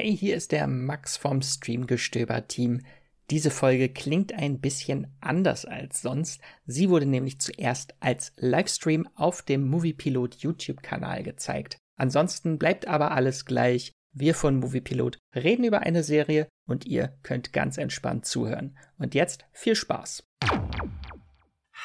Hey, hier ist der Max vom Streamgestöber-Team. Diese Folge klingt ein bisschen anders als sonst. Sie wurde nämlich zuerst als Livestream auf dem Moviepilot YouTube-Kanal gezeigt. Ansonsten bleibt aber alles gleich. Wir von Moviepilot reden über eine Serie und ihr könnt ganz entspannt zuhören. Und jetzt viel Spaß.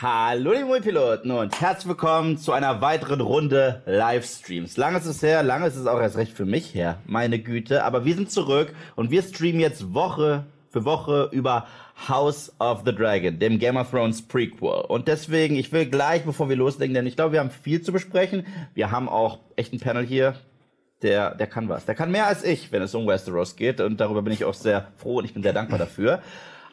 Hallo die Movipiloten und herzlich willkommen zu einer weiteren Runde Livestreams. Lange ist es her, lange ist es auch erst recht für mich her, meine Güte. Aber wir sind zurück und wir streamen jetzt Woche für Woche über House of the Dragon, dem Game of Thrones Prequel. Und deswegen, ich will gleich, bevor wir loslegen, denn ich glaube, wir haben viel zu besprechen. Wir haben auch echt ein Panel hier. Der, der kann was. Der kann mehr als ich, wenn es um Westeros geht. Und darüber bin ich auch sehr froh und ich bin sehr dankbar dafür.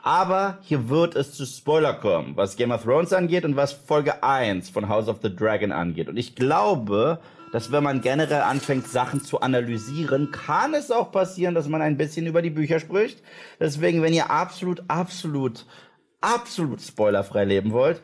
Aber hier wird es zu Spoiler kommen, was Game of Thrones angeht und was Folge 1 von House of the Dragon angeht. Und ich glaube, dass wenn man generell anfängt, Sachen zu analysieren, kann es auch passieren, dass man ein bisschen über die Bücher spricht. Deswegen, wenn ihr absolut, absolut, absolut spoilerfrei leben wollt,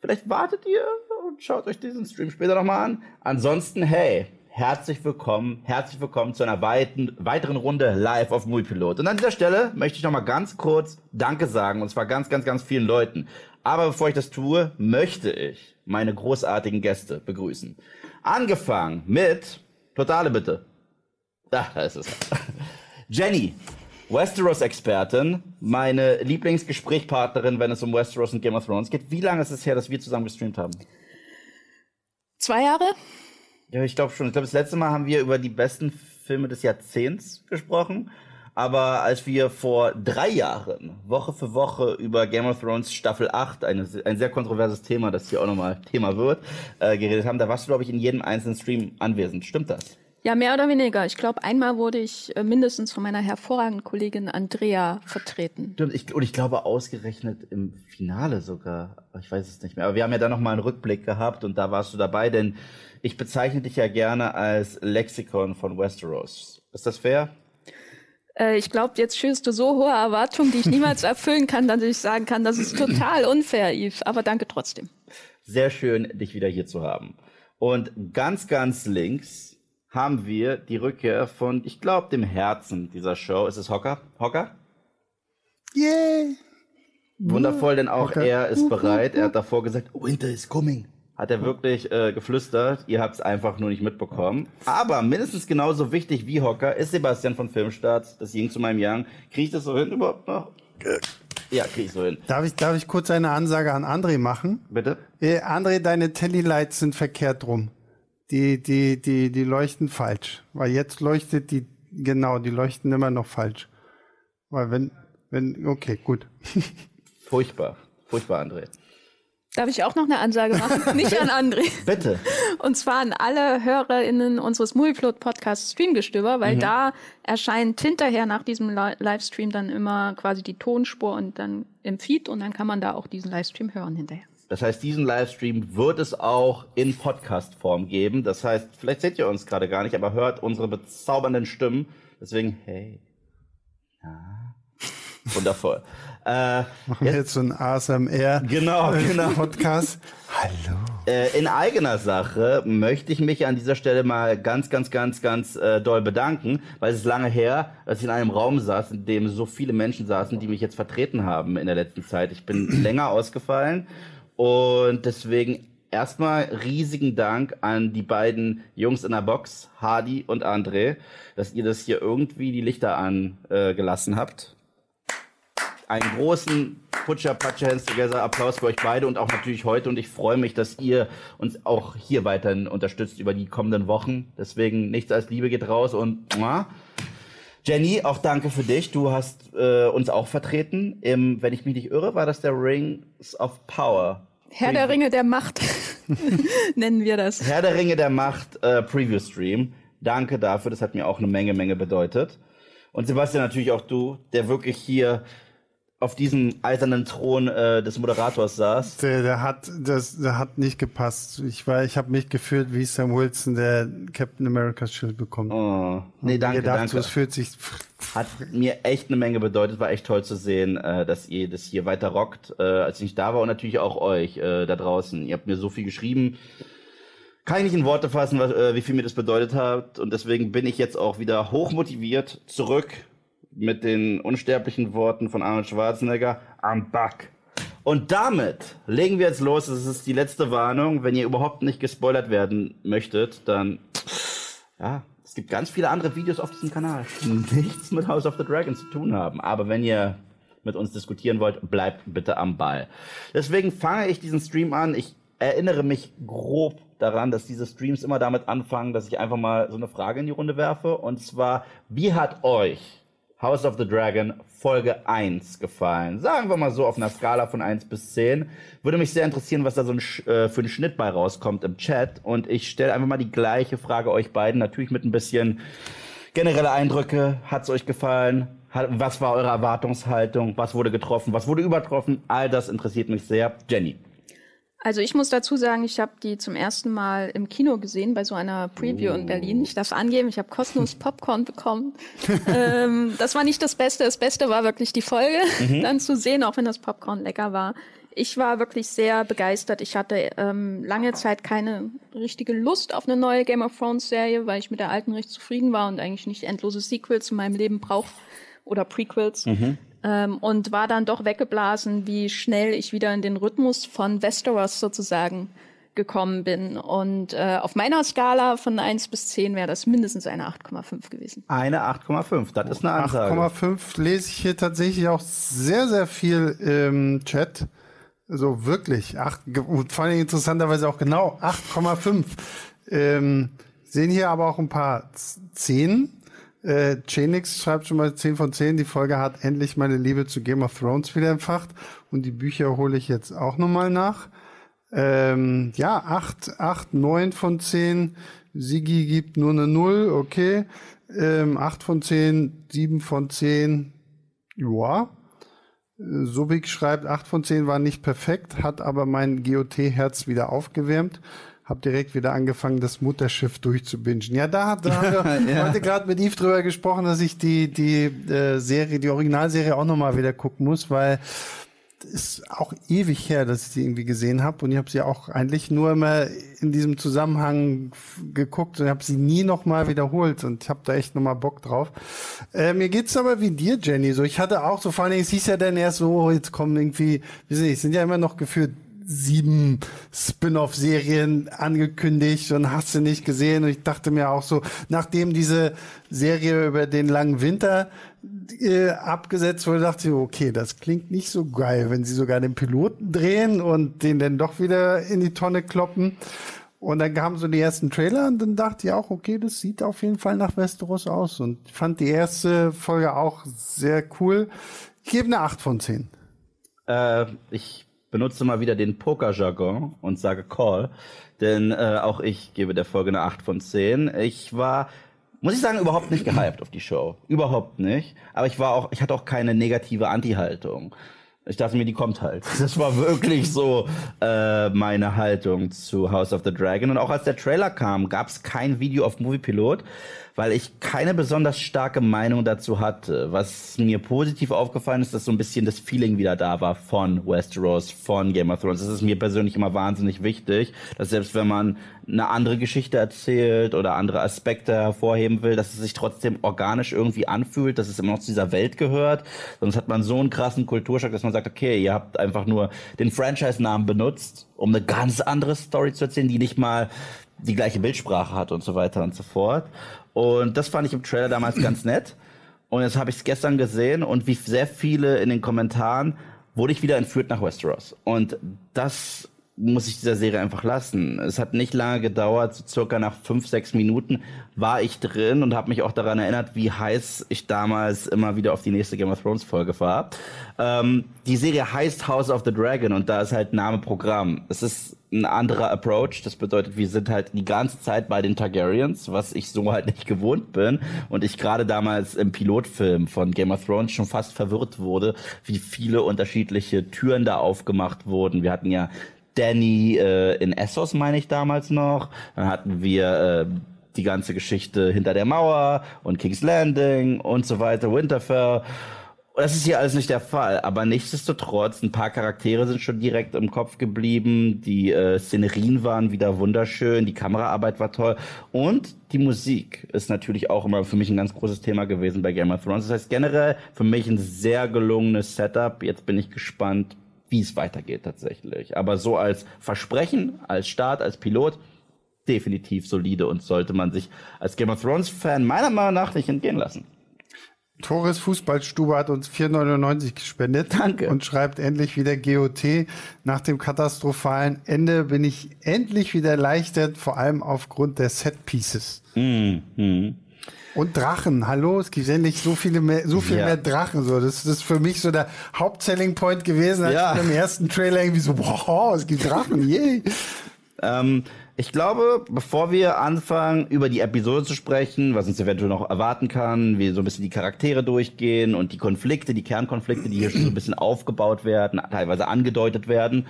vielleicht wartet ihr und schaut euch diesen Stream später nochmal an. Ansonsten, hey, herzlich willkommen, herzlich willkommen zu einer weiten, weiteren Runde live auf Muipilot. Und an dieser Stelle möchte ich noch mal ganz kurz Danke sagen, und zwar ganz, ganz, ganz vielen Leuten. Aber bevor ich das tue, möchte ich meine großartigen Gäste begrüßen. Angefangen mit, totale Bitte. Da, da ist es. Jenny, Westeros-Expertin, meine Lieblingsgesprächspartnerin, wenn es um Westeros und Game of Thrones geht. Wie lange ist es her, dass wir zusammen gestreamt haben? Zwei Jahre? Ja, ich glaube schon. Ich glaube, das letzte Mal haben wir über die besten Filme des Jahrzehnts gesprochen. Aber als wir vor drei Jahren Woche für Woche über Game of Thrones Staffel 8, eine, ein sehr kontroverses Thema, das hier auch nochmal Thema wird, äh, geredet haben, da warst du, glaube ich, in jedem einzelnen Stream anwesend. Stimmt das? Ja, mehr oder weniger. Ich glaube, einmal wurde ich äh, mindestens von meiner hervorragenden Kollegin Andrea vertreten. Stimmt, ich, und ich glaube ausgerechnet im Finale sogar. Ich weiß es nicht mehr. Aber wir haben ja da nochmal einen Rückblick gehabt und da warst du dabei, denn ich bezeichne dich ja gerne als Lexikon von Westeros. Ist das fair? Äh, ich glaube, jetzt schürst du so hohe Erwartungen, die ich niemals erfüllen kann, dass ich sagen kann, das ist total unfair, Yves. Aber danke trotzdem. Sehr schön, dich wieder hier zu haben. Und ganz, ganz links haben wir die Rückkehr von, ich glaube, dem Herzen dieser Show. Ist es Hocker? Hocker? Yay! Wundervoll, denn auch Hocker. er ist bereit. Er hat davor gesagt, Winter is coming. Hat er wirklich äh, geflüstert. Ihr habt es einfach nur nicht mitbekommen. Aber mindestens genauso wichtig wie Hocker ist Sebastian von Filmstarts. Das ging zu meinem Young. Kriege ich das so hin überhaupt noch? Ja, kriege ich so hin. Darf ich, darf ich kurz eine Ansage an André machen? Bitte? Äh, André, deine Telly-Lights sind verkehrt rum. Die, die, die, die leuchten falsch. Weil jetzt leuchtet die, genau, die leuchten immer noch falsch. Weil wenn, wenn, okay, gut. Furchtbar. Furchtbar, André. Darf ich auch noch eine Ansage machen? Nicht an André. Bitte. Und zwar an alle HörerInnen unseres Movieflot Podcasts Streamgestöber, weil Mhm. da erscheint hinterher nach diesem Li Livestream dann immer quasi die Tonspur und dann im Feed und dann kann man da auch diesen Livestream hören hinterher. Das heißt, diesen Livestream wird es auch in Podcast-Form geben. Das heißt, vielleicht seht ihr uns gerade gar nicht, aber hört unsere bezaubernden Stimmen. Deswegen, hey. Ja. Wundervoll. äh, Machen wir jetzt so ein ASMR Genau, genau. Podcast. Hallo. Äh, in eigener Sache möchte ich mich an dieser Stelle mal ganz, ganz, ganz, ganz äh, doll bedanken, weil es ist lange her, dass ich in einem Raum saß, in dem so viele Menschen saßen, die mich jetzt vertreten haben in der letzten Zeit. Ich bin länger ausgefallen und deswegen erstmal riesigen Dank an die beiden Jungs in der Box, Hardy und André, dass ihr das hier irgendwie die Lichter angelassen gelassen habt einen großen Putscher Patscher Hands Together Applaus für euch beide und auch natürlich heute und ich freue mich, dass ihr uns auch hier weiterhin unterstützt über die kommenden Wochen. Deswegen nichts als Liebe geht raus und. Jenny, auch danke für dich. Du hast äh, uns auch vertreten. Im, wenn ich mich nicht irre, war das der Rings of Power. Herr der Ringe der Macht nennen wir das. Herr der Ringe der Macht äh, Preview Stream. Danke dafür, das hat mir auch eine Menge, Menge bedeutet. Und Sebastian, natürlich auch du, der wirklich hier auf diesem eisernen Thron äh, des Moderators saß. Der, der hat das der hat nicht gepasst. Ich war, ich habe mich gefühlt wie Sam Wilson, der Captain America's Schild bekommt. Oh, nee, danke, gedacht, danke. Es fühlt sich Hat mir echt eine Menge bedeutet, war echt toll zu sehen, äh, dass ihr das hier weiter rockt, äh, als ich nicht da war und natürlich auch euch äh, da draußen. Ihr habt mir so viel geschrieben. kann ich nicht in Worte fassen, was, äh, wie viel mir das bedeutet hat. Und deswegen bin ich jetzt auch wieder hochmotiviert zurück mit den unsterblichen Worten von Arnold Schwarzenegger. I'm back. Und damit legen wir jetzt los. Das ist die letzte Warnung. Wenn ihr überhaupt nicht gespoilert werden möchtet, dann ja, es gibt ganz viele andere Videos auf diesem Kanal, die nichts mit House of the Dragon zu tun haben. Aber wenn ihr mit uns diskutieren wollt, bleibt bitte am Ball. Deswegen fange ich diesen Stream an. Ich erinnere mich grob daran, dass diese Streams immer damit anfangen, dass ich einfach mal so eine Frage in die Runde werfe. Und zwar, wie hat euch House of the Dragon Folge 1 gefallen? Sagen wir mal so auf einer Skala von 1 bis 10. Würde mich sehr interessieren, was da so ein, äh, für ein Schnitt bei rauskommt im Chat. Und ich stelle einfach mal die gleiche Frage euch beiden, natürlich mit ein bisschen generelle Eindrücke. Hat es euch gefallen? was war eure Erwartungshaltung? Was wurde getroffen? Was wurde übertroffen? All das interessiert mich sehr. Jenny. Also ich muss dazu sagen, ich habe die zum ersten Mal im Kino gesehen bei so einer Preview oh. in Berlin. Ich darf angeben, ich habe kostenlos Popcorn bekommen. ähm, das war nicht das Beste. Das Beste war wirklich die Folge mhm. dann zu sehen, auch wenn das Popcorn lecker war. Ich war wirklich sehr begeistert. Ich hatte ähm, lange Zeit keine richtige Lust auf eine neue Game of Thrones Serie, weil ich mit der alten recht zufrieden war und eigentlich nicht endlose Sequels in meinem Leben brauche oder Prequels. Mhm. Ähm, und war dann doch weggeblasen, wie schnell ich wieder in den Rhythmus von Westeros sozusagen gekommen bin. Und äh, auf meiner Skala von 1 bis 10 wäre das mindestens eine 8,5 gewesen. Eine 8,5, das ist eine Ansage. 8,5 lese ich hier tatsächlich auch sehr, sehr viel im Chat. So wirklich. Acht, und vor allem interessanterweise auch genau 8,5. Ähm, sehen hier aber auch ein paar 10 äh, Chenix schreibt schon mal 10 von 10. Die Folge hat endlich meine Liebe zu Game of Thrones wieder entfacht. Und die Bücher hole ich jetzt auch nochmal nach. Ähm, ja, 8, 8, 9 von 10. Sigi gibt nur eine 0, okay. Ähm, 8 von 10, 7 von 10. Ja. Subik schreibt, 8 von 10 war nicht perfekt, hat aber mein GOT-Herz wieder aufgewärmt habe direkt wieder angefangen, das Mutterschiff durchzubingen. Ja, da, hat, da haben wir ja. heute gerade mit Yves drüber gesprochen, dass ich die, die äh, Serie, die Originalserie auch nochmal wieder gucken muss, weil ist auch ewig her, dass ich die irgendwie gesehen habe und ich habe sie auch eigentlich nur immer in diesem Zusammenhang geguckt und habe sie nie nochmal wiederholt und ich habe da echt nochmal Bock drauf. Äh, mir geht's aber wie dir, Jenny. So, ich hatte auch so vor allen Dingen, es hieß ja dann erst so, jetzt kommen irgendwie, ich, sind ja immer noch gefühlt sieben Spin-off-Serien angekündigt und hast du nicht gesehen. Und ich dachte mir auch so, nachdem diese Serie über den langen Winter äh, abgesetzt wurde, dachte ich, okay, das klingt nicht so geil, wenn sie sogar den Piloten drehen und den dann doch wieder in die Tonne kloppen. Und dann kamen so die ersten Trailer und dann dachte ich auch, okay, das sieht auf jeden Fall nach Westeros aus und fand die erste Folge auch sehr cool. Ich gebe eine 8 von 10. Äh, ich benutze mal wieder den Poker-Jargon und sage Call, denn äh, auch ich gebe der Folge eine 8 von 10. Ich war, muss ich sagen, überhaupt nicht gehypt auf die Show. Überhaupt nicht. Aber ich war auch, ich hatte auch keine negative Anti-Haltung. Ich dachte mir, die kommt halt. Das war wirklich so äh, meine Haltung zu House of the Dragon. Und auch als der Trailer kam, gab es kein Video auf Movie Pilot weil ich keine besonders starke Meinung dazu hatte. Was mir positiv aufgefallen ist, dass so ein bisschen das Feeling wieder da war von Westeros, von Game of Thrones. Das ist mir persönlich immer wahnsinnig wichtig, dass selbst wenn man eine andere Geschichte erzählt oder andere Aspekte hervorheben will, dass es sich trotzdem organisch irgendwie anfühlt, dass es immer noch zu dieser Welt gehört. Sonst hat man so einen krassen Kulturschock, dass man sagt, okay, ihr habt einfach nur den Franchise-Namen benutzt, um eine ganz andere Story zu erzählen, die nicht mal die gleiche Bildsprache hat und so weiter und so fort. Und das fand ich im Trailer damals ganz nett. Und jetzt habe ich es gestern gesehen und wie sehr viele in den Kommentaren wurde ich wieder entführt nach Westeros. Und das muss ich dieser Serie einfach lassen. Es hat nicht lange gedauert, so circa nach fünf, sechs Minuten war ich drin und habe mich auch daran erinnert, wie heiß ich damals immer wieder auf die nächste Game of Thrones Folge war. Ähm, die Serie heißt House of the Dragon und da ist halt Name Programm. Es ist ein anderer Approach. Das bedeutet, wir sind halt die ganze Zeit bei den Targaryens, was ich so halt nicht gewohnt bin. Und ich gerade damals im Pilotfilm von Game of Thrones schon fast verwirrt wurde, wie viele unterschiedliche Türen da aufgemacht wurden. Wir hatten ja Danny äh, in Essos, meine ich damals noch. Dann hatten wir äh, die ganze Geschichte hinter der Mauer und King's Landing und so weiter, Winterfell. Das ist hier alles nicht der Fall, aber nichtsdestotrotz, ein paar Charaktere sind schon direkt im Kopf geblieben, die äh, Szenerien waren wieder wunderschön, die Kameraarbeit war toll und die Musik ist natürlich auch immer für mich ein ganz großes Thema gewesen bei Game of Thrones. Das heißt generell für mich ein sehr gelungenes Setup. Jetzt bin ich gespannt, wie es weitergeht tatsächlich. Aber so als Versprechen, als Start, als Pilot, definitiv solide und sollte man sich als Game of Thrones Fan meiner Meinung nach nicht entgehen lassen. Torres Fußballstube hat uns 4,99 gespendet. Danke. Und schreibt endlich wieder GOT. Nach dem katastrophalen Ende bin ich endlich wieder erleichtert, vor allem aufgrund der Set Pieces. Mhm. Und Drachen, hallo, es gibt endlich so viele mehr, so viel Ja. mehr Drachen. So, das, das ist für mich so der Hauptselling Point gewesen, als Ja. ich im ersten Trailer irgendwie so, wow, es gibt Drachen, yay. Ähm, ich glaube, bevor wir anfangen, über die Episode zu sprechen, was uns eventuell noch erwarten kann, wir so ein bisschen die Charaktere durchgehen und die Konflikte, die Kernkonflikte, die hier schon so ein bisschen aufgebaut werden, teilweise angedeutet werden,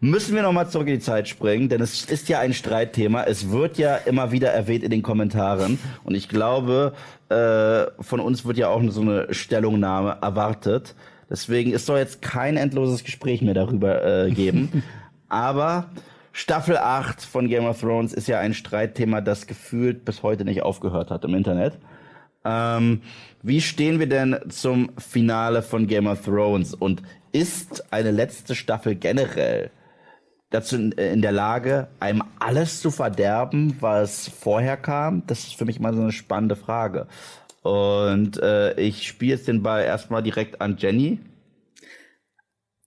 müssen wir nochmal zurück in die Zeit springen, denn es ist ja ein Streitthema. Es wird ja immer wieder erwähnt in den Kommentaren. Und ich glaube, äh, von uns wird ja auch so eine Stellungnahme erwartet. Deswegen, es soll jetzt kein endloses Gespräch mehr darüber äh, geben. Aber Staffel 8 von Game of Thrones ist ja ein Streitthema, das gefühlt bis heute nicht aufgehört hat im Internet. Ähm, wie stehen wir denn zum Finale von Game of Thrones? Und ist eine letzte Staffel generell dazu in, in der Lage, einem alles zu verderben, was vorher kam? Das ist für mich mal so eine spannende Frage. Und äh, ich spiele jetzt den Ball erstmal direkt an Jenny.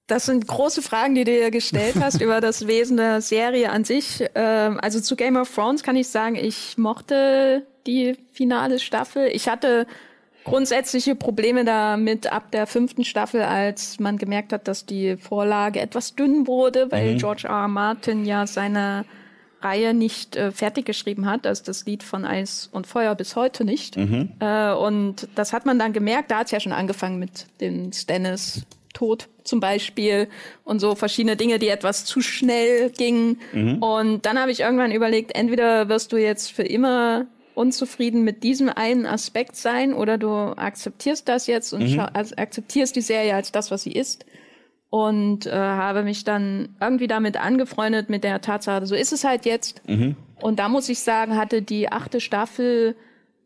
Das sind große Fragen, die du dir gestellt hast über das Wesen der Serie an sich. Ähm, also zu Game of Thrones kann ich sagen, ich mochte die finale Staffel. Ich hatte grundsätzliche Probleme damit ab der fünften Staffel, als man gemerkt hat, dass die Vorlage etwas dünn wurde, weil George R. R. Martin ja seine Reihe nicht äh, fertig geschrieben hat, also das Lied von Eis und Feuer bis heute nicht. Äh, und das hat man dann gemerkt, da hat es ja schon angefangen mit den Stannis Tod zum Beispiel und so verschiedene Dinge, die etwas zu schnell gingen. Und dann habe ich irgendwann überlegt, entweder wirst du jetzt für immer unzufrieden mit diesem einen Aspekt sein oder du akzeptierst das jetzt und schau- also akzeptierst die Serie als das, was sie ist und äh, habe mich dann irgendwie damit angefreundet mit der Tatsache, so ist es halt jetzt. Und da muss ich sagen, hatte die achte Staffel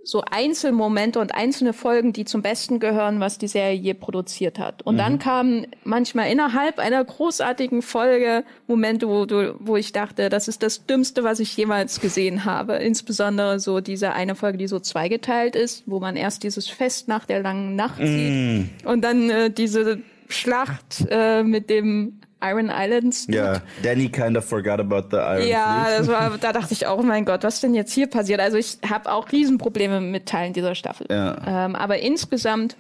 so Einzelmomente und einzelne Folgen, die zum Besten gehören, was die Serie je produziert hat. Und dann kamen manchmal innerhalb einer großartigen Folge Momente, wo, du, wo ich dachte, das ist das Dümmste, was ich jemals gesehen habe. Insbesondere so diese eine Folge, die so zweigeteilt ist, wo man erst dieses Fest nach der langen Nacht sieht und dann äh, diese Schlacht äh, mit dem Iron Islands. Ja, Danny kind of forgot about the Iron Ja, das war, da dachte ich auch, oh mein Gott, was denn jetzt hier passiert? Also ich habe auch Riesenprobleme mit Teilen dieser Staffel. Ja. Ähm, aber insgesamt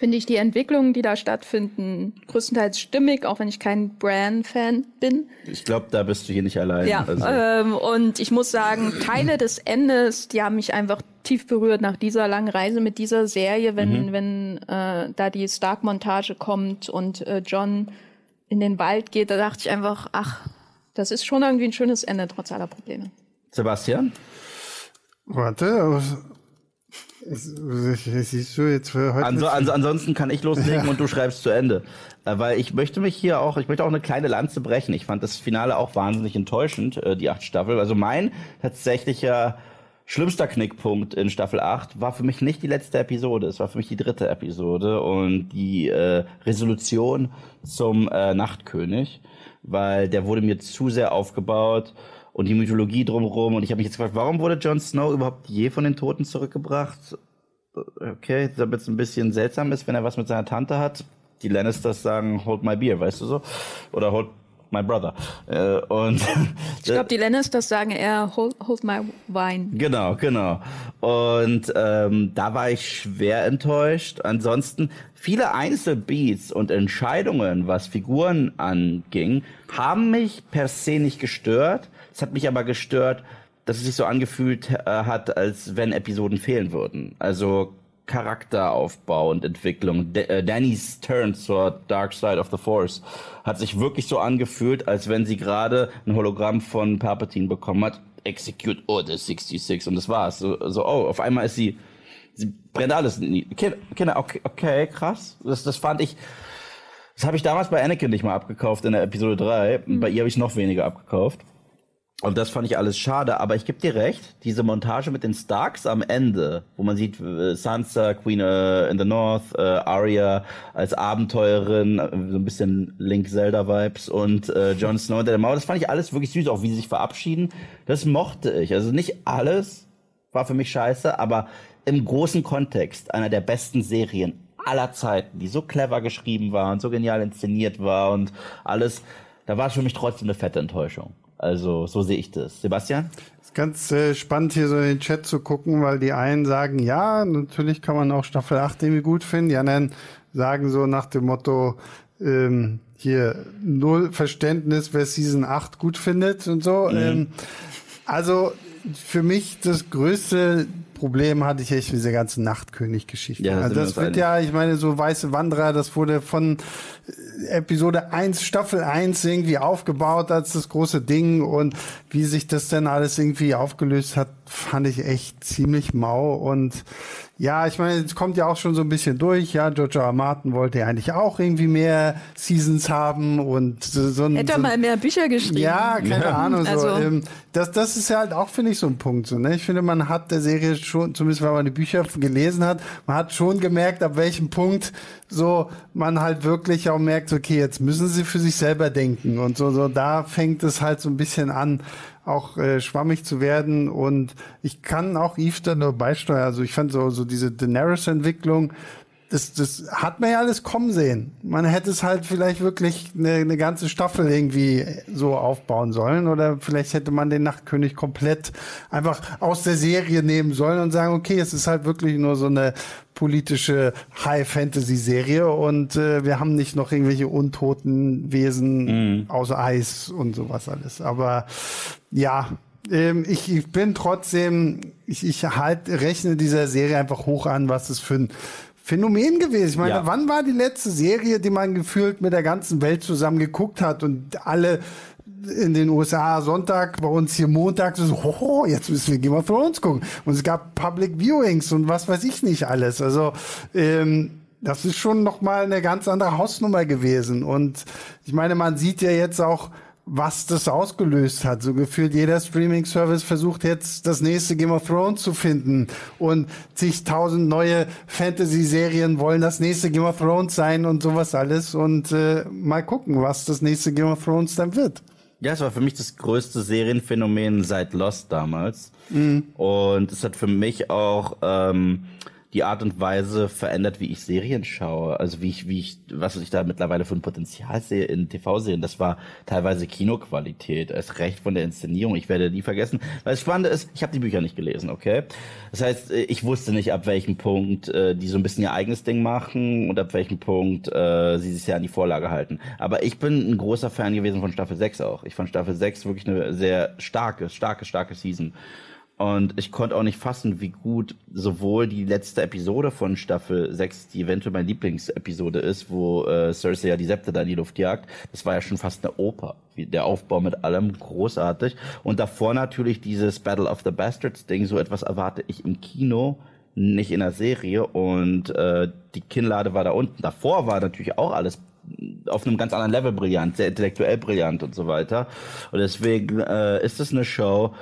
finde ich die Entwicklungen, die da stattfinden, größtenteils stimmig, auch wenn ich kein Bran-Fan bin. Ich glaube, da bist du hier nicht allein. Ja, Also, ähm, und ich muss sagen, Teile des Endes, die haben mich einfach tief berührt nach dieser langen Reise mit dieser Serie, wenn, wenn äh, da die Stark-Montage kommt und äh, John in den Wald geht, da dachte ich einfach, ach, das ist schon irgendwie ein schönes Ende, trotz aller Probleme. Sebastian? Warte, siehst du jetzt für heute. Anso, also ansonsten kann ich loslegen und du schreibst zu Ende. Äh, weil ich möchte mich hier auch, ich möchte auch eine kleine Lanze brechen. Ich fand das Finale auch wahnsinnig enttäuschend, äh, die acht Staffel. Also mein tatsächlicher schlimmster Knickpunkt in Staffel 8 war für mich nicht die letzte Episode, es war für mich die dritte Episode und die äh, Resolution zum äh, Nachtkönig, weil der wurde mir zu sehr aufgebaut und die Mythologie drumherum und ich habe mich jetzt gefragt, warum wurde Jon Snow überhaupt je von den Toten zurückgebracht? Okay, damit es ein bisschen seltsam ist, wenn er was mit seiner Tante hat. Die Lannisters sagen, hold my beer, weißt du so? Oder hold my brother. Äh, und Ich glaube, die Lannisters sagen eher, hold, hold my wine. Genau, genau. Und ähm, da war ich schwer enttäuscht. Ansonsten viele Einzelbeats und Entscheidungen, was Figuren anging, haben mich per se nicht gestört. Es hat mich aber gestört, dass es sich so angefühlt äh, hat, als wenn Episoden fehlen würden. Also Charakteraufbau und Entwicklung. D äh, Dannys Turn zur Dark Side of the Force hat sich wirklich so angefühlt, als wenn sie gerade ein Hologramm von Palpatine bekommen hat. Execute Order 66 und das war's. So, so oh, auf einmal ist sie Sie brennt alles. Kinder, okay, okay, krass. Das, das fand ich, das habe ich damals bei Anakin nicht mal abgekauft in der Episode 3. Mhm. Bei ihr habe ich noch weniger abgekauft. Und das fand ich alles schade, aber ich gebe dir recht, diese Montage mit den Starks am Ende, wo man sieht äh, Sansa, Queen äh, in the North, äh, Arya als Abenteurerin, äh, so ein bisschen Link Zelda Vibes und äh, Jon Snow der Mauer, das fand ich alles wirklich süß, auch wie sie sich verabschieden. Das mochte ich. Also nicht alles war für mich scheiße, aber im großen Kontext einer der besten Serien aller Zeiten, die so clever geschrieben war und so genial inszeniert war und alles, da war es für mich trotzdem eine fette Enttäuschung. Also so sehe ich das. Sebastian? ist ganz äh, spannend hier so in den Chat zu gucken, weil die einen sagen, ja, natürlich kann man auch Staffel 8 irgendwie gut finden. Die anderen sagen so nach dem Motto, ähm, hier null Verständnis, wer Season 8 gut findet und so. Mhm. Ähm, also für mich das größte Problem hatte ich echt mit dieser ganzen Nachtkönig-Geschichte. Ja, also das wird ja, ich meine, so Weiße Wanderer, das wurde von Episode 1, Staffel 1 irgendwie aufgebaut als das große Ding. Und wie sich das denn alles irgendwie aufgelöst hat, fand ich echt ziemlich mau. Und ja, ich meine, es kommt ja auch schon so ein bisschen durch. Ja, George R. Martin wollte ja eigentlich auch irgendwie mehr Seasons haben und so, so ein. Hätte er so mal mehr Bücher geschrieben. Ja, keine ja. Ahnung. So. Also. Ähm, das, das ist ja halt auch, finde ich, so ein Punkt. So, ne? Ich finde, man hat der Serie schon, zumindest wenn man die Bücher gelesen hat, man hat schon gemerkt, ab welchem Punkt so man halt wirklich auch merkt, okay, jetzt müssen sie für sich selber denken und so, so da fängt es halt so ein bisschen an, auch äh, schwammig zu werden und ich kann auch Eve da nur beisteuern. Also ich fand so, so diese Daenerys-Entwicklung, das, das hat man ja alles kommen sehen. Man hätte es halt vielleicht wirklich eine, eine ganze Staffel irgendwie so aufbauen sollen oder vielleicht hätte man den Nachtkönig komplett einfach aus der Serie nehmen sollen und sagen, okay, es ist halt wirklich nur so eine politische High-Fantasy-Serie und äh, wir haben nicht noch irgendwelche untoten Wesen mhm. außer Eis und sowas alles. Aber ja, ähm, ich, ich bin trotzdem, ich, ich halt rechne dieser Serie einfach hoch an, was es für ein Phänomen gewesen. Ich meine, ja. wann war die letzte Serie, die man gefühlt mit der ganzen Welt zusammen geguckt hat und alle in den USA Sonntag, bei uns hier Montag, so, oh, jetzt müssen wir Game of Thrones gucken. Und es gab Public Viewings und was weiß ich nicht alles. Also, ähm, das ist schon nochmal eine ganz andere Hausnummer gewesen. Und ich meine, man sieht ja jetzt auch, was das ausgelöst hat. So gefühlt jeder Streaming-Service versucht jetzt das nächste Game of Thrones zu finden und zigtausend neue Fantasy-Serien wollen das nächste Game of Thrones sein und sowas alles und äh, mal gucken, was das nächste Game of Thrones dann wird. Ja, es war für mich das größte Serienphänomen seit Lost damals. Mhm. Und es hat für mich auch ähm, die Art und Weise verändert, wie ich Serien schaue. Also wie ich, wie ich, was ich da mittlerweile für ein Potenzial sehe in TV-Serien. Das war teilweise Kinoqualität, erst recht von der Inszenierung. Ich werde nie vergessen. Weil das Spannende ist, ich habe die Bücher nicht gelesen, okay? Das heißt, ich wusste nicht, ab welchem Punkt äh, die so ein bisschen ihr eigenes Ding machen und ab welchem Punkt äh, sie sich ja an die Vorlage halten. Aber ich bin ein großer Fan gewesen von Staffel 6 auch. Ich fand Staffel 6 wirklich eine sehr starke, starke, starke Season. Und ich konnte auch nicht fassen, wie gut sowohl die letzte Episode von Staffel 6, die eventuell meine Lieblingsepisode ist, wo äh, Cersei ja die Septe da in die Luft jagt, das war ja schon fast eine Oper. Der Aufbau mit allem großartig. Und davor natürlich dieses Battle of the Bastards Ding, so etwas erwarte ich im Kino, nicht in der Serie. Und äh, die Kinnlade war da unten. Davor war natürlich auch alles auf einem ganz anderen Level brillant, sehr intellektuell brillant und so weiter. Und deswegen äh, ist es eine Show,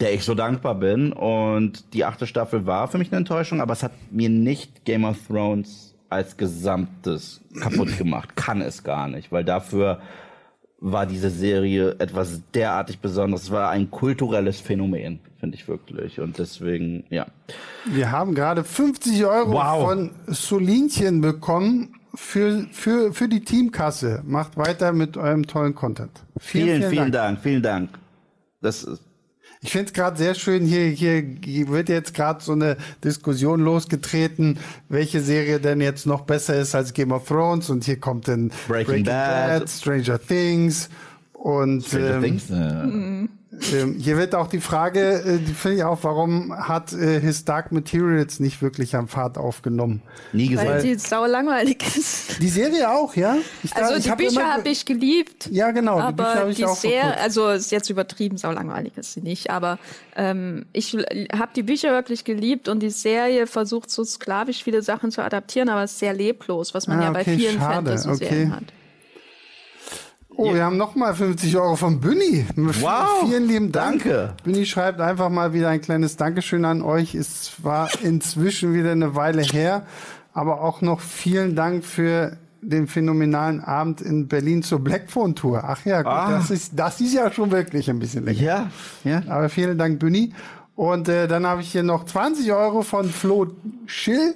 der ich so dankbar bin. Und die achte Staffel war für mich eine Enttäuschung, aber es hat mir nicht Game of Thrones als Gesamtes kaputt gemacht. Kann es gar nicht, weil dafür war diese Serie etwas derartig Besonderes. Es war ein kulturelles Phänomen, finde ich wirklich. Und deswegen, ja. Wir haben gerade 50 Euro wow. von Solinchen bekommen für, für, für die Teamkasse. Macht weiter mit eurem tollen Content. Vielen, vielen, vielen. Dank. Vielen Dank. Das ist ich finde es gerade sehr schön, hier, hier wird jetzt gerade so eine Diskussion losgetreten, welche Serie denn jetzt noch besser ist als Game of Thrones und hier kommt dann Breaking, Breaking Bad. Bad, Stranger Things Und ähm, äh, ähm, hier wird auch die Frage, äh, die finde ich auch, warum hat äh, His Dark Materials nicht wirklich am Fahrt aufgenommen? nie Weil gesehen. die sau langweilig ist. Die Serie auch, ja? Ich da- Also ich die hab Bücher habe ich geliebt. Ja, genau, die Bücher aber habe ich die auch also ist jetzt übertrieben, sau langweilig ist sie nicht, aber ähm, ich habe die Bücher wirklich geliebt und die Serie versucht so sklavisch viele Sachen zu adaptieren, aber ist sehr leblos, was man Ah, ja bei okay, vielen schade, Fantasy-Serien okay. hat. Oh, wir haben nochmal 50 Euro von Büni. Wow, Vielen lieben Dank. danke. Büni schreibt einfach mal wieder ein kleines Dankeschön an euch. Es war inzwischen wieder eine Weile her, aber auch noch vielen Dank für den phänomenalen Abend in Berlin zur Blackphone Tour. Ach ja, gut, Ah. das, ist, das ist ja schon wirklich ein bisschen länger. Ja, ja. Aber vielen Dank, Büni. Und äh, dann habe ich hier noch 20 Euro von Flo Schill.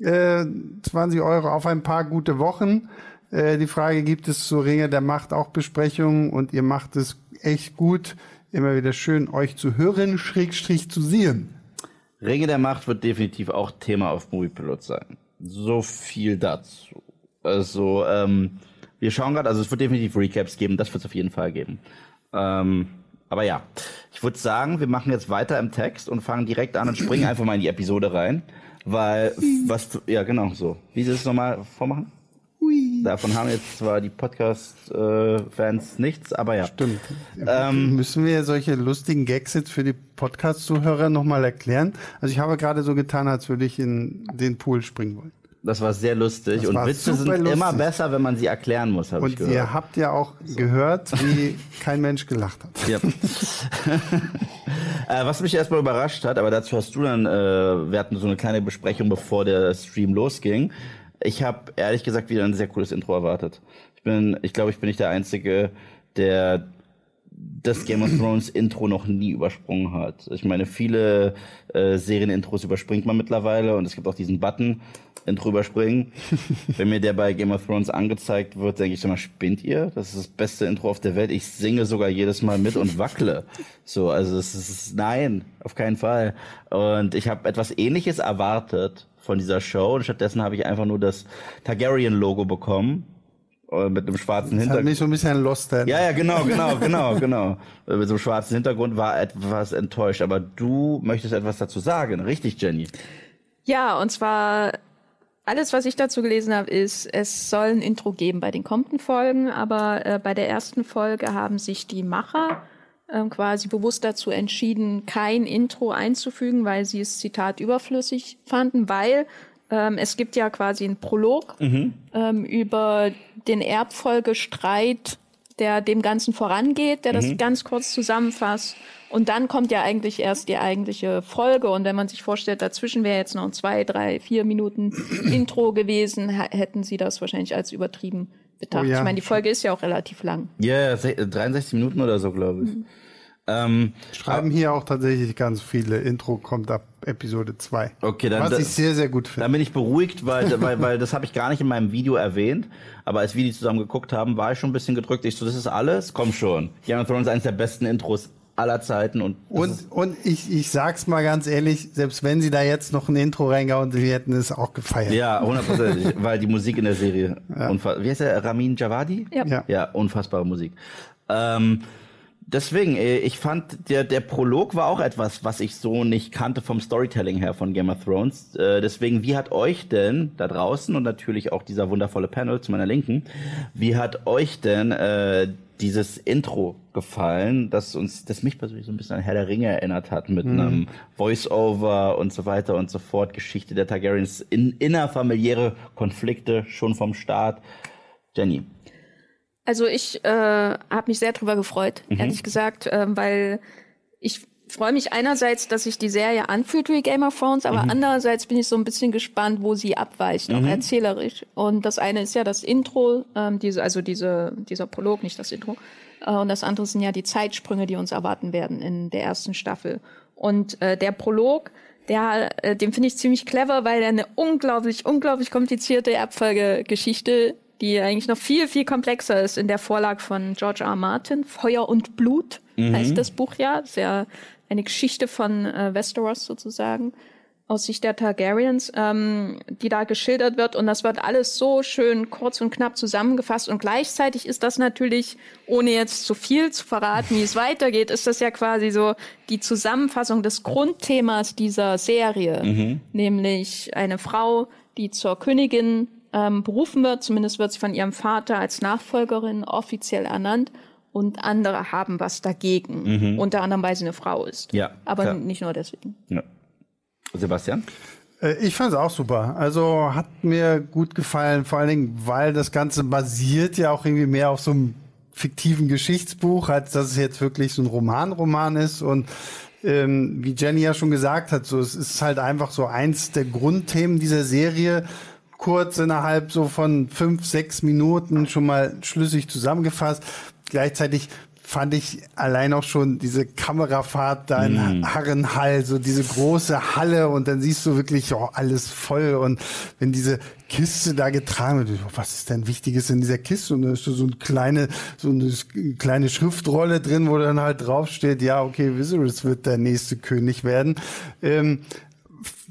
Äh, 20 Euro auf ein paar gute Wochen. Äh, die Frage, gibt es zu Ringe der Macht auch Besprechungen? Und ihr macht es echt gut. Immer wieder schön, euch zu hören, Schrägstrich zu sehen. Ringe der Macht wird definitiv auch Thema auf Moviepilot sein. So viel dazu. Also, ähm, wir schauen gerade, also es wird definitiv Recaps geben, das wird es auf jeden Fall geben. Ähm, aber ja, ich würde sagen, wir machen jetzt weiter im Text und fangen direkt an und springen einfach mal in die Episode rein. Weil, was, ja genau so. Wie sie es nochmal vormachen? Davon haben jetzt zwar die Podcast-Fans nichts, aber ja. Stimmt. Ähm, Müssen wir solche lustigen Gags jetzt für die Podcast-Zuhörer nochmal erklären? Also ich habe gerade so getan, als würde ich in den Pool springen wollen. Das war sehr lustig. Das und Witze sind lustig. immer besser, wenn man sie erklären muss, habe ich Und gehört. ihr habt ja auch gehört, wie kein Mensch gelacht hat. Ja. äh, was mich erstmal überrascht hat, aber dazu hast du dann, äh, wir hatten so eine kleine Besprechung, bevor der Stream losging. Ich habe ehrlich gesagt wieder ein sehr cooles Intro erwartet. Ich bin, ich glaube, ich bin nicht der Einzige, der das Game of Thrones Intro noch nie übersprungen hat. Ich meine, viele äh, Serienintros überspringt man mittlerweile und es gibt auch diesen Button, Intro überspringen. Wenn mir der bei Game of Thrones angezeigt wird, denke ich immer, spinnt ihr? Das ist das beste Intro auf der Welt. Ich singe sogar jedes Mal mit und wackle. So, also es ist nein, auf keinen Fall. Und ich habe etwas ähnliches erwartet von dieser Show und stattdessen habe ich einfach nur das Targaryen-Logo bekommen. äh, Mit einem schwarzen Das hat Hintergrund. mich so ein bisschen Lost erinnert. Ja, ja, genau, genau, genau, genau. Äh, Mit so einem schwarzen Hintergrund war etwas enttäuscht. Aber du möchtest etwas dazu sagen, richtig, Jenny? Ja, und zwar alles, was ich dazu gelesen habe, ist, es soll ein Intro geben bei den kommenden Folgen, aber äh, bei der ersten Folge haben sich die Macher ähm, quasi bewusst dazu entschieden, kein Intro einzufügen, weil sie es, Zitat, überflüssig fanden, weil ähm, es gibt ja quasi einen Prolog ähm, über den Erbfolgestreit, der dem Ganzen vorangeht, der das ganz kurz zusammenfasst. Und dann kommt ja eigentlich erst die eigentliche Folge. Und wenn man sich vorstellt, dazwischen wäre jetzt noch zwei, drei, vier Minuten Intro gewesen, hä- hätten sie das wahrscheinlich als übertrieben betrachtet. Oh ja. Ich meine, die Folge ist ja auch relativ lang. Ja, se- 63 Minuten oder so, glaube ich. Ähm, Schreiben hier auch tatsächlich ganz viele. Intro kommt ab Episode 2. Okay, dann- Was dann- ich sehr, sehr gut finde. Dann bin ich beruhigt, weil, weil, weil das habe ich gar nicht in meinem Video erwähnt. Aber als wir die zusammen geguckt haben, war ich schon ein bisschen gedrückt. Ich so, das ist alles? Komm schon. Game of Thrones ist eines der besten Intros aller Zeiten. Und, Und, und ich, ich sag's mal ganz ehrlich, selbst wenn sie da jetzt noch ein Intro reingehauen, sie hätten es auch gefeiert. ja, hundertprozentig. weil die Musik in der Serie. unfa- Wie heißt der? Ramin Javadi? Ja. Ja. Ja, unfassbare Musik. Ähm, deswegen, äh, ich fand, der, der Prolog war auch etwas, was ich so nicht kannte vom Storytelling her von Game of Thrones. Äh, deswegen, wie hat euch denn da draußen und natürlich auch dieser wundervolle Panel zu meiner Linken, wie hat euch denn äh, dieses Intro gefallen, das uns, das mich persönlich so ein bisschen an Herr der Ringe erinnert hat, mit einem Voice-Over und so weiter und so fort, Geschichte der Targaryens, in, innerfamiliäre Konflikte schon vom Start. Jenny. Also ich äh, habe mich sehr drüber gefreut, ehrlich gesagt, ähm, weil ich freue mich einerseits, dass sich die Serie anfühlt wie Game of Thrones, aber andererseits bin ich so ein bisschen gespannt, wo sie abweicht, auch erzählerisch. Und das eine ist ja das Intro, ähm, diese, also diese, dieser Prolog, nicht das Intro. Äh, und das andere sind ja die Zeitsprünge, die uns erwarten werden in der ersten Staffel. Und äh, der Prolog, der, äh, den finde ich ziemlich clever, weil er eine unglaublich, unglaublich komplizierte Erbfolgegeschichte, die eigentlich noch viel, viel komplexer ist in der Vorlage von George R. R. Martin. Feuer und Blut heißt das Buch ja. Das ist ja eine Geschichte von äh, Westeros sozusagen. aus Sicht der Targaryens, ähm, die da geschildert wird. Und das wird alles so schön kurz und knapp zusammengefasst. Und gleichzeitig ist das natürlich, ohne jetzt zu viel zu verraten, wie es weitergeht, ist das ja quasi so die Zusammenfassung des Grundthemas dieser Serie. Mhm. Nämlich eine Frau, die zur Königin ähm, berufen wird. Zumindest wird sie von ihrem Vater als Nachfolgerin offiziell ernannt. Und andere haben was dagegen. Mhm. Unter anderem, weil sie eine Frau ist. Ja. Aber klar. nicht nur deswegen. Ja. Sebastian? Äh, ich fand es auch super. Also hat mir gut gefallen, vor allen Dingen, weil das Ganze basiert ja auch irgendwie mehr auf so einem fiktiven Geschichtsbuch, als dass es jetzt wirklich so ein Roman-Roman ist. Und ähm, wie Jenny ja schon gesagt hat, so es ist halt einfach so eins der Grundthemen dieser Serie. Kurz innerhalb so von fünf, sechs Minuten schon mal schlüssig zusammengefasst. Gleichzeitig fand ich allein auch schon diese Kamerafahrt da in mm. Harrenhall, so diese große Halle und dann siehst du wirklich oh, alles voll und wenn diese Kiste da getragen wird, oh, was ist denn Wichtiges in dieser Kiste? Und da ist so eine kleine, so eine kleine Schriftrolle drin, wo dann halt draufsteht, ja, okay, Viserys wird der nächste König werden. Ähm,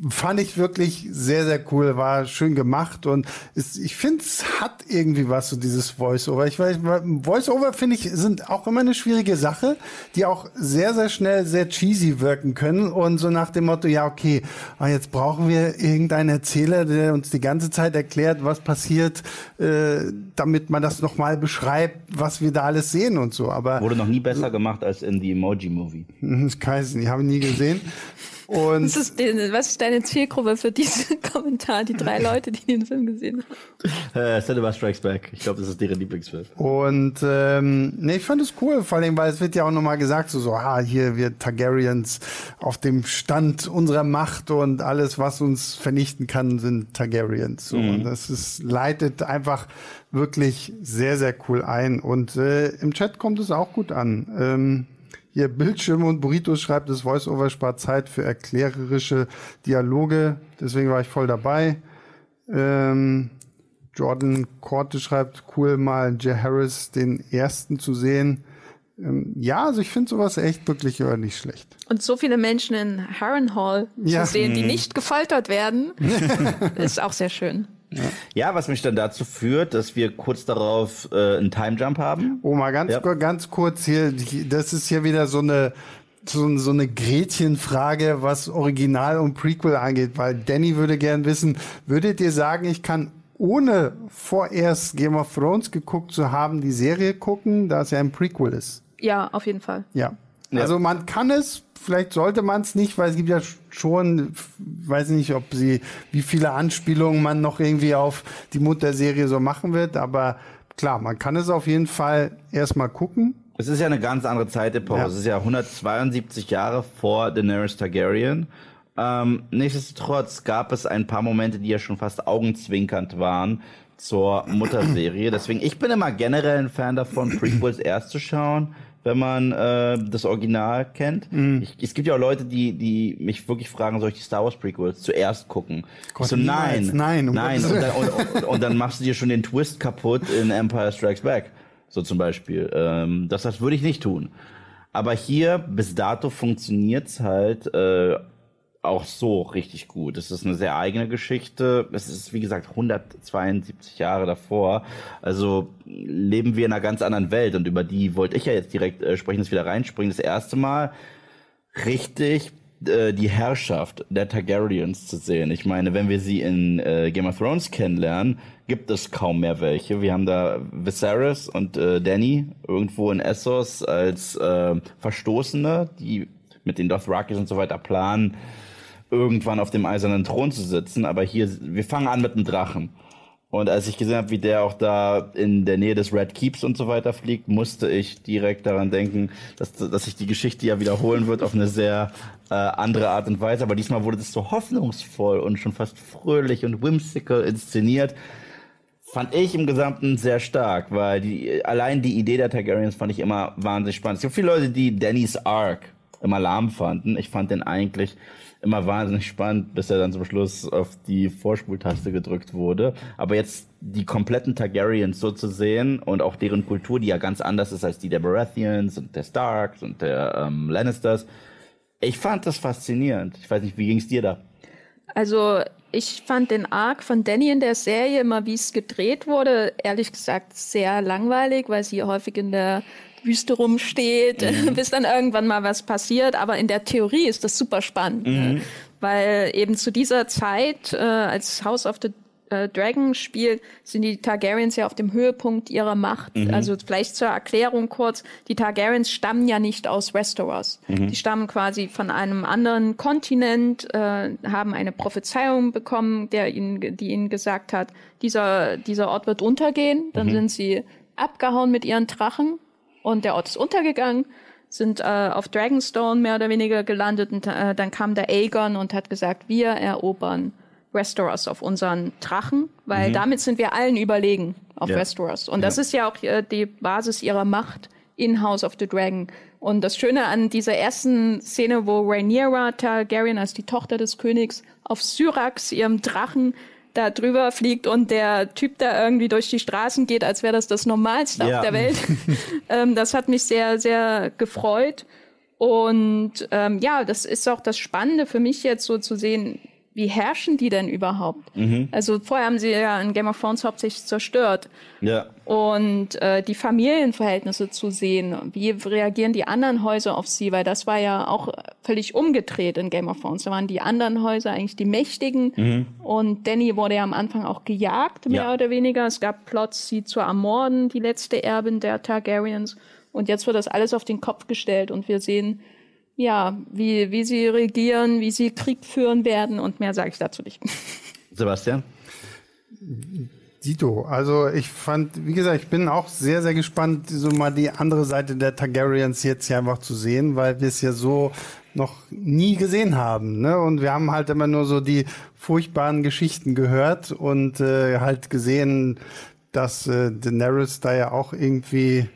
fand ich wirklich sehr, sehr cool, war schön gemacht und es, ich finde, es hat irgendwie was, so dieses Voice-Over. Ich weiß, Voice-Over finde ich, sind auch immer eine schwierige Sache, die auch sehr, sehr schnell sehr cheesy wirken können und so nach dem Motto, ja, okay, ah, jetzt brauchen wir irgendeinen Erzähler, der uns die ganze Zeit erklärt, was passiert, äh, damit man das nochmal beschreibt, was wir da alles sehen und so. Aber Wurde noch nie besser gemacht als in die Emoji-Movie. Ich weiß nicht, habe ich nie gesehen. Und was ist, was ist deine Zielgruppe für diesen Kommentar? Die drei Leute, die den Film gesehen haben. Äh, Cinema Strikes Back. Ich glaube, das ist deren Lieblingsfilm. Und ähm, nee, ich fand es cool, vor allem, weil es wird ja auch nochmal gesagt, so, so, ah, hier wir Targaryens auf dem Stand unserer Macht und alles, was uns vernichten kann, sind Targaryens. So, mhm. Und das ist, leitet einfach wirklich sehr, sehr cool ein. Und äh, im Chat kommt es auch gut an. Ähm, hier Bildschirme und Burritos schreibt, das Voiceover spart Zeit für erklärerische Dialoge. Deswegen war ich voll dabei. Ähm, Jordan Korte schreibt, cool mal Jay Harris den ersten zu sehen. Ähm, ja, also ich finde sowas echt wirklich ja, nicht schlecht. Und so viele Menschen in Harrenhal ja. zu sehen, die mhm. nicht gefoltert werden, ist auch sehr schön. Ja. ja. was mich dann dazu führt, dass wir kurz darauf äh, einen Time Jump haben. Oh, mal ganz, ja. ganz kurz hier, das ist hier wieder so eine so, so eine Gretchenfrage, was Original und Prequel angeht, weil Danny würde gern wissen, würdet ihr sagen, ich kann ohne vorerst Game of Thrones geguckt zu haben, die Serie gucken, da es ja ein Prequel ist? Ja, auf jeden Fall. Ja. Ja. Also man kann es, vielleicht sollte man es nicht, weil es gibt ja schon, weiß nicht, ob sie, wie viele Anspielungen man noch irgendwie auf die Mutterserie so machen wird, aber klar, man kann es auf jeden Fall erstmal gucken. Es ist ja eine ganz andere Zeitepoche. Ja. Es ist ja 172 Jahre vor Daenerys Targaryen. Ähm, nichtsdestotrotz gab es ein paar Momente, die ja schon fast augenzwinkernd waren zur Mutterserie. Deswegen, ich bin immer generell ein Fan davon, Prequels erst zu schauen wenn man äh, das Original kennt. Mm. Ich, es gibt ja auch Leute, die, die mich wirklich fragen, soll ich die Star Wars Prequels zuerst gucken? Gott, so, nein, nein, um nein. Und dann, und, und, und dann, machst du dir schon den Twist kaputt in Empire Strikes Back. So zum Beispiel. Ähm, das, das würde ich nicht tun. Aber hier, bis dato funktioniert's halt äh, auch so richtig gut. Es ist eine sehr eigene Geschichte. Es ist, wie gesagt, 172 Jahre davor. Also leben wir in einer ganz anderen Welt und über die wollte ich ja jetzt direkt äh, sprechen, das wieder reinspringen. Das erste Mal richtig äh, die Herrschaft der Targaryens zu sehen. Ich meine, wenn wir sie in äh, Game of Thrones kennenlernen, gibt es kaum mehr welche. Wir haben da Viserys und äh, Danny irgendwo in Essos als äh, Verstoßene, die mit den Dothrakis und so weiter planen, irgendwann auf dem eisernen Thron zu sitzen. Aber hier, wir fangen an mit einem Drachen. Und als ich gesehen habe, wie der auch da in der Nähe des Red Keeps und so weiter fliegt, musste ich direkt daran denken, dass, dass sich die Geschichte ja wiederholen wird auf eine sehr äh, andere Art und Weise. Aber diesmal wurde das so hoffnungsvoll und schon fast fröhlich und whimsical inszeniert. Fand ich im Gesamten sehr stark, weil die, allein die Idee der Targaryens fand ich immer wahnsinnig spannend. Es gibt viele Leute, die Dannys Arc immer lahm fanden. Ich fand den eigentlich immer wahnsinnig spannend, bis er dann zum Schluss auf die Vorspultaste gedrückt wurde. Aber jetzt die kompletten Targaryens so zu sehen und auch deren Kultur, die ja ganz anders ist als die der Baratheons und der Starks und der ähm, Lannisters. Ich fand das faszinierend. Ich weiß nicht, wie ging es dir da? Also ich fand den Arc von Danny in der Serie immer, wie es gedreht wurde, ehrlich gesagt sehr langweilig, weil sie häufig in der Wüste rumsteht, mhm. bis dann irgendwann mal was passiert. Aber in der Theorie ist das super spannend, ne? mhm. weil eben zu dieser Zeit äh, als House of the äh, Dragon spielt, sind die Targaryens ja auf dem Höhepunkt ihrer Macht. Mhm. Also vielleicht zur Erklärung kurz, die Targaryens stammen ja nicht aus Westeros. Mhm. Die stammen quasi von einem anderen Kontinent, äh, haben eine Prophezeiung bekommen, der ihnen, die ihnen gesagt hat, dieser, dieser Ort wird untergehen. Dann mhm. sind sie abgehauen mit ihren Drachen und der Ort ist untergegangen sind äh, auf Dragonstone mehr oder weniger gelandet und äh, dann kam der Aegon und hat gesagt, wir erobern Westeros, auf unseren Drachen, weil mhm. damit sind wir allen überlegen auf ja. Westeros. Und das ist ja auch äh, die Basis ihrer Macht in House of the Dragon. Und das Schöne an dieser ersten Szene, wo Rhaenyra Targaryen als die Tochter des Königs auf Syrax, ihrem Drachen, da drüber fliegt und der Typ da irgendwie durch die Straßen geht, als wäre das das Normalste ja. auf der Welt. ähm, das hat mich sehr, sehr gefreut. Und ähm, ja, das ist auch das Spannende für mich jetzt so zu sehen, wie herrschen die denn überhaupt? Mhm. Also vorher haben sie ja in Game of Thrones hauptsächlich zerstört. Ja. Und äh, die Familienverhältnisse zu sehen, wie reagieren die anderen Häuser auf sie, weil das war ja auch völlig umgedreht in Game of Thrones. Da waren die anderen Häuser eigentlich die Mächtigen mhm. und Danny wurde ja am Anfang auch gejagt, mehr ja. oder weniger. Es gab Plots, sie zu ermorden, die letzte Erbin der Targaryens. Und jetzt wird das alles auf den Kopf gestellt und wir sehen, ja, wie, wie sie regieren, wie sie Krieg führen werden und mehr sage ich dazu nicht. Sebastian? Dito, also ich fand, wie gesagt, ich bin auch sehr, sehr gespannt, so mal die andere Seite der Targaryens jetzt hier einfach zu sehen, weil wir es ja so noch nie gesehen haben. Ne? Und wir haben halt immer nur so die furchtbaren Geschichten gehört und äh, halt gesehen, dass äh, Daenerys da ja auch irgendwie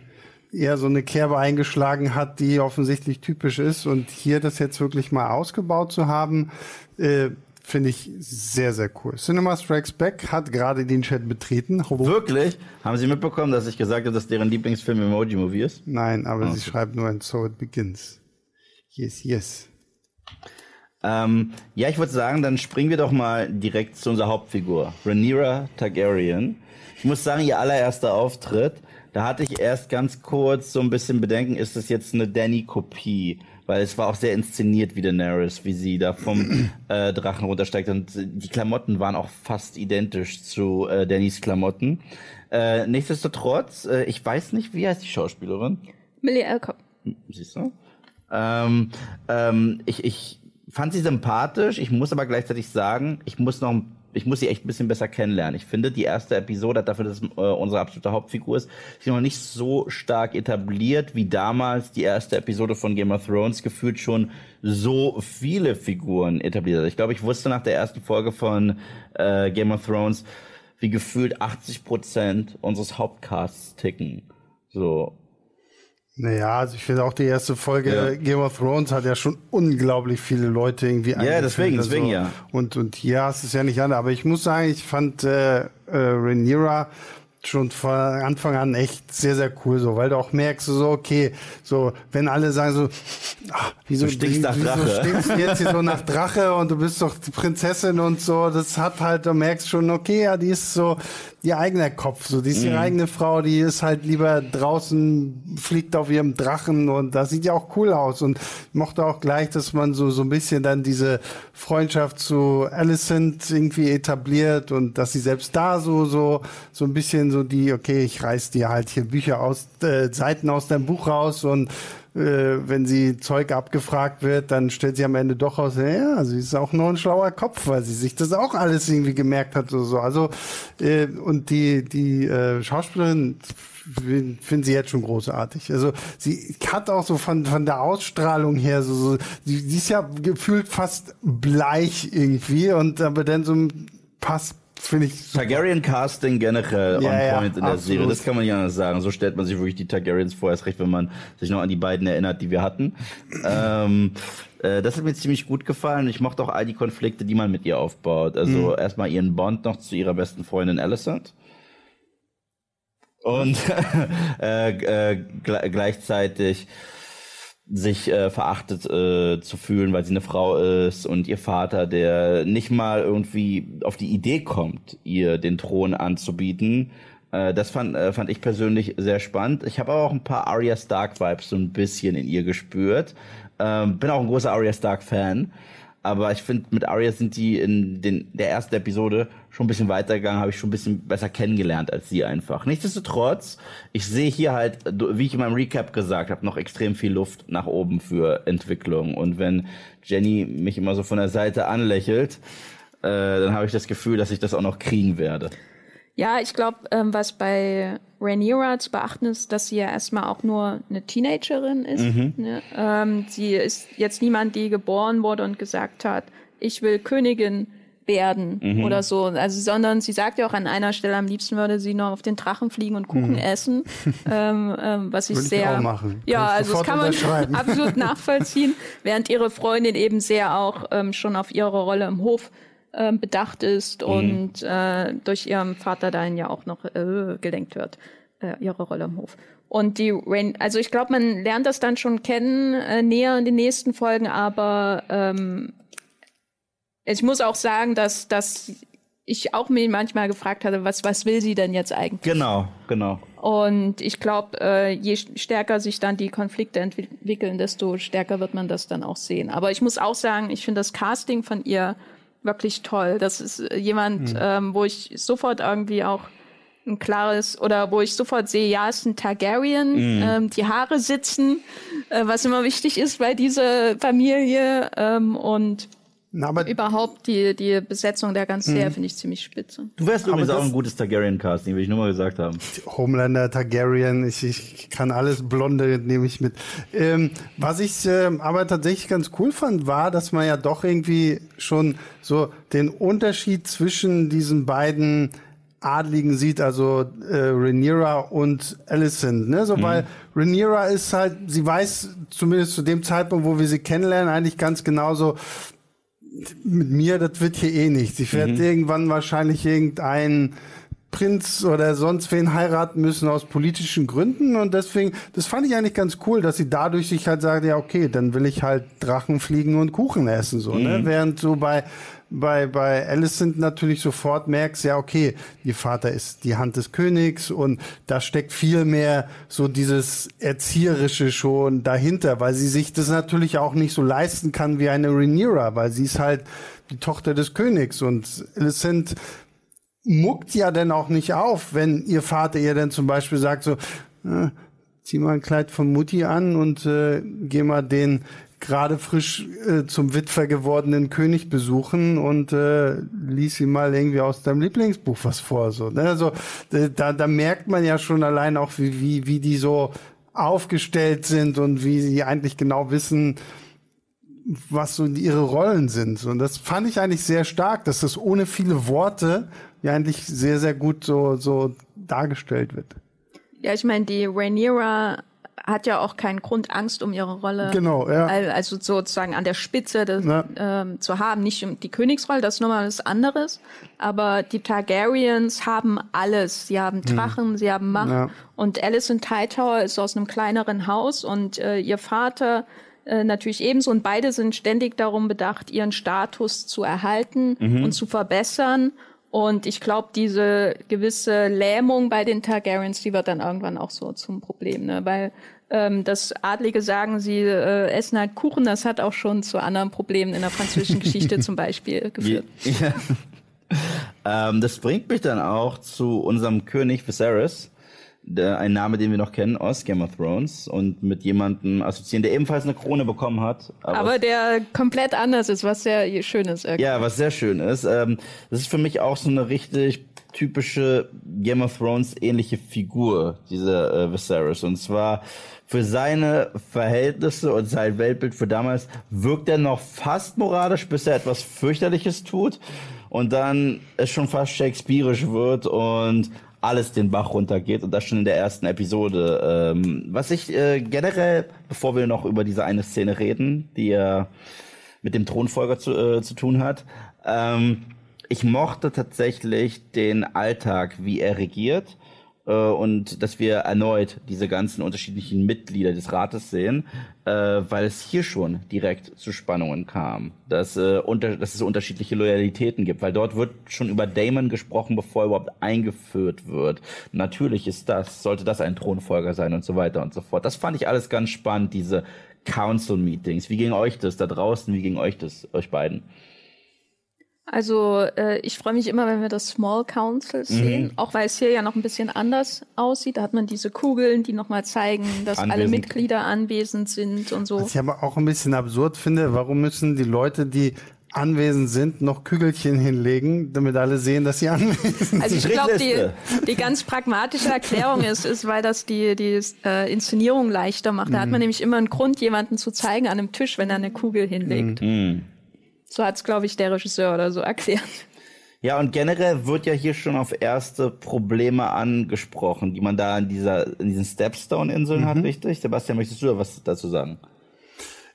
eher so eine Kerbe eingeschlagen hat, die offensichtlich typisch ist. Und hier das jetzt wirklich mal ausgebaut zu haben, äh, finde ich sehr, sehr cool. Cinema Strikes Back hat gerade den Chat betreten. Wirklich? Haben Sie mitbekommen, dass ich gesagt habe, dass deren Lieblingsfilm Emoji Movie ist? Nein, aber okay. sie schreibt nur ein So It Begins. Yes, yes. Ähm, ja, ich würde sagen, dann springen wir doch mal direkt zu unserer Hauptfigur, Rhaenyra Targaryen. Ich muss sagen, ihr allererster Auftritt da hatte ich erst ganz kurz so ein bisschen Bedenken, ist das jetzt eine Danny-Kopie? Weil es war auch sehr inszeniert wie Daenerys, wie sie da vom äh, Drachen runtersteigt. Und die Klamotten waren auch fast identisch zu äh, Dannys Klamotten. Äh, nichtsdestotrotz, äh, ich weiß nicht, wie heißt die Schauspielerin? Millie Alcock. Hm, siehst du? Ähm, ähm, ich, ich fand sie sympathisch. Ich muss aber gleichzeitig sagen, ich muss noch ein ich muss sie echt ein bisschen besser kennenlernen. Ich finde, die erste Episode dafür, dass es äh, unsere absolute Hauptfigur ist, ist noch nicht so stark etabliert wie damals die erste Episode von Game of Thrones gefühlt schon so viele Figuren etabliert hat. Ich glaube, ich wusste nach der ersten Folge von äh, Game of Thrones, wie gefühlt 80 Prozent unseres Hauptcasts ticken. So, naja, also ich finde auch die erste Folge ja. Game of Thrones hat ja schon unglaublich viele Leute irgendwie Ja, deswegen, deswegen also, ja. Und, und hier hast es ja nicht an. Aber ich muss sagen, ich fand äh, äh, Rhaenyra schon von Anfang an echt sehr, sehr cool, so, weil du auch merkst, so, okay, so, wenn alle sagen so, ach, wieso, du stinkst nach Drache. wieso stinkst du jetzt hier so nach Drache und du bist doch die Prinzessin und so, das hat halt, du merkst schon, okay, ja, die ist so, ihr eigener Kopf, so, die ist ihre mhm. eigene Frau, die ist halt lieber draußen, fliegt auf ihrem Drachen und das sieht ja auch cool aus und mochte auch gleich, dass man so, so ein bisschen dann diese Freundschaft zu Alicent irgendwie etabliert und dass sie selbst da so, so, so ein bisschen so die, okay, ich reiß dir halt hier Bücher aus, äh, Seiten aus deinem Buch raus und äh, wenn sie Zeug abgefragt wird, dann stellt sie am Ende doch aus, ja, sie ist auch nur ein schlauer Kopf, weil sie sich das auch alles irgendwie gemerkt hat oder so. Also äh, und die die äh, Schauspielerin finde sie jetzt schon großartig. Also sie hat auch so von von der Ausstrahlung her so, so die, die ist ja gefühlt fast bleich irgendwie und aber dann so ein Pass finde ich super. Targaryen Casting generell ja, on point ja, in der absolut. Serie. Das kann man ja anders sagen. So stellt man sich wirklich die Targaryens vor, erst recht, wenn man sich noch an die beiden erinnert, die wir hatten. ähm, äh, das hat mir ziemlich gut gefallen. Ich mochte auch all die Konflikte, die man mit ihr aufbaut. Also mhm. erstmal ihren Bond noch zu ihrer besten Freundin Alicent. Und äh, äh, gleichzeitig sich äh, verachtet äh, zu fühlen, weil sie eine Frau ist und ihr Vater, der nicht mal irgendwie auf die Idee kommt, ihr den Thron anzubieten. Äh, das fand, äh, fand ich persönlich sehr spannend. Ich habe aber auch ein paar Arya Stark Vibes so ein bisschen in ihr gespürt. Ähm, bin auch ein großer Arya Stark Fan. Aber ich finde, mit Arya sind die in den, der ersten Episode schon ein bisschen weitergegangen, habe ich schon ein bisschen besser kennengelernt als sie einfach. Nichtsdestotrotz, ich sehe hier halt, wie ich in meinem Recap gesagt habe, noch extrem viel Luft nach oben für Entwicklung. Und wenn Jenny mich immer so von der Seite anlächelt, äh, dann habe ich das Gefühl, dass ich das auch noch kriegen werde. Ja, ich glaube, ähm, was bei Rhaenyra zu beachten ist, dass sie ja erstmal auch nur eine Teenagerin ist. Mhm. Ne? Ähm, sie ist jetzt niemand, die geboren wurde und gesagt hat, ich will Königin werden mhm. oder so. Also, sondern sie sagt ja auch an einer Stelle, am liebsten würde sie nur auf den Drachen fliegen und Kuchen mhm. essen. ähm, ähm, was ich Würde sehr. Ich auch machen. Ja, also das kann man absolut nachvollziehen. Während ihre Freundin eben sehr auch ähm, schon auf ihre Rolle im Hof ähm, bedacht ist mhm. und äh, durch ihren Vater dahin ja auch noch äh, gelenkt wird, äh, ihre Rolle im Hof. Und die Rain, also ich glaube, man lernt das dann schon kennen, äh, näher in den nächsten Folgen, aber ähm, ich muss auch sagen, dass, dass ich auch mir manchmal gefragt hatte, was, was will sie denn jetzt eigentlich? Genau, genau. Und ich glaube, äh, je stärker sich dann die Konflikte entwickeln, desto stärker wird man das dann auch sehen. Aber ich muss auch sagen, ich finde das Casting von ihr wirklich toll. Das ist äh, jemand, mhm. ähm, wo ich sofort irgendwie auch ein klares oder wo ich sofort sehe, ja, ist ein Targaryen, mhm. ähm, die Haare sitzen, äh, was immer wichtig ist bei dieser Familie ähm, und na, aber Überhaupt die, die Besetzung der ganzen Serie mhm. finde ich ziemlich spitze. Du wärst übrigens auch ein gutes Targaryen-Casting, will ich nur mal gesagt haben. Homelander, Targaryen, ich, ich kann alles Blonde, nehme ich mit. Ähm, was ich äh, aber tatsächlich ganz cool fand, war, dass man ja doch irgendwie schon so den Unterschied zwischen diesen beiden Adligen sieht, also äh, Rhaenyra und Alicent, ne? So, mhm. weil Rhaenyra ist halt, sie weiß zumindest zu dem Zeitpunkt, wo wir sie kennenlernen, eigentlich ganz genauso, mit mir, das wird hier eh nichts. Ich werde mhm. irgendwann wahrscheinlich irgendeinen Prinz oder sonst wen heiraten müssen aus politischen Gründen und deswegen, das fand ich eigentlich ganz cool, dass sie dadurch sich halt sagt, ja okay, dann will ich halt Drachen fliegen und Kuchen essen so, ne? mhm. ne? Während so bei bei, bei Alicent natürlich sofort merkst, ja, okay, ihr Vater ist die Hand des Königs und da steckt viel mehr so dieses Erzieherische schon dahinter, weil sie sich das natürlich auch nicht so leisten kann wie eine Rhaenyra, weil sie ist halt die Tochter des Königs und Alicent muckt ja dann auch nicht auf, wenn ihr Vater ihr dann zum Beispiel sagt so, äh, zieh mal ein Kleid von Mutti an und äh, geh mal den gerade frisch äh, zum Witwer gewordenen König besuchen und äh, lies ihm mal irgendwie aus deinem Lieblingsbuch was vor. So, ne? Also da, da merkt man ja schon allein auch, wie, wie, wie die so aufgestellt sind und wie sie eigentlich genau wissen, was so ihre Rollen sind. Und das fand ich eigentlich sehr stark, dass das ohne viele Worte ja eigentlich sehr, sehr gut so, so dargestellt wird. Ja, ich meine, die Rhaenyra hat ja auch keinen Grund, Angst um ihre Rolle, genau, ja. also sozusagen an der Spitze des, ähm, zu haben. Nicht um die Königsrolle, das ist nochmal was anderes. Aber die Targaryens haben alles. Sie haben hm. Drachen, hm. sie haben Macht. Ja. Und Alicent Hightower ist aus einem kleineren Haus und äh, ihr Vater äh, natürlich ebenso. Und beide sind ständig darum bedacht, ihren Status zu erhalten mhm. und zu verbessern. Und ich glaube, diese gewisse Lähmung bei den Targaryens, die wird dann irgendwann auch so zum Problem, ne? Weil ähm, das Adlige sagen, sie äh, essen halt Kuchen, das hat auch schon zu anderen Problemen in der französischen Geschichte zum Beispiel geführt. Ja. ähm, das bringt mich dann auch zu unserem König Viserys der, ein Name, den wir noch kennen aus Game of Thrones und mit jemandem assoziieren, der ebenfalls eine Krone bekommen hat. Aber, aber der komplett anders ist, was sehr schön ist. Irgendwie. Ja, was sehr schön ist. Ähm, das ist für mich auch so eine richtig typische Game of Thrones ähnliche Figur, dieser äh, Viserys. Und zwar für seine Verhältnisse und sein Weltbild für damals wirkt er noch fast moralisch, bis er etwas fürchterliches tut und dann es schon fast shakespearisch wird und alles den Bach runtergeht und das schon in der ersten Episode. Ähm, was ich äh, generell, bevor wir noch über diese eine Szene reden, die ja mit dem Thronfolger zu, äh, zu tun hat, ähm, ich mochte tatsächlich den Alltag, wie er regiert. Äh, und dass wir erneut diese ganzen unterschiedlichen Mitglieder des Rates sehen, äh, weil es hier schon direkt zu Spannungen kam, dass, äh, unter, dass es unterschiedliche Loyalitäten gibt, weil dort wird schon über Damon gesprochen, bevor er überhaupt eingeführt wird. Natürlich ist das, sollte das ein Thronfolger sein und so weiter und so fort. Das fand ich alles ganz spannend, diese Council-Meetings. Wie ging euch das da draußen? Wie ging euch das, euch beiden? Also äh, ich freue mich immer, wenn wir das Small Council sehen, mhm. auch weil es hier ja noch ein bisschen anders aussieht. Da hat man diese Kugeln, die nochmal zeigen, dass anwesend. alle Mitglieder anwesend sind und so. Was ich aber auch ein bisschen absurd finde, warum müssen die Leute, die anwesend sind, noch Kügelchen hinlegen, damit alle sehen, dass sie anwesend sind. Also ich glaube, die, die ganz pragmatische Erklärung ist, ist, weil das die, die äh, Inszenierung leichter macht. Da mhm. hat man nämlich immer einen Grund, jemanden zu zeigen an einem Tisch, wenn er eine Kugel hinlegt. Mhm. So hat es, glaube ich, der Regisseur oder so erklärt. Ja, und generell wird ja hier schon auf erste Probleme angesprochen, die man da in, dieser, in diesen Stepstone-Inseln mhm. hat, richtig? Sebastian, möchtest du da was dazu sagen?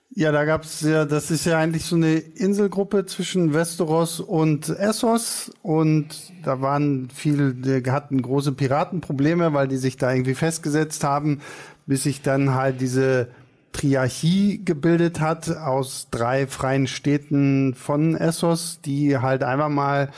Ja, da gab's ja, das ist ja eigentlich so eine Inselgruppe zwischen Westeros und Essos und da waren viele, die hatten große Piratenprobleme, weil die sich da irgendwie festgesetzt haben, bis sich dann halt diese Triarchie gebildet hat aus drei freien Städten von Essos, die halt einfach mal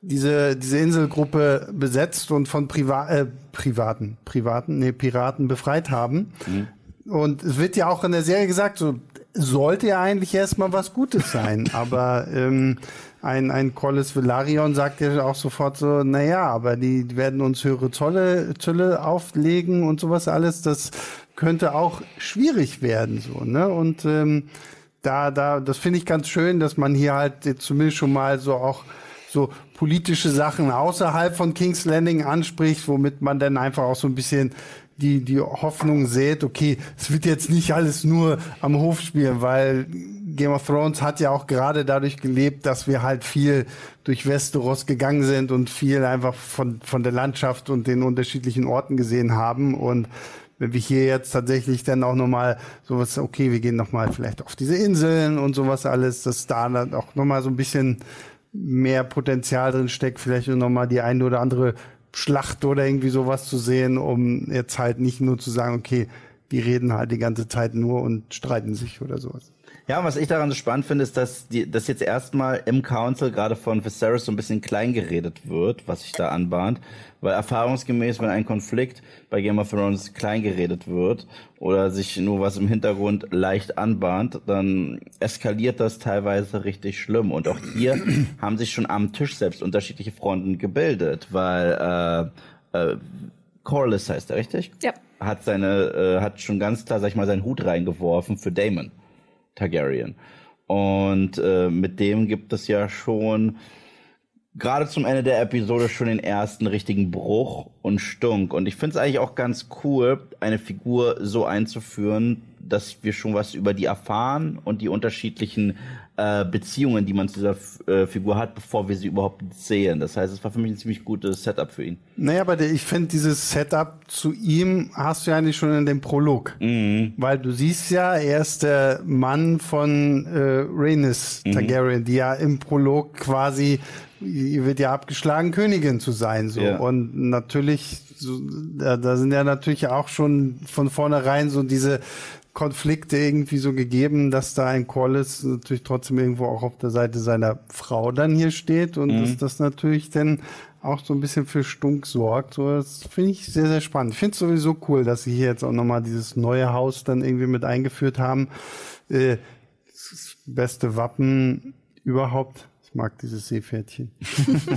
diese, diese Inselgruppe besetzt und von Priva äh, Privaten, Privaten, nee, Piraten befreit haben. Mhm. Und es wird ja auch in der Serie gesagt, so sollte ja eigentlich erstmal was Gutes sein, aber ähm, ein, ein Collis Velarion sagt ja auch sofort so, naja, aber die werden uns höhere Zolle, Zölle auflegen und sowas alles, das könnte auch schwierig werden, so, ne? Und ähm, da, da, das finde ich ganz schön, dass man hier halt zumindest schon mal so auch so politische Sachen außerhalb von King's Landing anspricht, womit man dann einfach auch so ein bisschen die, die Hoffnung sät, okay, es wird jetzt nicht alles nur am Hof spielen, weil Game of Thrones hat ja auch gerade dadurch gelebt, dass wir halt viel durch Westeros gegangen sind und viel einfach von, von der Landschaft und den unterschiedlichen Orten gesehen haben und wenn wir hier jetzt tatsächlich dann auch nochmal sowas, okay, wir gehen nochmal vielleicht auf diese Inseln und sowas alles, dass da dann auch nochmal so ein bisschen mehr Potenzial drin steckt, vielleicht nochmal die eine oder andere Schlacht oder irgendwie sowas zu sehen, um jetzt halt nicht nur zu sagen, okay, die reden halt die ganze Zeit nur und streiten sich oder sowas. Ja, was ich daran so spannend finde, ist, dass die, dass jetzt erstmal im Council gerade von Viserys so ein bisschen klein geredet wird, was sich da anbahnt. Weil erfahrungsgemäß, wenn ein Konflikt bei Game of Thrones klein geredet wird oder sich nur was im Hintergrund leicht anbahnt, dann eskaliert das teilweise richtig schlimm. Und auch hier haben sich schon am Tisch selbst unterschiedliche Fronten gebildet, weil äh, äh, Corlys heißt er, richtig? Ja. Hat seine, äh, hat schon ganz klar, sag ich mal, seinen Hut reingeworfen für Damon. Targaryen. Und äh, mit dem gibt es ja schon gerade zum Ende der Episode schon den ersten richtigen Bruch und Stunk. Und ich finde es eigentlich auch ganz cool, eine Figur so einzuführen, dass wir schon was über die erfahren und die unterschiedlichen äh, Beziehungen, die man zu dieser äh, Figur hat, bevor wir sie überhaupt sehen. Das heißt, es war für mich ein ziemlich gutes Setup für ihn. Naja, aber der, ich finde, dieses Setup zu ihm hast du ja eigentlich schon in dem Prolog. Mhm. Weil du siehst ja, er ist der Mann von äh, Rhaenys mhm. Targaryen, mhm. die ja im Prolog quasi wird ja abgeschlagen, Königin zu sein. So. Ja. Und natürlich, so, da, da sind ja natürlich auch schon von vornherein so diese Konflikte irgendwie so gegeben, dass da ein Corliss natürlich trotzdem irgendwo auch auf der Seite seiner Frau dann hier steht und mhm. dass das natürlich dann auch so ein bisschen für Stunk sorgt. So, das finde ich sehr, sehr spannend. Ich finde es sowieso cool, dass sie hier jetzt auch nochmal dieses neue Haus dann irgendwie mit eingeführt haben. Äh, das beste Wappen überhaupt mag dieses Seepferdchen.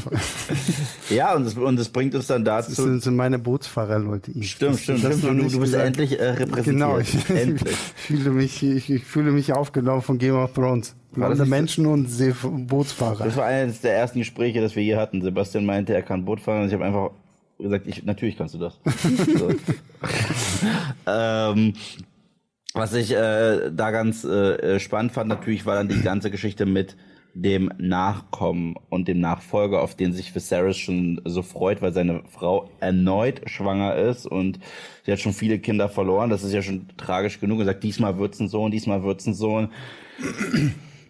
ja, und das, und das bringt uns dann dazu. Das sind, sind meine Bootsfahrer, Leute. Ich, stimmt, stimmt, stimmt. Du, du bist endlich äh, repräsentiert. Genau, ich, endlich. ich, fühle mich, ich, ich, fühle mich aufgenommen von Game of Thrones. Alle Menschen und See Bootsfahrer. Das war eines der ersten Gespräche, das wir hier hatten. Sebastian meinte, er kann Boot fahren und ich habe einfach gesagt, ich, natürlich kannst du das. ähm, was ich äh, da ganz äh, spannend fand, natürlich war dann die ganze Geschichte mit dem Nachkommen und dem Nachfolger, auf den sich Viserys schon so freut, weil seine Frau erneut schwanger ist und sie hat schon viele Kinder verloren. Das ist ja schon tragisch genug. Er sagt, diesmal wird's ein Sohn, diesmal wird's ein Sohn.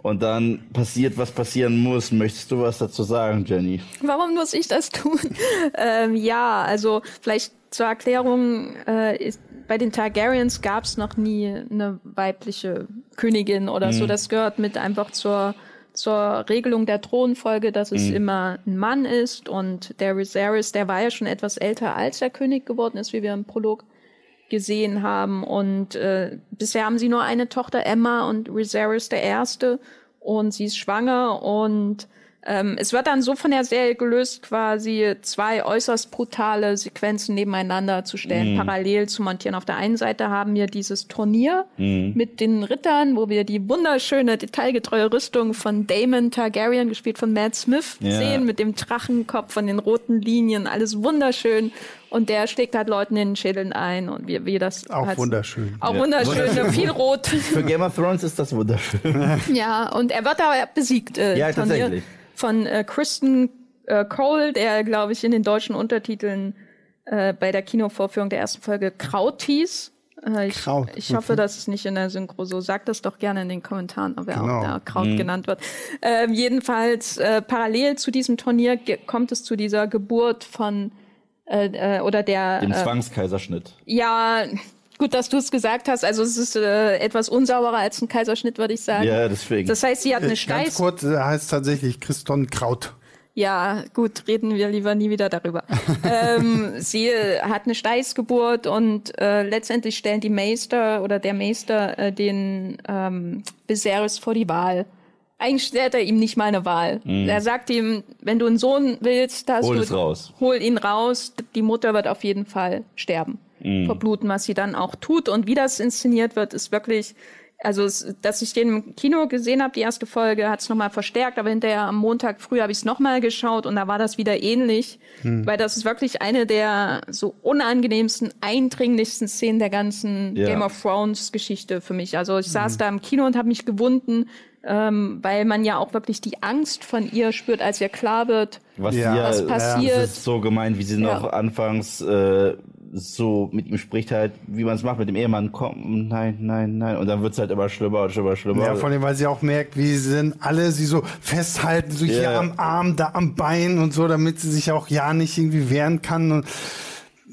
Und dann passiert, was passieren muss. Möchtest du was dazu sagen, Jenny? Warum muss ich das tun? ähm, ja, also vielleicht zur Erklärung, äh, ist, bei den Targaryens gab es noch nie eine weibliche Königin oder mhm. so. Das gehört mit einfach zur zur Regelung der Thronfolge, dass es mhm. immer ein Mann ist und der Viserys, der war ja schon etwas älter, als der König geworden ist, wie wir im Prolog gesehen haben. Und äh, bisher haben sie nur eine Tochter, Emma, und Viserys der Erste. Und sie ist schwanger und ähm, es wird dann so von der Serie gelöst, quasi zwei äußerst brutale Sequenzen nebeneinander zu stellen, mhm. parallel zu montieren. Auf der einen Seite haben wir dieses Turnier mhm. mit den Rittern, wo wir die wunderschöne, detailgetreue Rüstung von Damon Targaryen, gespielt von Matt Smith, ja. sehen, mit dem Drachenkopf von den roten Linien, alles wunderschön. Und der schlägt halt Leuten in den Schädeln ein und wie, wie das auch halt, wunderschön. Auch ja. wunderschön, wunderschön. viel rot. Für Game of Thrones ist das wunderschön. ja, und er wird aber besiegt. Äh, ja, tatsächlich von äh, Kristen äh, Cole, der, glaube ich, in den deutschen Untertiteln äh, bei der Kinovorführung der ersten Folge Kraut hieß. Äh, ich, Kraut. ich hoffe, mhm. dass es nicht in der Synchro so. Sagt das doch gerne in den Kommentaren, ob er genau. auch da Kraut mhm. genannt wird. Ähm, jedenfalls, äh, parallel zu diesem Turnier kommt es zu dieser Geburt von äh, äh, oder der dem Zwangskaiserschnitt. Ja, Gut, dass du es gesagt hast. Also es ist äh, etwas unsauberer als ein Kaiserschnitt, würde ich sagen. Ja, deswegen. Das heißt, sie hat eine Steiß... Ganz kurz, äh, heißt tatsächlich Christon Kraut. Ja, gut, reden wir lieber nie wieder darüber. ähm, sie äh, hat eine Steißgeburt und äh, letztendlich stellen die Meister oder der Meister äh, den ähm, Viserys vor die Wahl. Eigentlich stellt er ihm nicht mal eine Wahl. Mhm. Er sagt ihm, wenn du einen Sohn willst, hol, du, raus. hol ihn raus. Die Mutter wird auf jeden Fall sterben mhm. verbluten, was sie dann auch tut. Und wie das inszeniert wird, ist wirklich, also es, dass ich den im Kino gesehen habe, die erste Folge, hat es nochmal verstärkt, aber hinterher am Montag früh habe ich es nochmal geschaut und da war das wieder ähnlich, mhm. weil das ist wirklich eine der so unangenehmsten, eindringlichsten Szenen der ganzen ja. Game of Thrones Geschichte für mich. Also ich saß mhm. da im Kino und habe mich gewunden, ähm, weil man ja auch wirklich die Angst von ihr spürt, als ihr klar wird, was, ja, was passiert. Ja, das ist so gemeint, wie sie noch anfangs äh, so mit ihm spricht halt, wie man es macht mit dem Ehemann, komm, nein, nein, nein. Und dann wird es halt immer schlimmer und schlimmer, schlimmer. Ja, vor allem, weil sie auch merkt, wie sie sind alle sie so festhalten, so yeah. hier am Arm, da am Bein und so, damit sie sich auch ja nicht irgendwie wehren kann. Und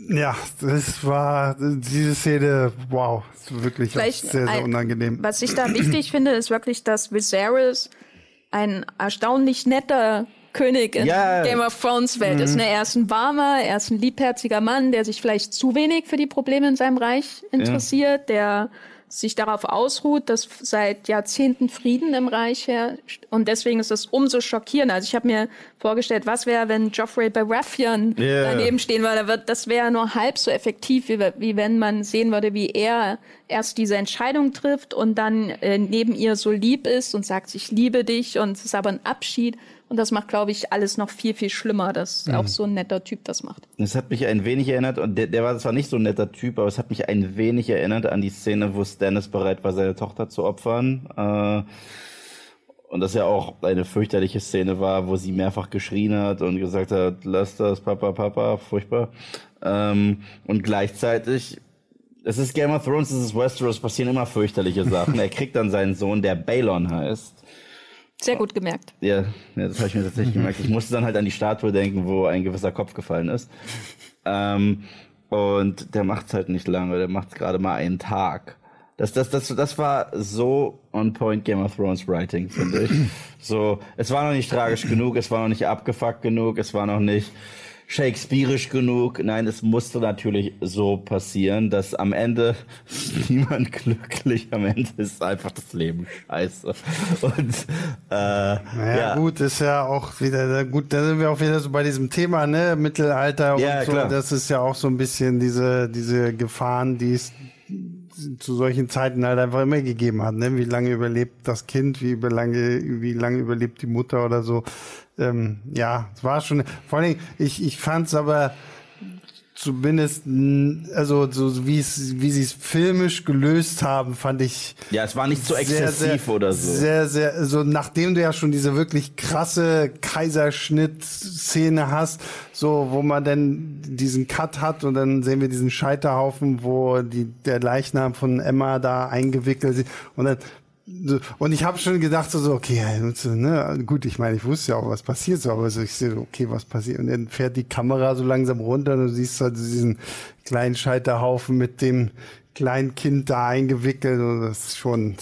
ja, das war diese Szene, wow, wirklich sehr, sehr ein, unangenehm. Was ich da wichtig finde, ist wirklich, dass Viserys ein erstaunlich netter König in ja. Game of Thrones Welt mhm. ist. Ne? Er ist ein warmer, er ist ein liebherziger Mann, der sich vielleicht zu wenig für die Probleme in seinem Reich interessiert, ja. der sich darauf ausruht, dass seit Jahrzehnten Frieden im Reich herrscht. Und deswegen ist es umso schockierender. Also ich habe mir vorgestellt, was wäre, wenn Joffrey Baratheon yeah. daneben stehen würde. Das wäre nur halb so effektiv, wie, wie, wenn man sehen würde, wie er erst diese Entscheidung trifft und dann äh, neben ihr so lieb ist und sagt, ich liebe dich und es ist aber ein Abschied. Und das macht, glaube ich, alles noch viel, viel schlimmer, dass mhm. auch so ein netter Typ das macht. Es hat mich ein wenig erinnert, und der, der war zwar nicht so ein netter Typ, aber es hat mich ein wenig erinnert an die Szene, wo Stannis bereit war, seine Tochter zu opfern. Äh, und das ja auch eine fürchterliche Szene war, wo sie mehrfach geschrien hat und gesagt hat, lass das, Papa, Papa, furchtbar. Ähm, und gleichzeitig, es ist Game of Thrones, es ist Westeros, passieren immer fürchterliche Sachen. er kriegt dann seinen Sohn, der Balon heißt. Sehr gut gemerkt. Ja, ja das habe ich mir tatsächlich gemerkt. Ich musste dann halt an die Statue denken, wo ein gewisser Kopf gefallen ist. Ähm, und der macht's halt nicht lange, der macht's gerade mal einen Tag. Das, das, das, das war so on point Game of Thrones Writing, finde ich. So, es war noch nicht tragisch genug, es war noch nicht abgefuckt genug, es war noch nicht shakespearisch genug. Nein, es musste natürlich so passieren, dass am Ende niemand glücklich. Am Ende ist einfach das Leben scheiße. Und äh, naja, ja. gut, ist ja auch wieder gut. Da sind wir auch wieder so bei diesem Thema, ne, Mittelalter ja, und so. Klar. Das ist ja auch so ein bisschen diese diese Gefahren, die es zu solchen Zeiten halt einfach immer gegeben hat. Ne? Wie lange überlebt das Kind, wie lange, wie lange überlebt die Mutter oder so. Ähm, ja, es war schon. Vor allem, ich, ich fand es aber zumindest, also so wie es, wie sie es filmisch gelöst haben, fand ich. Ja, es war nicht so exzessiv sehr, oder so. Sehr, sehr, so nachdem du ja schon diese wirklich krasse Kaiserschnitt-Szene hast, so wo man dann diesen Cut hat und dann sehen wir diesen Scheiterhaufen, wo die der Leichnam von Emma da eingewickelt ist und dann und ich habe schon gedacht, so, okay, ne, gut, ich meine, ich wusste ja auch, was passiert, so, aber so, ich sehe, okay, was passiert? Und dann fährt die Kamera so langsam runter und du siehst halt diesen kleinen Scheiterhaufen mit dem kleinen Kind da eingewickelt und das ist schon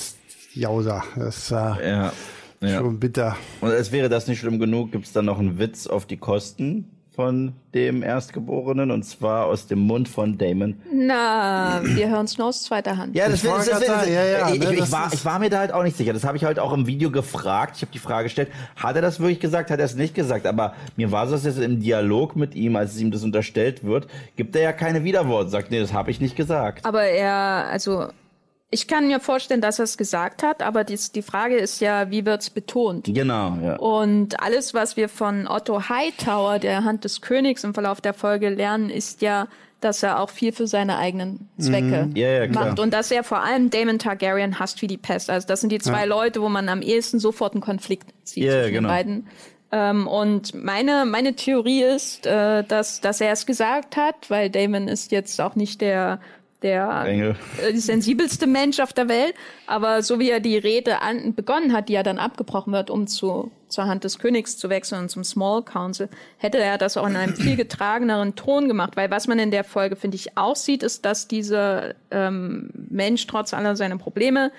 Jauser. Das ist äh, ja, ja. schon bitter. Und es wäre das nicht schlimm genug, gibt es dann noch einen Witz auf die Kosten? Von dem Erstgeborenen und zwar aus dem Mund von Damon. Na, wir hören es nur aus zweiter Hand. Ja, das, das, das, das ja, ja, ich, ne, ich, war, ich war mir da halt auch nicht sicher. Das habe ich halt auch im Video gefragt. Ich habe die Frage gestellt, hat er das wirklich gesagt, hat er es nicht gesagt? Aber mir war es jetzt im Dialog mit ihm, als ihm das unterstellt wird, gibt er ja keine Widerworte. Sagt, nee, das habe ich nicht gesagt. Aber er, also ich kann mir vorstellen, dass er es gesagt hat, aber die, die Frage ist ja, wie wird's betont? Genau, ja. Und alles, was wir von Otto Hightower, der Hand des Königs im Verlauf der Folge lernen, ist ja, dass er auch viel für seine eigenen Zwecke mhm. ja, ja, macht. Und dass er vor allem Damon Targaryen hasst wie die Pest. Also das sind die zwei ja. Leute, wo man am ehesten sofort einen Konflikt sieht ja, zwischen genau. den beiden. Ähm, und meine, meine Theorie ist, äh, dass, dass er es gesagt hat, weil Damon ist jetzt auch nicht der der Engel. Äh, sensibelste Mensch auf der Welt. Aber so wie er die Rede an, begonnen hat, die ja dann abgebrochen wird, um zu, zur Hand des Königs zu wechseln und zum Small Council, hätte er das auch in einem viel getrageneren Ton gemacht. Weil was man in der Folge, finde ich, auch sieht, ist, dass dieser ähm, Mensch trotz aller seiner Probleme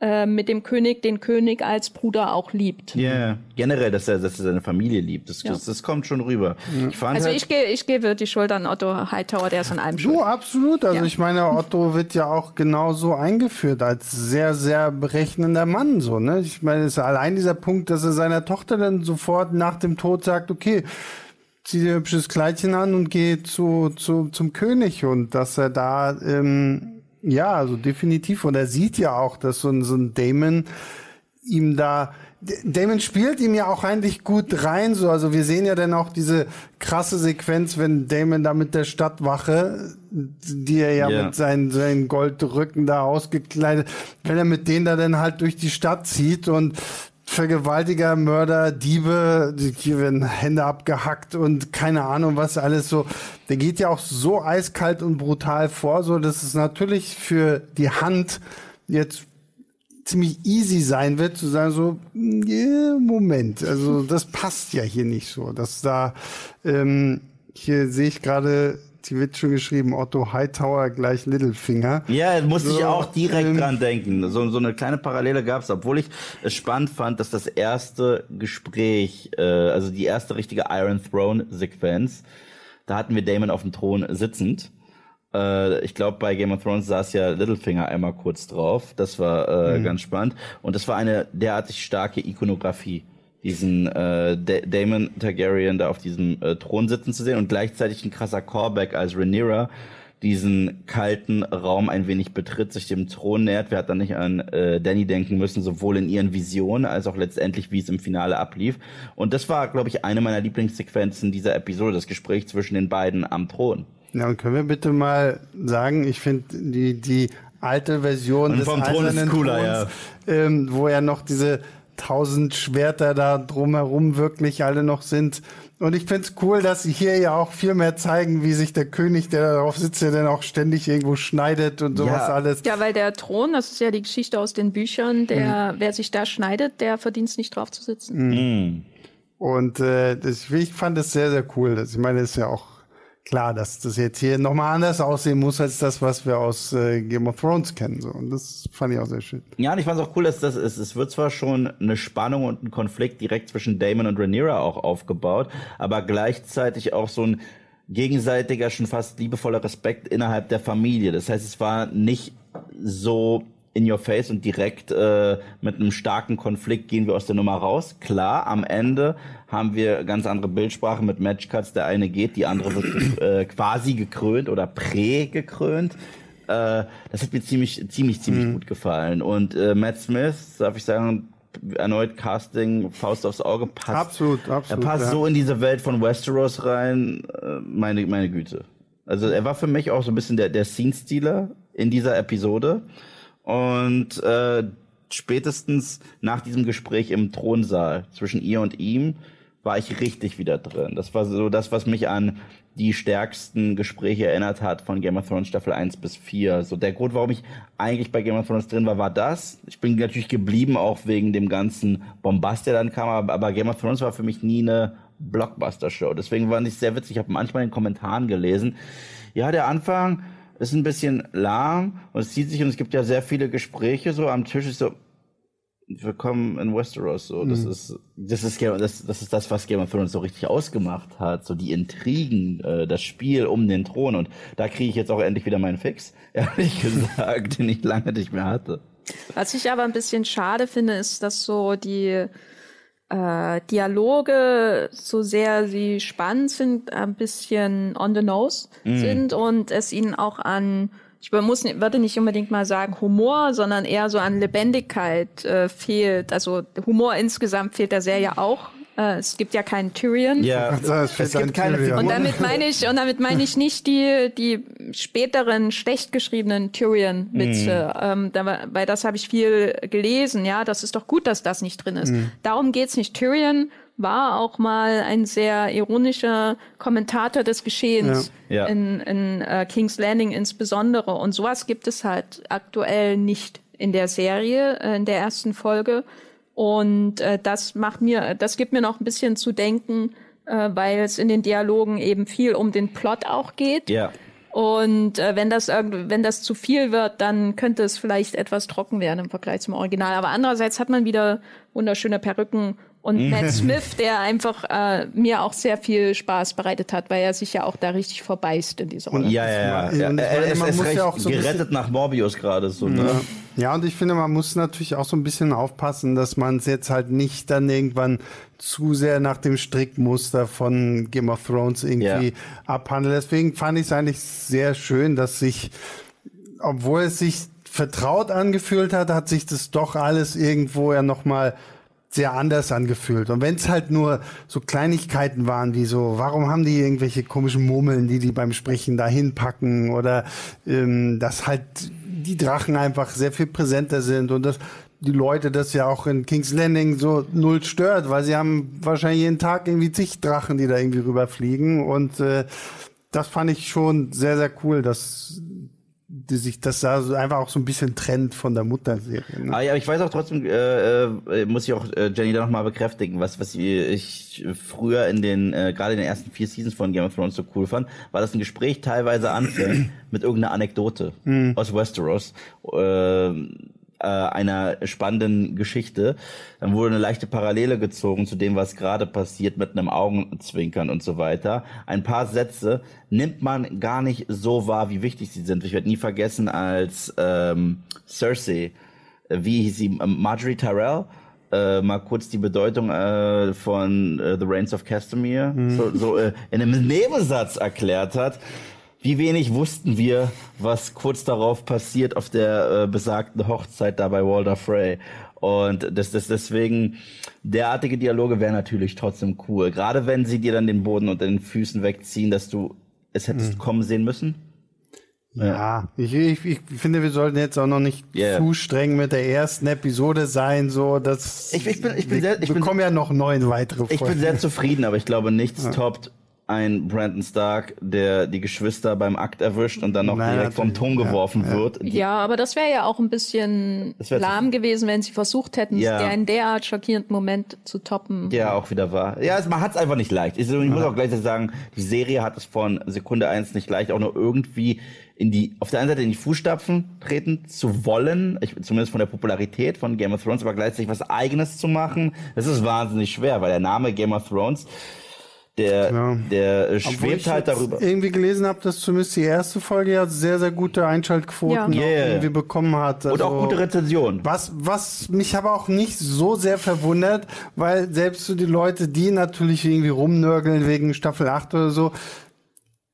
äh, mit dem König den König als Bruder auch liebt. Ja, yeah. generell, dass er, dass er seine Familie liebt. Das, ja. das, das kommt schon rüber. Ich also halt ich, gebe ich gebe die Schuld an Otto Hightower, der ist an allem schuld. Du, absolut. Also ja. ich meine, Otto wird ja auch genauso eingeführt als sehr, sehr berechnender Mann. So, ne? Ich meine, es ist allein dieser Punkt, dass er seiner Tochter dann sofort nach dem Tod sagt, okay, zieh dir ein hübsches Kleidchen an und geh zu, zu, zum König und dass er da ähm, ja, also definitiv. Und er sieht ja auch, dass so ein, so ein Damon ihm da Damon spielt ihm ja auch eigentlich gut rein, so. Also wir sehen ja dann auch diese krasse Sequenz, wenn Damon da mit der Stadtwache, die er ja yeah. mit seinen, seinen Goldrücken da ausgekleidet, wenn er mit denen da dann halt durch die Stadt zieht und Vergewaltiger, Mörder, Diebe, hier werden Hände abgehackt und keine Ahnung was alles so. Der geht ja auch so eiskalt und brutal vor, so dass es natürlich für die Hand jetzt ziemlich easy sein wird, zu sagen so, yeah, Moment, also das passt ja hier nicht so, dass da, ähm, hier sehe ich gerade die wird schon geschrieben, Otto Hightower gleich Littlefinger. Ja, musste so, ich auch direkt ähm, dran denken. So, so eine kleine Parallele gab es, obwohl ich es spannend fand, dass das erste Gespräch, äh, also die erste richtige Iron Throne Sequenz, da hatten wir Damon auf dem Thron sitzend. Äh, ich glaube, bei Game of Thrones saß ja Littlefinger einmal kurz drauf. Das war äh, mhm. ganz spannend. Und das war eine derartig starke Ikonografie diesen äh, Damon Targaryen da auf diesem äh, Thron sitzen zu sehen und gleichzeitig ein krasser Callback als Rhaenyra diesen kalten Raum ein wenig betritt, sich dem Thron nähert. Wir hatten dann nicht an äh, Danny denken müssen, sowohl in ihren Visionen als auch letztendlich, wie es im Finale ablief. Und das war, glaube ich, eine meiner Lieblingssequenzen dieser Episode, das Gespräch zwischen den beiden am Thron. Ja, und können wir bitte mal sagen, ich finde die, die alte Version und des vom Thron ist cooler, Throns, ja. ähm, wo er noch diese tausend Schwerter da drumherum wirklich alle noch sind. Und ich find's cool, dass sie hier ja auch viel mehr zeigen, wie sich der König, der darauf sitzt, der dann auch ständig irgendwo schneidet und sowas ja. alles. Ja, weil der Thron, das ist ja die Geschichte aus den Büchern, der, mhm. wer sich da schneidet, der verdient es nicht drauf zu sitzen. Mhm. Und äh, das, ich fand es sehr, sehr cool. Das, ich meine, das ist ja auch klar, dass das jetzt hier nochmal anders aussehen muss als das, was wir aus äh, Game of Thrones kennen. So. Und das fand ich auch sehr schön. Ja, und ich fand es auch cool, dass das ist. Es wird zwar schon eine Spannung und ein Konflikt direkt zwischen Damon und Rhaenyra auch aufgebaut, aber gleichzeitig auch so ein gegenseitiger, schon fast liebevoller Respekt innerhalb der Familie. Das heißt, es war nicht so in your face und direkt äh, mit einem starken Konflikt gehen wir aus der Nummer raus. Klar, am Ende haben wir ganz andere Bildsprache mit Matchcuts. Der eine geht, die andere wird äh, quasi gekrönt oder prä-gekrönt. Äh, das hat mir ziemlich, ziemlich, ziemlich mhm. gut gefallen. Und äh, Matt Smith, darf ich sagen, erneut Casting, Faust aufs Auge, passt. Absolut, absolut. Er passt ja. so in diese Welt von Westeros rein, äh, meine, meine Güte. Also er war für mich auch so ein bisschen der, der Scene-Stealer in dieser Episode. Und äh, spätestens nach diesem Gespräch im Thronsaal zwischen ihr und ihm war ich richtig wieder drin. Das war so das, was mich an die stärksten Gespräche erinnert hat von Game of Thrones Staffel 1 bis 4. So der Grund, warum ich eigentlich bei Game of Thrones drin war, war das. Ich bin natürlich geblieben, auch wegen dem ganzen Bombast, der dann kam, aber Game of Thrones war für mich nie eine Blockbuster-Show. Deswegen war ich sehr witzig. Ich habe manchmal in den Kommentaren gelesen, ja, der Anfang ist ein bisschen lahm und es zieht sich und es gibt ja sehr viele Gespräche so am Tisch. Ist so, willkommen in Westeros. So, das mhm. ist, das ist, das, das ist das, was Game of Thrones so richtig ausgemacht hat. So die Intrigen, äh, das Spiel um den Thron. Und da kriege ich jetzt auch endlich wieder meinen Fix, ehrlich gesagt, den ich lange nicht mehr hatte. Was ich aber ein bisschen schade finde, ist, dass so die äh, Dialoge, so sehr sie spannend sind, ein bisschen on the nose mm. sind und es ihnen auch an ich muss, würde nicht unbedingt mal sagen Humor, sondern eher so an Lebendigkeit äh, fehlt. Also Humor insgesamt fehlt der Serie auch. Äh, es gibt ja keinen Tyrion. Ja, es, es gibt keine Tyrion. Und damit meine ich, und damit meine ich nicht die, die späteren schlecht geschriebenen Tyrion-Witze. Mhm. Ähm, weil das habe ich viel gelesen, ja. Das ist doch gut, dass das nicht drin ist. Mhm. Darum geht's nicht. Tyrion war auch mal ein sehr ironischer Kommentator des Geschehens ja. Ja. in, in uh, King's Landing insbesondere. Und sowas gibt es halt aktuell nicht in der Serie, äh, in der ersten Folge. Und äh, das macht mir, das gibt mir noch ein bisschen zu denken, äh, weil es in den Dialogen eben viel um den Plot auch geht. Ja. Und äh, wenn das wenn das zu viel wird, dann könnte es vielleicht etwas trocken werden im Vergleich zum Original. Aber andererseits hat man wieder wunderschöne Perücken und Matt Smith, der einfach äh, mir auch sehr viel Spaß bereitet hat, weil er sich ja auch da richtig verbeißt in dieser Rolle. Ja, ja, ja. ja. Er, ist, ist recht ja so gerettet nach Morbius gerade so. Ne? Ja. ja, und ich finde, man muss natürlich auch so ein bisschen aufpassen, dass man es jetzt halt nicht dann irgendwann zu sehr nach dem Strickmuster von Game of Thrones irgendwie ja. abhandelt. Deswegen fand ich es eigentlich sehr schön, dass sich, obwohl es sich vertraut angefühlt hat, hat sich das doch alles irgendwo ja nochmal sehr anders angefühlt. Und wenn es halt nur so Kleinigkeiten waren, wie so, warum haben die irgendwelche komischen Murmeln, die die beim Sprechen da hinpacken oder ähm, dass halt die Drachen einfach sehr viel präsenter sind und dass die Leute das ja auch in King's Landing so null stört, weil sie haben wahrscheinlich jeden Tag irgendwie zig Drachen, die da irgendwie rüberfliegen und äh, das fand ich schon sehr, sehr cool, dass die sich das da so einfach auch so ein bisschen trennt von der Mutterserie. Ne? Ah, ja, ich weiß auch trotzdem, äh, äh, muss ich auch äh, Jenny da nochmal bekräftigen, was, was ich früher in den, äh, gerade in den ersten vier Seasons von Game of Thrones so cool fand, war, dass ein Gespräch teilweise anfängt mit irgendeiner Anekdote mhm. aus Westeros. Äh, äh, einer spannenden Geschichte. Dann wurde eine leichte Parallele gezogen zu dem, was gerade passiert mit einem Augenzwinkern und so weiter. Ein paar Sätze nimmt man gar nicht so wahr, wie wichtig sie sind. Ich werde nie vergessen, als ähm, Cersei, äh, wie hieß sie, Marjorie Tyrell, äh, mal kurz die Bedeutung äh, von äh, The Reigns of Castamere mhm. so, so äh, in einem Nebensatz erklärt hat wie wenig wussten wir, was kurz darauf passiert auf der äh, besagten Hochzeit da bei Walter Frey. Und das, das deswegen, derartige Dialoge wären natürlich trotzdem cool. Gerade wenn sie dir dann den Boden unter den Füßen wegziehen, dass du es hättest mhm. kommen sehen müssen. Ja, ja. Ich, ich, ich finde, wir sollten jetzt auch noch nicht yeah. zu streng mit der ersten Episode sein, so dass ich, ich bin, ich bin sehr, ich bekomme ja noch neun weitere Folgen. Ich bin sehr zufrieden, aber ich glaube, nichts ja. toppt ein Brandon Stark, der die Geschwister beim Akt erwischt und dann noch naja, direkt vom Turm geworfen ja, wird. Ja, aber das wäre ja auch ein bisschen lahm gewesen, wenn sie versucht hätten, ja. der in derart schockierenden Moment zu toppen. Ja, auch wieder wahr. Ja, man hat es einfach nicht leicht. Ich, ich muss auch gleich sagen, die Serie hat es von Sekunde eins nicht leicht, auch nur irgendwie in die, auf der einen Seite in die Fußstapfen treten zu wollen, ich, zumindest von der Popularität von Game of Thrones, aber gleichzeitig was eigenes zu machen. Das ist wahnsinnig schwer, weil der Name Game of Thrones der, ja. der äh, schwebt halt darüber. irgendwie gelesen habe, dass zumindest die erste Folge ja sehr, sehr gute Einschaltquoten ja. yeah. irgendwie bekommen hat. Also, Und auch also gute Rezensionen. Was, was mich aber auch nicht so sehr verwundert, weil selbst so die Leute, die natürlich irgendwie rumnörgeln wegen Staffel 8 oder so,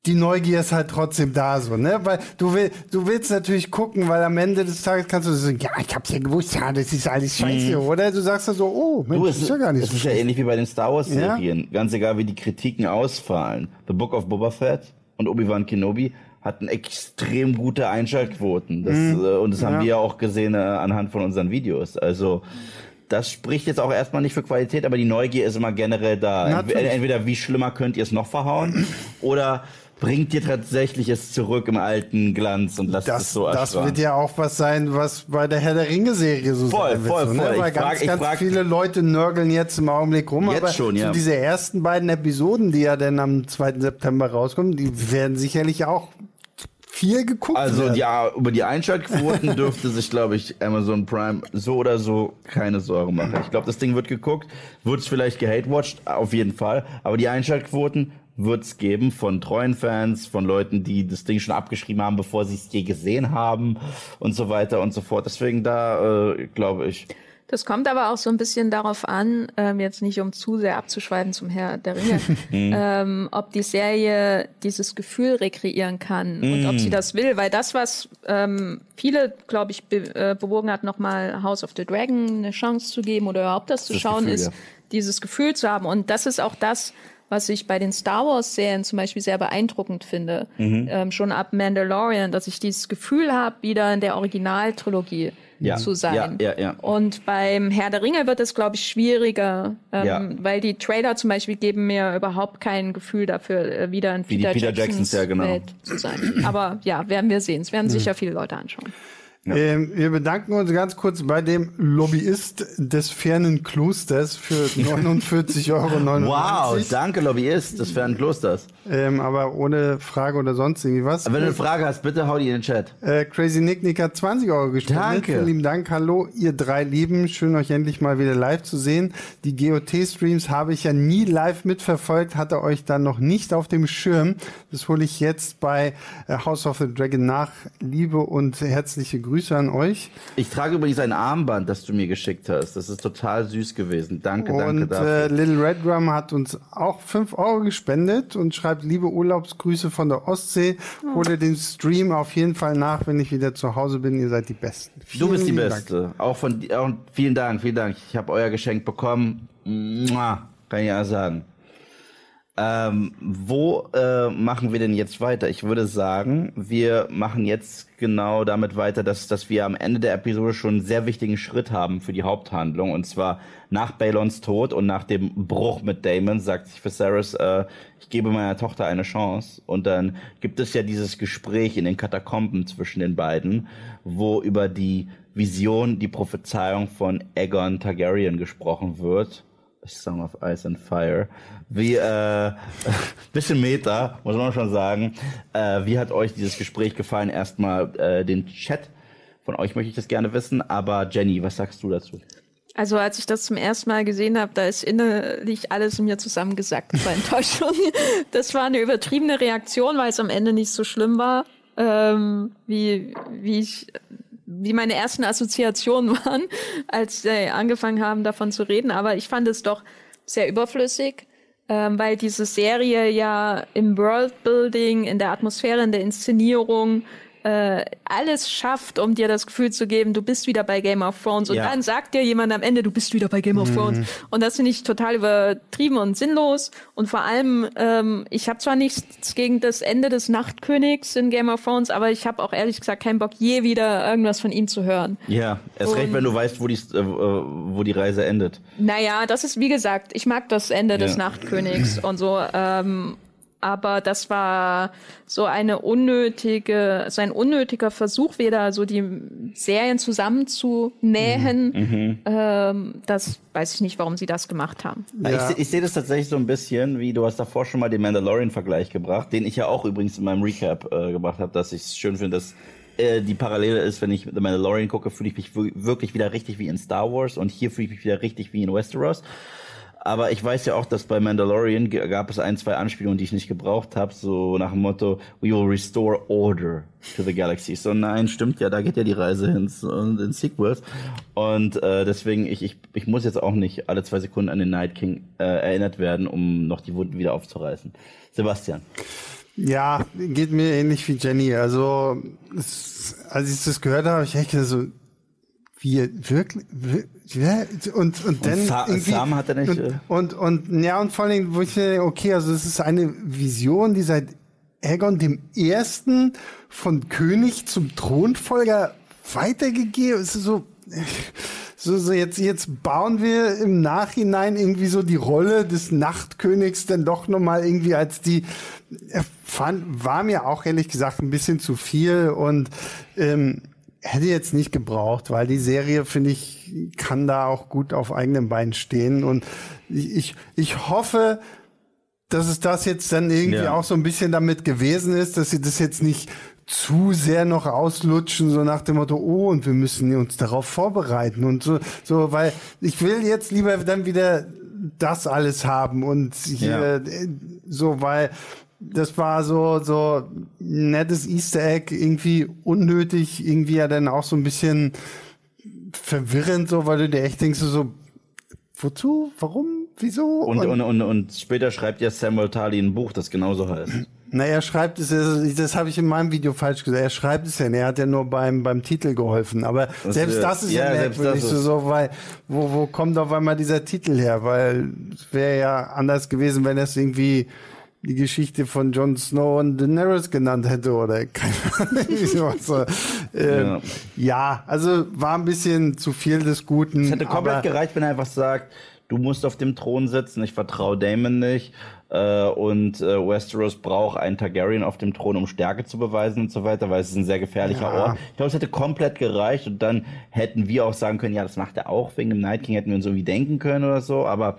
die Neugier ist halt trotzdem da so, ne? Weil du will, du willst natürlich gucken, weil am Ende des Tages kannst du so, ja, ich hab's ja gewusst, ja, das ist alles scheiße, mhm. oder? Du sagst dann so, oh, Mensch, du, es, ist ja gar nicht Es so ist schlecht. ja ähnlich wie bei den Star Wars Serien. Ja? Ganz egal, wie die Kritiken ausfallen. The Book of Boba Fett und Obi-Wan Kenobi hatten extrem gute Einschaltquoten. Das, mhm. äh, und das haben ja. wir ja auch gesehen äh, anhand von unseren Videos. Also, das spricht jetzt auch erstmal nicht für Qualität, aber die Neugier ist immer generell da. Natürlich. Entweder wie schlimmer könnt ihr es noch verhauen oder bringt ihr tatsächlich es zurück im alten Glanz und lasst Das, es so das erstrahlen. wird ja auch was sein, was bei der Herr der Ringe-Serie so Voll, sein wird. voll, so, ne? voll. Ich Weil ganz, frag- ganz frag- viele Leute nörgeln jetzt im Augenblick rum. Jetzt aber schon, ja. so diese ersten beiden Episoden, die ja dann am 2. September rauskommen, die werden sicherlich auch viel geguckt Also werden. ja, über die Einschaltquoten dürfte sich, glaube ich, Amazon Prime so oder so keine Sorgen machen. Ich glaube, das Ding wird geguckt, wird es vielleicht gehatewatcht, auf jeden Fall. Aber die Einschaltquoten wird es geben von treuen Fans, von Leuten, die das Ding schon abgeschrieben haben, bevor sie es je gesehen haben und so weiter und so fort. Deswegen da, äh, glaube ich, Das kommt aber auch so ein bisschen darauf an, ähm, jetzt nicht um zu sehr abzuschweifen zum Herr der Ringe, ähm, ob die Serie dieses Gefühl rekreieren kann und ob sie das will, weil das, was ähm, viele, glaube ich, be äh, bewogen hat, nochmal House of the Dragon eine Chance zu geben oder überhaupt das zu Das schauen, Gefühl, ist ja. dieses Gefühl zu haben. Und das ist auch das, was ich bei den Star Wars-Serien zum Beispiel sehr beeindruckend finde. Mhm. Ähm, schon ab Mandalorian, dass ich dieses Gefühl habe, wieder in der Originaltrilogie Ja. zu sein. Ja, ja. Und beim Herr der Ringe wird es, glaube ich, schwieriger, ähm, weil die Trailer zum Beispiel geben mir überhaupt kein Gefühl dafür, äh, wieder in Wie Peter, Peter Jacksons Jacksons, ja, genau. Welt zu sein. Aber ja, werden wir sehen. Es werden sicher viele Leute anschauen. Ähm, wir bedanken uns ganz kurz bei dem Lobbyist des fernen Klosters für 49,99 Euro. wow, danke Lobbyist des fernen Klosters. Ähm, aber ohne Frage oder sonst irgendwie was. Wenn du eine Frage hast, bitte hau die in den Chat. Äh, Crazy Nick Nick hat 20 Euro gespendet. Danke. Vielen lieben Dank. Hallo, ihr drei Lieben. Schön, euch endlich mal wieder live zu sehen. Die GOT-Streams habe ich ja nie live mitverfolgt, hatte euch dann noch nicht auf dem Schirm. Das hole ich jetzt bei äh, House of the Dragon nach. Liebe und herzliche Grüße an euch. Ich trage übrigens ein Armband, das du mir geschickt hast. Das ist total süß gewesen. Danke, danke Und äh, dafür. Little Red Drum hat uns auch 5 Euro gespendet und schreibt liebe Urlaubsgrüße von der Ostsee. Hole den Stream auf jeden Fall nach, wenn ich wieder zu Hause bin. Ihr seid die Besten. Du bist die Vielen Beste. Auch von dir. Auch, vielen Dank, vielen Dank. Ich habe euer Geschenk bekommen. Mua, kann ich ja sagen. Ähm, wo äh, machen wir denn jetzt weiter? Ich würde sagen, wir machen jetzt genau damit weiter, dass, dass wir am Ende der Episode schon einen sehr wichtigen Schritt haben für die Haupthandlung. Und zwar nach Balons Tod und nach dem Bruch mit Damon sagt sich Viserys, äh, ich gebe meiner Tochter eine Chance. Und dann gibt es ja dieses Gespräch in den Katakomben zwischen den beiden, wo über die Vision, die Prophezeiung von Aegon Targaryen gesprochen wird. Song of Ice and Fire. Wie, äh, bisschen Meta, muss man schon sagen. Äh, wie hat euch dieses Gespräch gefallen? Erstmal äh, den Chat. Von euch möchte ich das gerne wissen. Aber Jenny, was sagst du dazu? Also als ich das zum ersten Mal gesehen habe, da ist innerlich alles in mir zusammengesackt vor Enttäuschung. Das war eine übertriebene Reaktion, weil es am Ende nicht so schlimm war, ähm, wie, wie ich wie meine ersten Assoziationen waren, als sie angefangen haben, davon zu reden. Aber ich fand es doch sehr überflüssig, ähm, weil diese Serie ja im Worldbuilding, in der Atmosphäre, in der Inszenierung äh, alles schafft, um dir das Gefühl zu geben, du bist wieder bei Game of Thrones. Und Ja. dann sagt dir jemand am Ende, du bist wieder bei Game of Thrones. Und das finde ich total übertrieben und sinnlos. Und vor allem, ähm, ich habe zwar nichts gegen das Ende des Nachtkönigs in Game of Thrones, aber ich habe auch ehrlich gesagt keinen Bock, je wieder irgendwas von ihm zu hören. Ja, erst recht, Und- wenn du weißt, wo die, äh, wo die Reise endet. Naja, das ist wie gesagt, ich mag das Ende des Ja. Nachtkönigs und so. Ähm, aber das war so eine unnötige, so ein unnötiger Versuch, wieder so die Serien zusammenzunähen. Mhm. Ähm, das weiß ich nicht, warum sie das gemacht haben. Ja. Ich, ich sehe das tatsächlich so ein bisschen, wie du hast davor schon mal den Mandalorian-Vergleich gebracht, den ich ja auch übrigens in meinem Recap äh, gebracht habe, dass ich es schön finde, dass äh, die Parallele ist, wenn ich The Mandalorian gucke, fühle ich mich wirklich wieder richtig wie in Star Wars und hier fühle ich mich wieder richtig wie in Westeros. Aber ich weiß ja auch, dass bei Mandalorian gab es ein, zwei Anspielungen, die ich nicht gebraucht habe, so nach dem Motto, we will restore order to the galaxy. So nein, stimmt ja, da geht ja die Reise hin in Sequels. Und äh, deswegen, ich, ich, ich muss jetzt auch nicht alle zwei Sekunden an den Night King äh, erinnert werden, um noch die Wunden wieder aufzureißen. Sebastian. Ja, geht mir ähnlich wie Jenny. Also, es, als ich das gehört habe, ich echt so, wie, wirklich, wir- ja, und, und dann Sa- irgendwie, Sam hat er nicht, und, äh, und, und, ja, und vor allen Dingen, wo ich mir denke, okay, also es ist eine Vision, die seit Aegon dem Ersten von König zum Thronfolger weitergegeben, es ist so, so, so jetzt, jetzt bauen wir im Nachhinein irgendwie so die Rolle des Nachtkönigs dann doch nochmal irgendwie als die, fand, war mir auch ehrlich gesagt ein bisschen zu viel und ähm, hätte jetzt nicht gebraucht, weil die Serie, finde ich, kann da auch gut auf eigenen Beinen stehen und ich, ich, ich hoffe, dass es das jetzt dann irgendwie ja. auch so ein bisschen damit gewesen ist, dass sie das jetzt nicht zu sehr noch auslutschen, so nach dem Motto, oh, und wir müssen uns darauf vorbereiten und so, so, weil ich will jetzt lieber dann wieder das alles haben und hier, ja. so, weil das war so, so nettes Easter Egg, irgendwie unnötig, irgendwie ja dann auch so ein bisschen verwirrend, so, weil du dir echt denkst, so, wozu, warum, wieso? Und, und, und, und später schreibt ja Samuel Tali ein Buch, das genauso heißt. Na, er schreibt es, das habe ich in meinem Video falsch gesagt. Er schreibt es ja, er hat ja nur beim, beim Titel geholfen. Aber das selbst das ist ja, ja merkwürdig, so, so, weil, wo, wo kommt auf einmal dieser Titel her? Weil es wäre ja anders gewesen, wenn er es irgendwie die Geschichte von Jon Snow und Daenerys genannt hätte oder keine Ahnung. so. ähm, ja. ja, also war ein bisschen zu viel des Guten. Es hätte komplett gereicht, wenn er einfach sagt, du musst auf dem Thron sitzen, ich vertraue Damon nicht äh, und äh, Westeros braucht einen Targaryen auf dem Thron, um Stärke zu beweisen und so weiter, weil es ist ein sehr gefährlicher ja. Ort. Ich glaube, es hätte komplett gereicht und dann hätten wir auch sagen können, ja, das macht er auch wegen dem Night King, hätten wir uns irgendwie denken können oder so, aber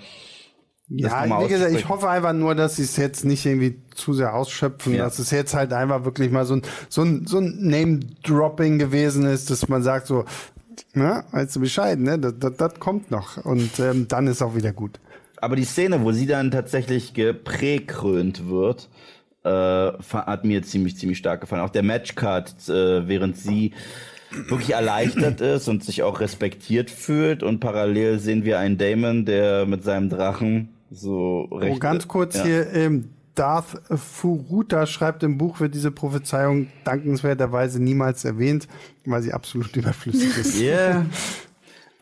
ja, wie gesagt, ich hoffe einfach nur, dass sie es jetzt nicht irgendwie zu sehr ausschöpfen, ja. dass es jetzt halt einfach wirklich mal so ein, so ein, so ein Name-Dropping gewesen ist, dass man sagt so, na, weißt du Bescheid, ne, das, das, das kommt noch und ähm, dann ist auch wieder gut aber die Szene, wo sie dann tatsächlich gepräkrönt wird, äh, hat mir ziemlich, ziemlich stark gefallen. Auch der Matchcard, äh, während sie wirklich erleichtert ist und sich auch respektiert fühlt und parallel sehen wir einen Damon, der mit seinem Drachen so recht. Oh, ganz kurz ja. hier, ähm, Darth Furuta schreibt im Buch, wird diese Prophezeiung dankenswerterweise niemals erwähnt, weil sie absolut überflüssig ist. Ja. Yeah.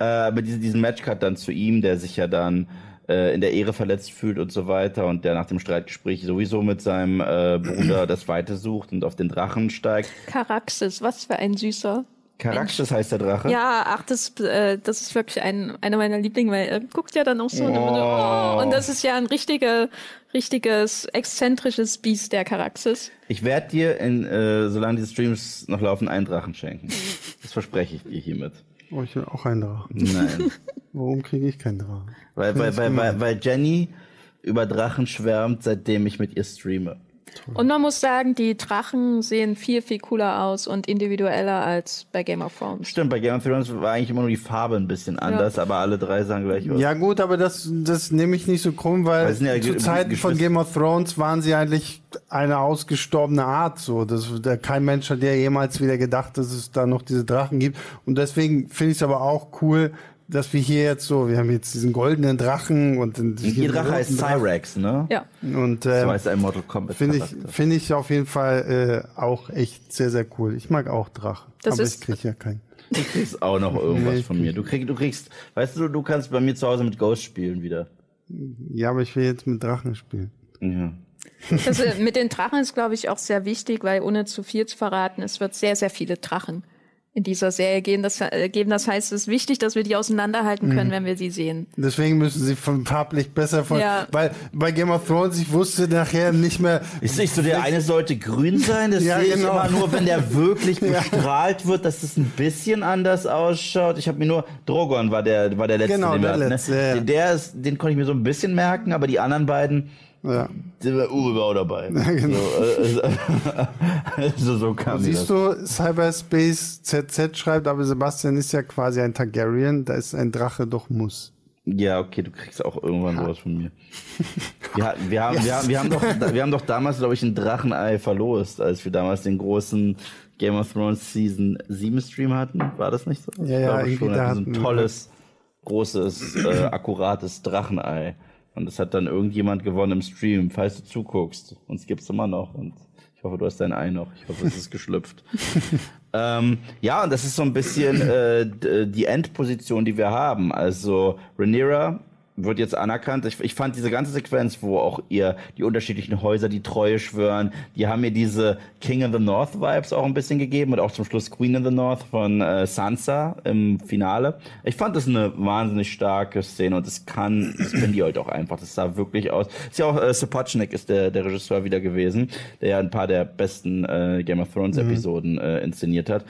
äh, aber diesen, diesen Matchcard dann zu ihm, der sich ja dann äh, in der Ehre verletzt fühlt und so weiter und der nach dem Streitgespräch sowieso mit seinem äh, Bruder das Weite sucht und auf den Drachen steigt. Karaxis, was für ein süßer. Karaxis heißt der Drache? Ja, ach, das, äh, das ist wirklich ein, einer meiner Lieblinge, weil er guckt ja dann auch so oh. und, oh, und das ist ja ein richtiger, richtiges, exzentrisches Biest, der Karaxis. Ich werde dir, in, äh, solange die Streams noch laufen, einen Drachen schenken. Das verspreche ich dir hiermit. Oh, ich will auch einen Drachen. Nein. Warum kriege ich keinen Drachen? Weil, weil, weil, weil, weil Jenny über Drachen schwärmt, seitdem ich mit ihr streame. Und man muss sagen, die Drachen sehen viel, viel cooler aus und individueller als bei Game of Thrones. Stimmt, bei Game of Thrones war eigentlich immer nur die Farbe ein bisschen anders, ja. aber alle drei sagen gleich was. Ja gut, aber das, das nehme ich nicht so krumm, weil, weil ja zu Zeiten von Game of Thrones waren sie eigentlich eine ausgestorbene Art. So, das, da, kein Mensch hat ja jemals wieder gedacht, dass es da noch diese Drachen gibt. Und deswegen finde ich es aber auch cool, dass wir hier jetzt so, wir haben jetzt diesen goldenen Drachen und den, Ihr Drache heißt Cyrex, ne? Ja. Und ähm, so heißt ein Mortal Kombat. Finde ich, finde ich auf jeden Fall äh, auch echt sehr, sehr cool. Ich mag auch Drachen, das aber ich kriege ja keinen. Du kriegst auch noch irgendwas nee, von mir. Du kriegst, du kriegst, weißt du, du kannst bei mir zu Hause mit Ghost spielen wieder. Ja, aber ich will jetzt mit Drachen spielen. Ja. Also mit den Drachen ist, glaube ich, auch sehr wichtig, weil ohne zu viel zu verraten, es wird sehr, sehr viele Drachen in dieser Serie gehen. Das, äh, geben. das heißt, es ist wichtig, dass wir die auseinanderhalten können, mhm. wenn wir sie sehen. Deswegen müssen sie von farblich besser von, ja. weil bei Game of Thrones, ich wusste nachher nicht mehr. Ist nicht so, der eine sollte grün sein, das ja, sehe genau. ich immer nur, wenn der wirklich bestrahlt ja. wird, dass es ein bisschen anders ausschaut. Ich habe mir nur, Drogon war der, war der letzte, genau, den der, ne? letzte, ja. der ist, den konnte ich mir so ein bisschen merken, aber die anderen beiden, ja. Uwe war auch dabei. Ja, genau. So, äh, also, so kam Siehst du, Cyberspace ZZ schreibt, aber Sebastian ist ja quasi ein Targaryen, da ist ein Drache doch muss. Ja, okay, du kriegst auch irgendwann sowas von mir. Wir, wir, haben, yes. wir, haben, wir, haben doch, wir haben doch damals, glaube ich, ein Drachenei verlost, als wir damals den großen Game of Thrones Season 7 Stream hatten. War das nicht so? Ja, ja, ich glaube schon. So ein tolles, großes, äh, akkurates Drachenei. Und das hat dann irgendjemand gewonnen im Stream, falls du zuguckst. Uns gibt's immer noch. Und ich hoffe, du hast dein Ei noch. Ich hoffe, es ist geschlüpft. ähm, ja, und das ist so ein bisschen äh, die Endposition, die wir haben. Also Rhaenyra wird jetzt anerkannt. Ich, ich fand diese ganze Sequenz, wo auch ihr die unterschiedlichen Häuser die Treue schwören, die haben mir diese King in the North Vibes auch ein bisschen gegeben und auch zum Schluss Queen in the North von äh, Sansa im Finale. Ich fand das eine wahnsinnig starke Szene und das kann, das können die halt auch einfach. Das sah wirklich aus. Ist ja auch äh, Sapochnik ist der, der Regisseur wieder gewesen, der ja ein paar der besten äh, Game of Thrones Episoden mhm. äh, inszeniert hat.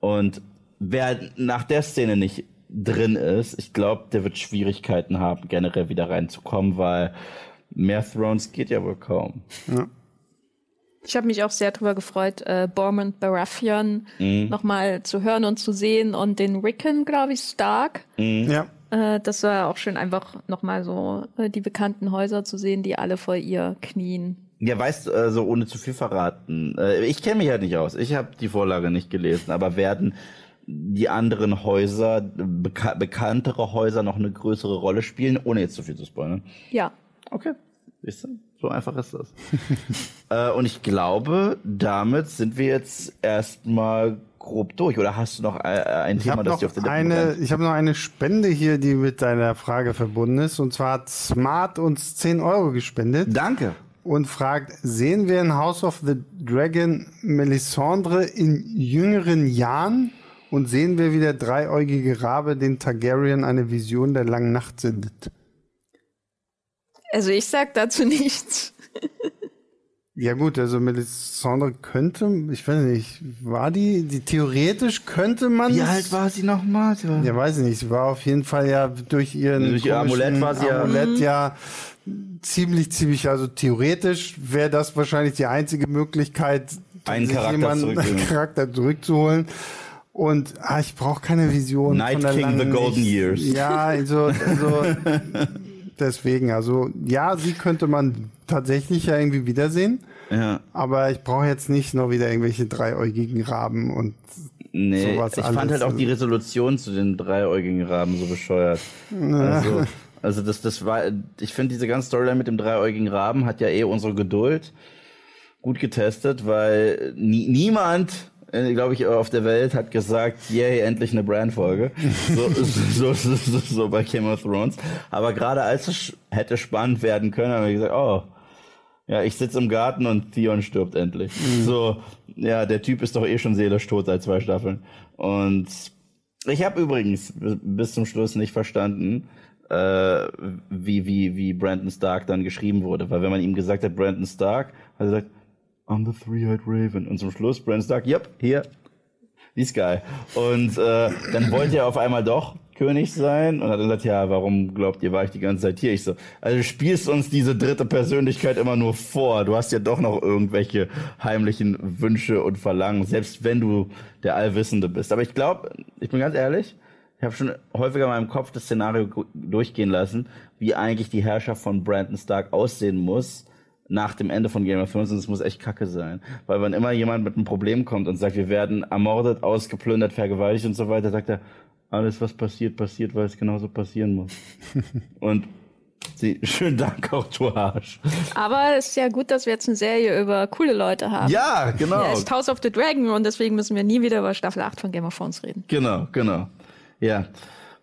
Und wer nach der Szene nicht drin ist, ich glaube, der wird Schwierigkeiten haben, generell wieder reinzukommen, weil mehr Thrones geht ja wohl kaum. Ja. Ich habe mich auch sehr darüber gefreut, äh, Bormund Baratheon mhm. nochmal zu hören und zu sehen und den Rickon, glaube ich, Stark. Mhm. Ja. Äh, das war auch schön, einfach nochmal so äh, die bekannten Häuser zu sehen, die alle vor ihr knien. Ja, weißt du, also ohne zu viel verraten. Äh, ich kenne mich halt nicht aus. Ich habe die Vorlage nicht gelesen, aber werden die anderen Häuser, beka bekanntere Häuser noch eine größere Rolle spielen, ohne jetzt zu viel zu spoilern? Ja. Okay. Siehst du? So einfach ist das. äh, und ich glaube, damit sind wir jetzt erstmal grob durch. Oder hast du noch äh, ein ich Thema, das dir auf der eine, Ich habe noch eine Spende hier, die mit deiner Frage verbunden ist. Und zwar hat Smart uns 10 Euro gespendet. Danke. Und fragt, sehen wir in House of the Dragon Melisandre in jüngeren Jahren? Und sehen wir, wie der dreieugige Rabe den Targaryen eine Vision der langen Nacht sendet? Also ich sag dazu nichts. ja gut, also Melisandre könnte, ich weiß nicht, war die, die theoretisch könnte man. Wie alt war sie nochmal? Ja, weiß ich nicht. Sie war auf jeden Fall ja durch ihren durch ihr Amulett war sie Amulett ja, ja ziemlich, ziemlich, also theoretisch wäre das wahrscheinlich die einzige Möglichkeit, einen Charakter, jemanden, einen Charakter zurückzuholen. Und ah, ich brauche keine Vision. Night King, The Golden ich, Years. Ja, also, also deswegen, also ja, sie könnte man tatsächlich ja irgendwie wiedersehen. Ja. Aber ich brauche jetzt nicht noch wieder irgendwelche dreiäugigen Raben und nee, sowas ich alles. fand halt auch die Resolution zu den dreiäugigen Raben so bescheuert. Also, also das, das war, ich finde diese ganze Storyline mit dem dreiäugigen Raben hat ja eh unsere Geduld gut getestet, weil nie, niemand glaube ich, auf der Welt hat gesagt, yay, endlich eine Brand-Folge. So, so, so, so, so bei Game of Thrones. Aber gerade als es hätte spannend werden können, haben wir gesagt, oh, ja, ich sitze im Garten und Theon stirbt endlich. Mhm. So, ja, der Typ ist doch eh schon seelisch tot seit zwei Staffeln. Und ich habe übrigens bis zum Schluss nicht verstanden, äh, wie, wie, wie Brandon Stark dann geschrieben wurde. Weil wenn man ihm gesagt hat, Brandon Stark, hat er gesagt, I'm the Three-Eyed Raven. Und zum Schluss Brandon Stark, yep, hier, this guy. Und äh, dann wollte er auf einmal doch König sein und hat gesagt, ja, warum glaubt ihr, war ich die ganze Zeit hier? Ich so, also du spielst uns diese dritte Persönlichkeit immer nur vor. Du hast ja doch noch irgendwelche heimlichen Wünsche und Verlangen, selbst wenn du der Allwissende bist. Aber ich glaube, ich bin ganz ehrlich, ich habe schon häufiger in meinem Kopf das Szenario durchgehen lassen, wie eigentlich die Herrschaft von Brandon Stark aussehen muss, nach dem Ende von Game of Thrones und es muss echt kacke sein. Weil wenn immer jemand mit einem Problem kommt und sagt, wir werden ermordet, ausgeplündert, vergewaltigt und so weiter, sagt er, alles was passiert, passiert, weil es genauso passieren muss. und sie, schönen Dank auch, du Arsch. Aber es ist ja gut, dass wir jetzt eine Serie über coole Leute haben. Ja, genau. Ja, ist House of the Dragon und deswegen müssen wir nie wieder über Staffel 8 von Game of Thrones reden. Genau, genau. Ja.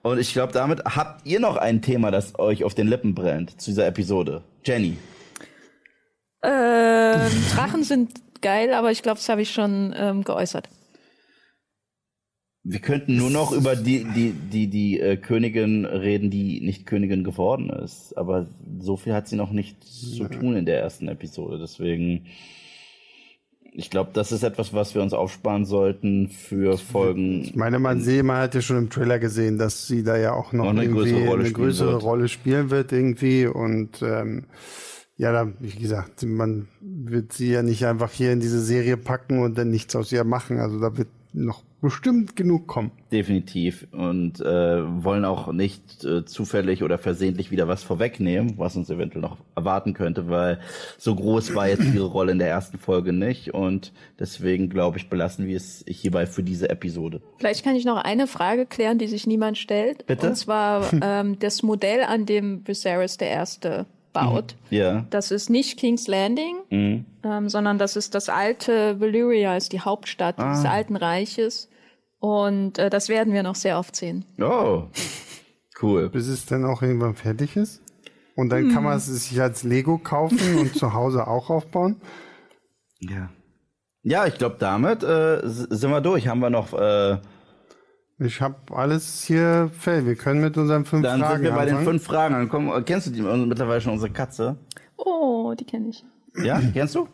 Und ich glaube, damit habt ihr noch ein Thema, das euch auf den Lippen brennt zu dieser Episode. Jenny. Ähm, Drachen sind geil, aber ich glaube, das habe ich schon ähm, geäußert. Wir könnten nur noch über die, die, die, die äh, Königin reden, die nicht Königin geworden ist. Aber so viel hat sie noch nicht zu tun in der ersten Episode. Deswegen, ich glaube, das ist etwas, was wir uns aufsparen sollten für Folgen. Ich meine, man sieht, man hat ja schon im Trailer gesehen, dass sie da ja auch noch, noch eine größere, Rolle, eine größere spielen Rolle, spielen wird irgendwie und ähm, ja, da, wie gesagt, man wird sie ja nicht einfach hier in diese Serie packen und dann nichts aus ihr machen. Also da wird noch bestimmt genug kommen. Definitiv. Und äh, wollen auch nicht äh, zufällig oder versehentlich wieder was vorwegnehmen, was uns eventuell noch erwarten könnte, weil so groß war jetzt ihre Rolle in der ersten Folge nicht. Und deswegen, glaube ich, belassen wir es hierbei für diese Episode. Vielleicht kann ich noch eine Frage klären, die sich niemand stellt. Bitte? Und zwar ähm, das Modell, an dem Viserys der Erste baut. Mhm. Ja. Das ist nicht King's Landing, mhm. ähm, sondern das ist das alte Valyria, ist die Hauptstadt ah. des Alten Reiches. Und äh, das werden wir noch sehr oft sehen. Oh. Cool. bis es dann auch irgendwann fertig ist. Und dann kann man es sich als Lego kaufen und zu Hause auch aufbauen. Ja. Ja, ich glaube, damit äh, sind wir durch. Haben wir noch, äh, Ich habe alles hier fertig. Wir können mit unseren fünf dann Fragen sind wir bei den anfangen. fünf Fragen. Dann komm, äh, kennst du die mittlerweile schon unsere Katze? Oh, die kenne ich. Ja, kennst du?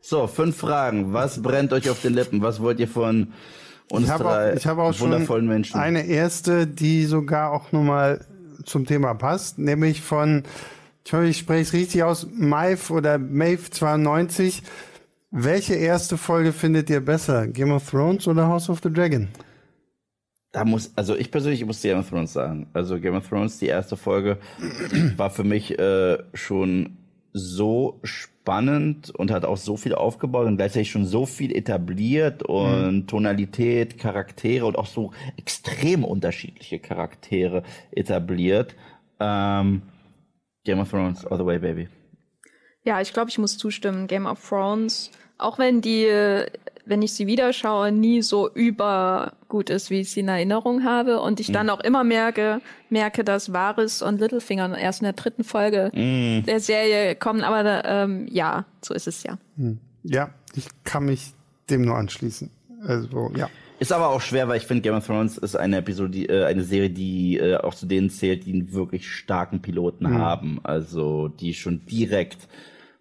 So, fünf Fragen. Was brennt euch auf den Lippen? Was wollt ihr von uns Ich habe drei auch, ich habe auch schon wundervollen Menschen? eine erste, die sogar auch nochmal zum Thema passt, nämlich von, ich hoffe, ich spreche es richtig aus, Maeve oder Maeve 92. Welche erste Folge findet ihr besser? Game of Thrones oder House of the Dragon? Da muss, also ich persönlich muss Game of Thrones sagen. Also Game of Thrones, die erste Folge, war für mich äh, schon so spannend und hat auch so viel aufgebaut und gleichzeitig schon so viel etabliert und Tonalität, Charaktere und auch so extrem unterschiedliche Charaktere etabliert. Ähm, Game of Thrones, all the way, baby. Ja, ich glaube, ich muss zustimmen. Game of Thrones, auch wenn die, wenn ich sie wieder schaue, nie so übergut ist, wie ich sie in Erinnerung habe. Und ich dann auch immer merke, merke, dass Varys und Littlefinger erst in der dritten Folge der Serie kommen. Aber ähm, ja, so ist es ja. Ja, ich kann mich dem nur anschließen. Also, ja. Ist aber auch schwer, weil ich finde, Game of Thrones ist eine Episode, die, äh, eine Serie, die äh, auch zu denen zählt, die einen wirklich starken Piloten haben. Also die schon direkt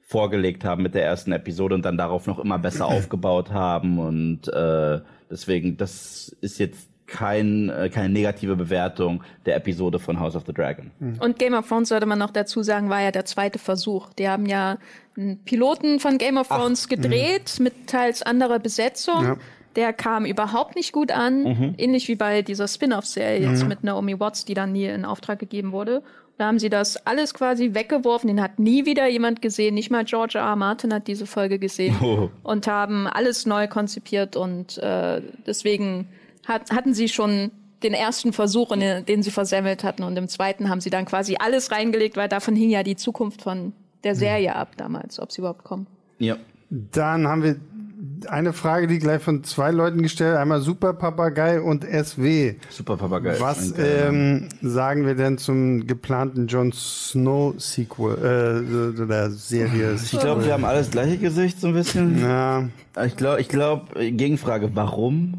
vorgelegt haben mit der ersten Episode und dann darauf noch immer besser aufgebaut haben. Und äh, deswegen, das ist jetzt kein, äh, keine negative Bewertung der Episode von House of the Dragon. Und Game of Thrones sollte man noch dazu sagen, war ja der zweite Versuch. Die haben ja einen Piloten von Game of Thrones gedreht mit teils anderer Besetzung. Ja. Der kam überhaupt nicht gut an, ähnlich wie bei dieser Spin-off-Serie jetzt mit Naomi Watts, die dann nie in Auftrag gegeben wurde. Da haben sie das alles quasi weggeworfen. Den hat nie wieder jemand gesehen. Nicht mal George R. R. Martin hat diese Folge gesehen. Oh. Und haben alles neu konzipiert. Und äh, deswegen hat, hatten sie schon den ersten Versuch, in den, den sie versemmelt hatten. Und im zweiten haben sie dann quasi alles reingelegt, weil davon hing ja die Zukunft von der Serie ab damals, ob sie überhaupt kommen. Ja. Dann haben wir eine Frage, die gleich von zwei Leuten gestellt, einmal Super Papagei und SW. Super Papagei. Was ähm, sagen wir denn zum geplanten Jon Snow Sequel äh, der Serie? ich glaube, wir haben alles gleiche Gesicht so ein bisschen. ja, Ich glaube, ich glaube, Gegenfrage, warum?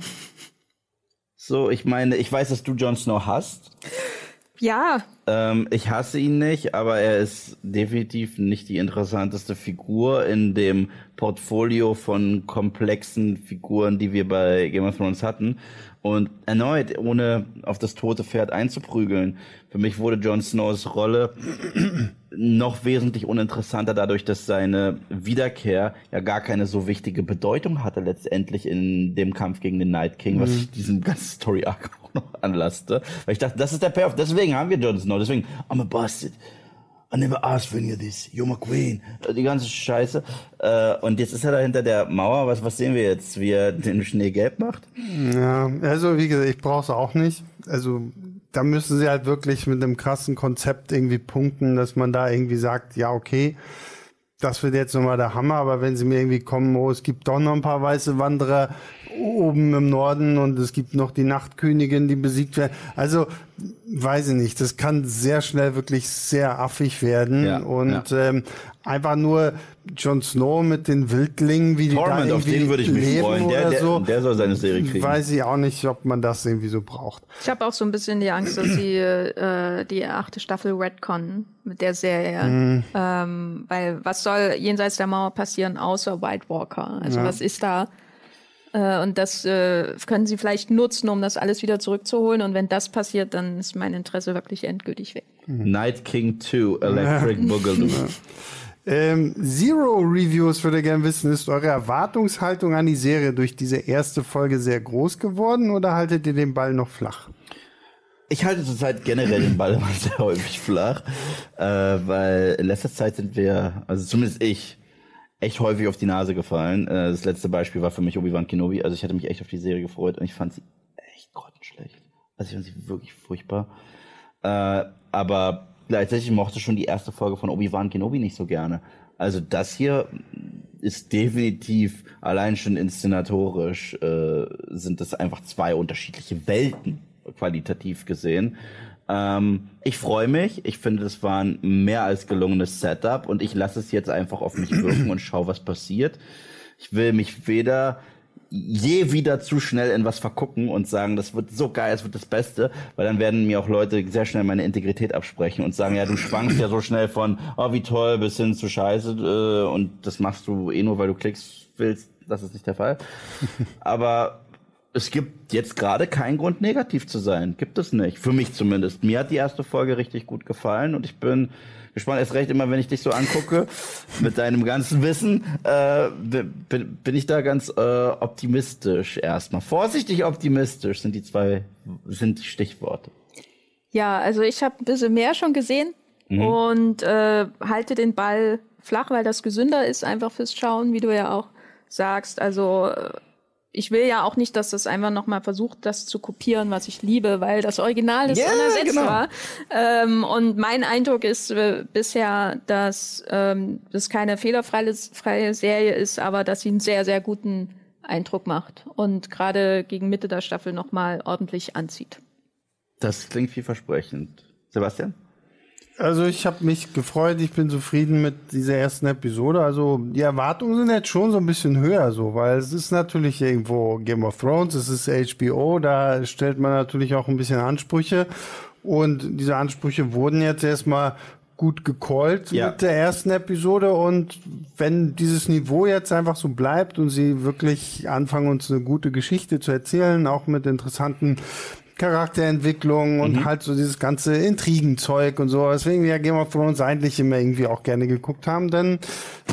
So, ich meine, ich weiß, dass du Jon Snow hast. Ja, Ähm, ich hasse ihn nicht, aber er ist definitiv nicht die interessanteste Figur in dem Portfolio von komplexen Figuren, die wir bei Game of Thrones hatten. Und erneut, ohne auf das tote Pferd einzuprügeln, für mich wurde Jon Snows Rolle noch wesentlich uninteressanter dadurch, dass seine Wiederkehr ja gar keine so wichtige Bedeutung hatte letztendlich in dem Kampf gegen den Night King, was ich diesem ganzen Story Arc auch noch anlasste. Weil ich dachte, das ist der Payoff. Deswegen haben wir Jon Snow. Deswegen, I'm a bastard. Never asked for any of this. You're my queen. Die ganze Scheiße. Äh, und jetzt ist er da hinter der Mauer. Was, was sehen wir jetzt? Wie er den Schnee gelb macht? ja, also wie gesagt, ich brauche es auch nicht. Also da müssen sie halt wirklich mit einem krassen Konzept irgendwie punkten, dass man da irgendwie sagt, ja okay, das wird jetzt nochmal der Hammer, aber wenn sie mir irgendwie kommen, oh, es gibt doch noch ein paar weiße Wanderer oben im Norden und es gibt noch die Nachtkönigin, die besiegt werden. Also, weiß ich nicht, das kann sehr schnell wirklich sehr affig werden Ja, und ja. Ähm, einfach nur Jon Snow mit den Wildlingen, wie die da Torment, auf irgendwie den würde ich mich leben freuen. Der, oder der, so. der soll seine Serie kriegen. Weiß ich auch nicht, ob man das irgendwie so braucht. ich habe auch so ein bisschen die Angst, dass sie äh, die achte Staffel Redcon mit der Serie. Ähm, weil was soll jenseits der Mauer passieren, außer White Walker? Also was ist da? Äh, und das äh, können sie vielleicht nutzen, um das alles wieder zurückzuholen. Und wenn das passiert, dann ist mein Interesse wirklich endgültig weg. Night King 2, Electric Boogaloo. Ähm, Zero Reviews würde gerne wissen, ist eure Erwartungshaltung an die Serie durch diese erste Folge sehr groß geworden oder haltet ihr den Ball noch flach? Ich halte zurzeit generell den Ball immer sehr häufig flach, äh, weil in letzter Zeit sind wir, also zumindest ich, echt häufig auf die Nase gefallen. Äh, das letzte Beispiel war für mich Obi-Wan Kenobi. Also ich hatte mich echt auf die Serie gefreut und ich fand sie echt grottenschlecht. Also ich fand sie wirklich furchtbar. Äh, aber gleichzeitig mochte schon die erste Folge von Obi-Wan Kenobi nicht so gerne. Also das hier ist definitiv allein schon inszenatorisch äh, sind das einfach zwei unterschiedliche Welten qualitativ gesehen. Ähm, ich freue mich. Ich finde, das war ein mehr als gelungenes Setup und ich lasse es jetzt einfach auf mich wirken und schaue, was passiert. Ich will mich weder je wieder zu schnell in was vergucken und sagen, das wird so geil, es wird das Beste, weil dann werden mir auch Leute sehr schnell meine Integrität absprechen und sagen, ja, du schwankst ja so schnell von, oh, wie toll, bis hin zu Scheiße äh, und das machst du eh nur, weil du Klicks willst. Das ist nicht der Fall. Aber es gibt jetzt gerade keinen Grund, negativ zu sein. Gibt es nicht. Für mich zumindest. Mir hat die erste Folge richtig gut gefallen und ich bin gespannt. Erst recht immer, wenn ich dich so angucke, mit deinem ganzen Wissen, äh, bin, bin ich da ganz äh, optimistisch erstmal. Vorsichtig optimistisch sind die zwei, sind die Stichworte. Ja, also ich habe ein bisschen mehr schon gesehen mhm. und äh, halte den Ball flach, weil das gesünder ist, einfach fürs Schauen, wie du ja auch sagst. Also äh, ich will ja auch nicht, dass das einfach nochmal versucht, das zu kopieren, was ich liebe, weil das Original ist yeah, unersetzt genau. war. Ähm, und mein Eindruck ist äh, bisher, dass ähm, das keine fehlerfreie Serie ist, aber dass sie einen sehr, sehr guten Eindruck macht und gerade gegen Mitte der Staffel nochmal ordentlich anzieht. Das klingt vielversprechend. Sebastian? Also ich habe mich gefreut, ich bin zufrieden mit dieser ersten Episode. Also die Erwartungen sind jetzt schon so ein bisschen höher, so, weil es ist natürlich irgendwo Game of Thrones, es ist HBO, da stellt man natürlich auch ein bisschen Ansprüche. Und diese Ansprüche wurden jetzt erstmal gut gecallt ja. mit der ersten Episode und wenn dieses Niveau jetzt einfach so bleibt und sie wirklich anfangen uns eine gute Geschichte zu erzählen, auch mit interessanten Charakterentwicklung und mhm. halt so dieses ganze Intrigenzeug und so. Deswegen wir Game of Thrones eigentlich immer irgendwie auch gerne geguckt haben, dann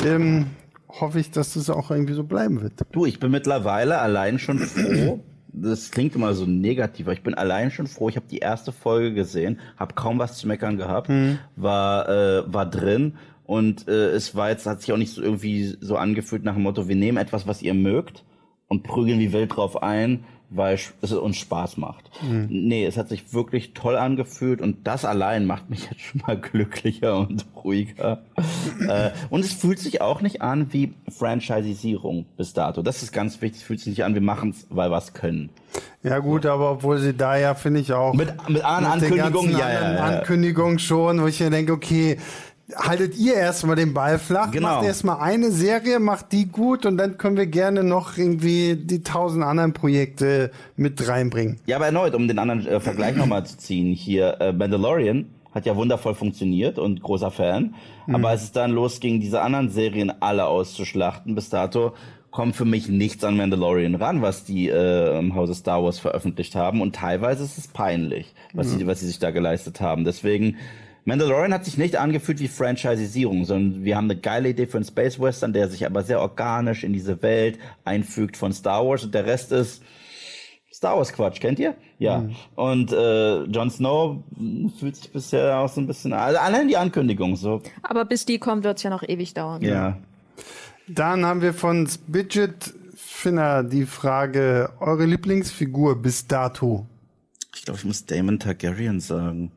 ähm, hoffe ich, dass das auch irgendwie so bleiben wird. Du, ich bin mittlerweile allein schon froh. Das klingt immer so negativ, aber ich bin allein schon froh. Ich habe die erste Folge gesehen, habe kaum was zu meckern gehabt, mhm. war äh, war drin und äh, es war jetzt hat sich auch nicht so irgendwie so angefühlt nach dem Motto, wir nehmen etwas, was ihr mögt und prügeln wie wild drauf ein weil es uns Spaß macht. Mhm. Nee, es hat sich wirklich toll angefühlt und das allein macht mich jetzt schon mal glücklicher und ruhiger. äh, und es fühlt sich auch nicht an wie Franchisierung bis dato. Das ist ganz wichtig. Es fühlt sich nicht an, wir machen es, weil wir es können. Ja gut, aber obwohl sie da ja, finde ich auch mit, mit, anderen Ankündigungen, ja, ja, ja. Ankündigungen schon, wo ich mir denke, okay, haltet ihr erstmal den Ball flach, genau. macht erstmal eine Serie, macht die gut und dann können wir gerne noch irgendwie die tausend anderen Projekte mit reinbringen. Ja, aber erneut, um den anderen äh, Vergleich nochmal zu ziehen, hier äh, Mandalorian hat ja wundervoll funktioniert und großer Fan, mhm. aber als es dann losging, diese anderen Serien alle auszuschlachten, bis dato kommt für mich nichts an Mandalorian ran, was die äh, im Hause Star Wars veröffentlicht haben und teilweise ist es peinlich, was, mhm. sie, was sie sich da geleistet haben. Deswegen Mandalorian hat sich nicht angefühlt wie Franchisierung, sondern wir haben eine geile Idee für einen Space Western, der sich aber sehr organisch in diese Welt einfügt von Star Wars und der Rest ist Star Wars Quatsch, kennt ihr? Ja. Mhm. Und äh, Jon Snow fühlt sich bisher auch so ein bisschen, also allein die Ankündigung so. Aber bis die kommt, wird's ja noch ewig dauern. Ja. Dann haben wir von Spidget Finner die Frage, eure Lieblingsfigur bis dato? Ich glaube, ich muss Damon Targaryen sagen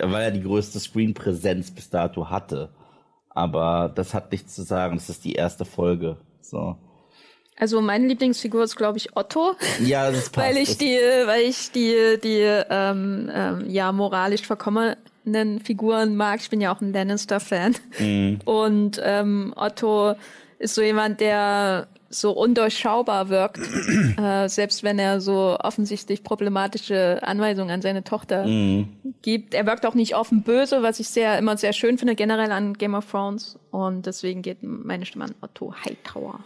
weil er die größte Screen-Präsenz bis dato hatte. Aber das hat nichts zu sagen. Das ist die erste Folge. So. Also meine Lieblingsfigur ist, glaube ich, Otto. Ja, das passt. weil ich die, weil ich die, die ähm, ähm, ja moralisch verkommenen Figuren mag. Ich bin ja auch ein Lannister-Fan. Mhm. Und ähm, Otto ist so jemand, der so undurchschaubar wirkt, äh, selbst wenn er so offensichtlich problematische Anweisungen an seine Tochter mhm. gibt. Er wirkt auch nicht offen böse, was ich sehr immer sehr schön finde generell an Game of Thrones und deswegen geht meine Stimme an Otto Hightower.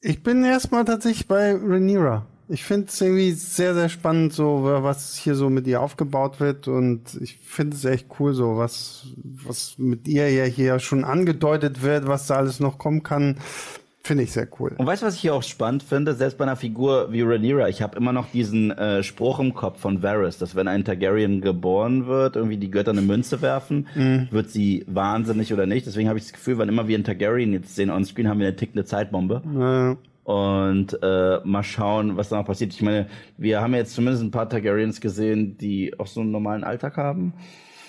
Ich bin erstmal tatsächlich bei Rhaenyra. Ich finde es irgendwie sehr, sehr spannend, so was hier so mit ihr aufgebaut wird und ich finde es echt cool, so was, was mit ihr ja hier schon angedeutet wird, was da alles noch kommen kann. Finde ich sehr cool. Und weißt du, was ich hier auch spannend finde? Selbst bei einer Figur wie Rhaenyra, ich habe immer noch diesen äh, Spruch im Kopf von Varys, dass wenn ein Targaryen geboren wird, irgendwie die Götter eine Münze werfen, mhm. wird sie wahnsinnig oder nicht. Deswegen habe ich das Gefühl, wann immer wir einen Targaryen jetzt sehen on Screen, haben wir eine tickende Zeitbombe. Ja. Und äh, mal schauen, was da noch passiert. Ich meine, wir haben jetzt zumindest ein paar Targaryens gesehen, die auch so einen normalen Alltag haben.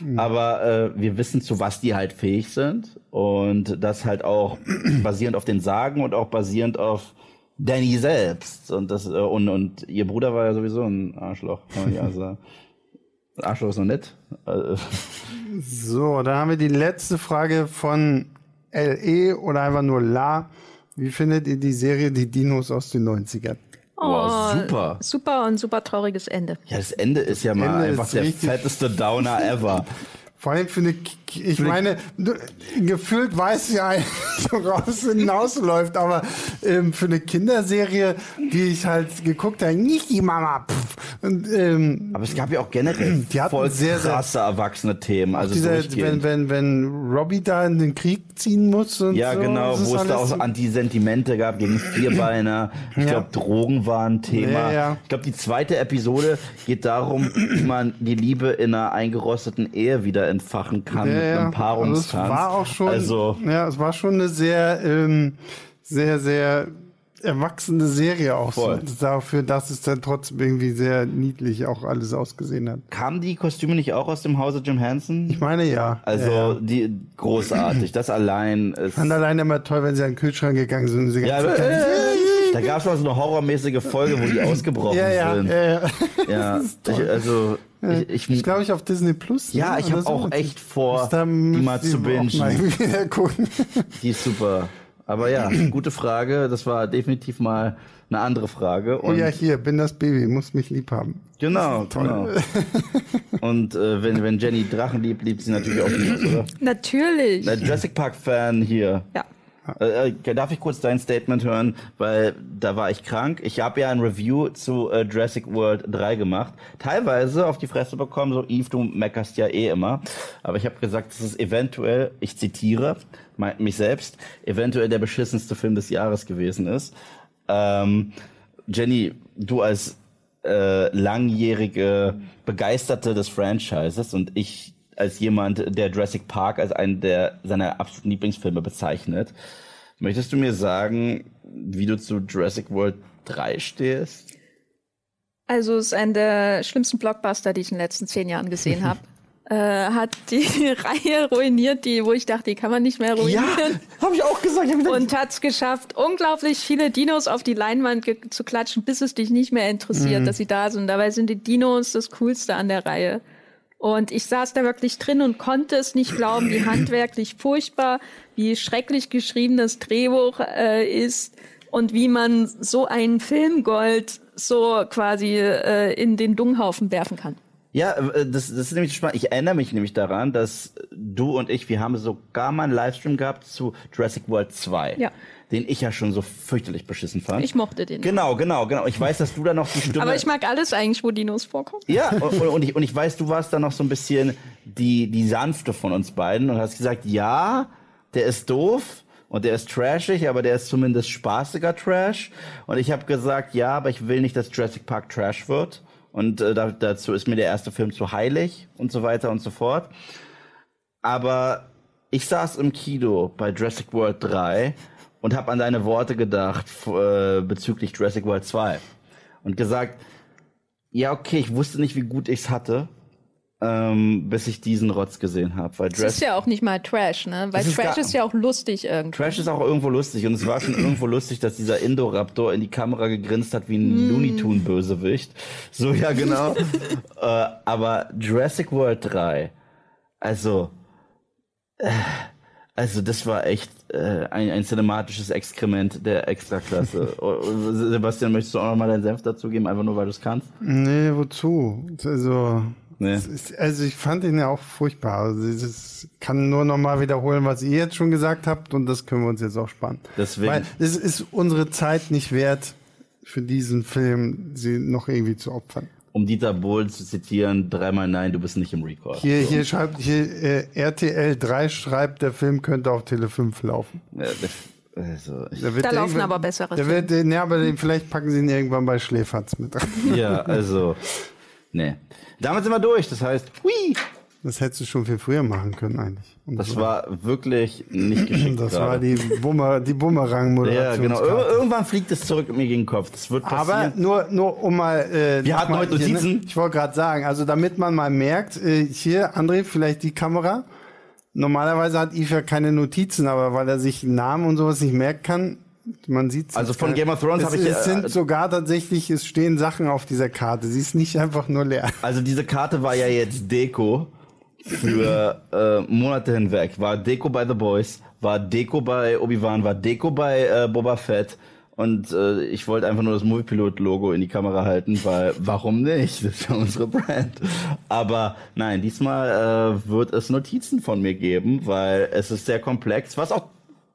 Mhm. Aber äh, wir wissen, zu was die halt fähig sind. Und das halt auch basierend auf den Sagen und auch basierend auf Danny selbst. Und das, äh, und, und ihr Bruder war ja sowieso ein Arschloch, kann man sagen. Arschloch ist noch nett. Äh, So, dann haben wir die letzte Frage von LE oder einfach nur La. Wie findet ihr die Serie Die Dinos aus den 90ern? Wow, super. Super und super trauriges Ende. Ja, das Ende ist ja mal Ende einfach ist der fetteste Downer ever. Vor allem für eine, K- ich meine, du, gefühlt weiß ja eigentlich, woraus es hinausläuft, aber ähm, für eine Kinderserie, die ich halt geguckt habe, nicht die Mama. Pff, und ähm, Aber es gab ja auch generell Die voll sehr, sehr- krasse erwachsene Themen. Also dieser, wenn, wenn, wenn Robbie da in den Krieg ziehen muss und Ja, so, genau, wo es da auch so Antisentimente gab gegen Vierbeiner. Ich Ja. glaube, Drogen waren ein Thema. Ja. Ich glaube, die zweite Episode geht darum, wie man die Liebe in einer eingerosteten Ehe wieder entfachen kann mit einem Also Paarungstanz. es war auch schon, Also, ja, es war schon eine sehr, ähm, sehr, sehr erwachsene Serie auch Voll. so. Dafür, dass es dann trotzdem irgendwie sehr niedlich auch alles ausgesehen hat. kamen die Kostüme nicht auch aus dem Hause Jim Henson? Ich meine ja. Also, ja, ja. die großartig. Das allein ist. fand alleine immer toll, wenn sie an den Kühlschrank gegangen sind. Und sie Ja, ganz- äh, da gab es mal so eine horrormäßige Folge, wo die ausgebrochen ja, ja, sind. ja, ja. Ja, ich, also ich, ich, Ich glaube ich auf Disney Plus. Ja, ne? ich hab Oder so. auch echt vor, die mal zu bingen. mal die ist super. Aber ja, gute Frage. Das war definitiv mal eine andere Frage. Oh Und ja, hier, bin das Baby, muss mich lieb haben. genau, genau. Und äh, wenn, wenn Jenny Drachen liebt, liebt sie natürlich auch Dinos, oder? Natürlich. Der Jurassic Park Fan hier. Ja. Äh, äh, darf ich kurz dein Statement hören, weil da war ich krank. Ich habe ja ein Review zu äh, Jurassic World 3 gemacht. Teilweise auf die Fresse bekommen, so Eve, du meckerst ja eh immer. Aber ich habe gesagt, es eventuell, ich zitiere mich selbst, eventuell der beschissenste Film des Jahres gewesen ist. Ähm, Jenny, du als äh, langjährige Begeisterte des Franchises und ich als jemand, der Jurassic Park als einen der seiner absoluten Lieblingsfilme bezeichnet, möchtest du mir sagen, wie du zu Jurassic World 3 stehst? Also es ist einer der schlimmsten Blockbuster, die ich in den letzten zehn Jahren gesehen habe. äh, hat die Reihe ruiniert, die, wo ich dachte, die kann man nicht mehr ruinieren. habe ich auch gesagt. Ich gesagt Und hat es geschafft, unglaublich viele Dinos auf die Leinwand zu klatschen, bis es dich nicht mehr interessiert, dass sie da sind. Dabei sind die Dinos das Coolste an der Reihe. Und ich saß da wirklich drin und konnte es nicht glauben, wie handwerklich furchtbar, wie schrecklich geschrieben das Drehbuch äh, ist und wie man so einen Filmgold so quasi äh, in den Dunghaufen werfen kann. Ja, äh, das, das ist nämlich spannend. Ich erinnere mich nämlich daran, dass du und ich, wir haben sogar mal einen Livestream gehabt zu Jurassic World 2, Ja. Den ich ja schon so fürchterlich beschissen fand. Ich mochte den. genau, genau, genau. Ich weiß, dass du da noch die Stimme... Aber ich mag alles eigentlich, wo Dinos vorkommen. Ja, und, und, ich, und ich weiß, du warst da noch so ein bisschen die, die sanfte von uns beiden und hast gesagt, ja, der ist doof und der ist trashig, aber der ist zumindest spaßiger Trash. Und ich habe gesagt, ja, aber ich will nicht, dass Jurassic Park Trash wird. Und äh, da, dazu ist mir der erste Film zu heilig und so weiter und so fort. Aber ich saß im Kino bei Jurassic World 3 und habe an deine Worte gedacht äh, bezüglich Jurassic World 2 und gesagt, ja, okay, ich wusste nicht, wie gut ich's hatte, ähm, bis ich diesen Rotz gesehen habe. Das ist Jurassic ja auch nicht mal Trash, ne? Weil ist Trash ist ja auch lustig irgendwie. Trash ist auch irgendwo lustig und es war schon irgendwo lustig, dass dieser Indoraptor in die Kamera gegrinst hat wie ein Looney Tune Bösewicht. So ja genau. äh, aber Jurassic World 3, also äh, also das war echt äh, ein, ein cinematisches Exkrement der Extraklasse. Oh, Sebastian, möchtest du auch noch mal deinen Senf dazugeben, einfach nur weil du es kannst? Nee, wozu? Also, Nee. ist, also ich fand ihn ja auch furchtbar. Also ich kann nur noch mal wiederholen, was ihr jetzt schon gesagt habt und das können wir uns jetzt auch sparen. Deswegen. Weil es ist unsere Zeit nicht wert, für diesen Film sie noch irgendwie zu opfern. Um Dieter Bohlen zu zitieren, dreimal nein, du bist nicht im Record. Hier, hier schreibt, hier, äh, RTL 3 schreibt, der Film könnte auf Tele 5 laufen. Ja, also, wird Da laufen aber bessere Der wird, den- ja, aber den, vielleicht packen sie ihn irgendwann bei Schläferz mit rein. ja, also, nee. Damit sind wir durch. Das heißt, hui, Das hättest du schon viel früher machen können eigentlich. Und das war wirklich nicht geschickt. das gerade. war die, Boomer, die Ja, Bumerang-Moderation. genau. Ir irgendwann fliegt es zurück mir gegen den Kopf. Das wird Aber passieren. nur, nur um mal. Äh, Wir hatten mal heute hier, ne? Notizen. Ich wollte gerade sagen, also damit man mal merkt, äh, hier, André, vielleicht die Kamera. Normalerweise hat Yves ja keine Notizen, aber weil er sich Namen und sowas nicht merken kann, Man sieht Also von Game of Thrones es, habe ich, Es äh, sind sogar tatsächlich, es stehen Sachen auf dieser Karte. Sie ist nicht einfach nur leer. Also diese Karte war ja jetzt Deko für äh, Monate hinweg. War Deko bei The Boys, war Deko bei Obi-Wan, war Deko bei äh, Boba Fett. Und äh, ich wollte einfach nur das Moviepilot-Logo in die Kamera halten, weil warum nicht? Das ist ja unsere Brand. Aber nein, diesmal äh, wird es Notizen von mir geben, weil es ist sehr komplex, was auch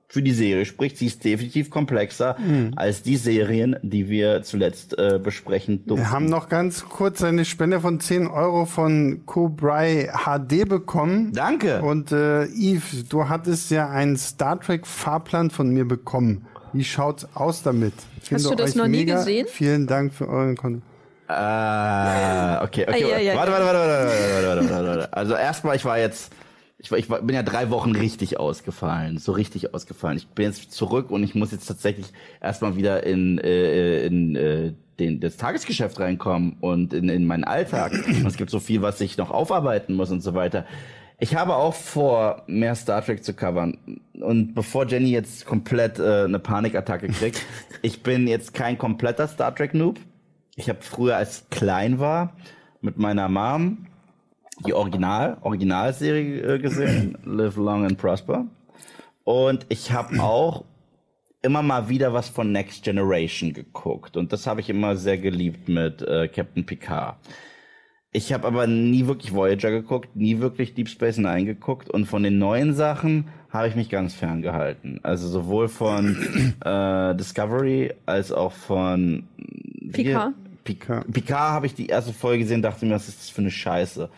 für die Serie spricht. Sie ist definitiv komplexer als die Serien, die wir zuletzt äh, besprechen durften. Wir haben noch ganz kurz eine Spende von 10 Euro von Cobray HD bekommen. Danke. Und äh, Yves, du hattest ja einen Star Trek Fahrplan von mir bekommen. Wie schaut's aus damit? Hast du das noch nie mega. gesehen? Vielen Dank für euren Kon Ah, okay, okay. Ei, ei, ei. warte, warte, warte, warte, warte, warte, warte, warte. Also erstmal, ich war jetzt, ich, ich bin ja drei Wochen richtig ausgefallen, so richtig ausgefallen. Ich bin jetzt zurück und ich muss jetzt tatsächlich erstmal wieder in, äh, in äh, den, das Tagesgeschäft reinkommen und in, in meinen Alltag. Und es gibt so viel, was ich noch aufarbeiten muss und so weiter. Ich habe auch vor, mehr Star Trek zu covern. Und bevor Jenny jetzt komplett äh, eine Panikattacke kriegt, ich bin jetzt kein kompletter Star Trek Noob. Ich habe früher, als ich klein war, mit meiner Mom die Original, Originalserie äh, gesehen, Live Long and Prosper. Und ich habe auch immer mal wieder was von Next Generation geguckt. Und das habe ich immer sehr geliebt mit äh, Captain Picard. Ich habe aber nie wirklich Voyager geguckt, nie wirklich Deep Space Nine geguckt und von den neuen Sachen habe ich mich ganz ferngehalten. Also sowohl von äh, Discovery als auch von Picard? Picard, Picard habe ich die erste Folge gesehen, dachte mir, was ist das für eine Scheiße.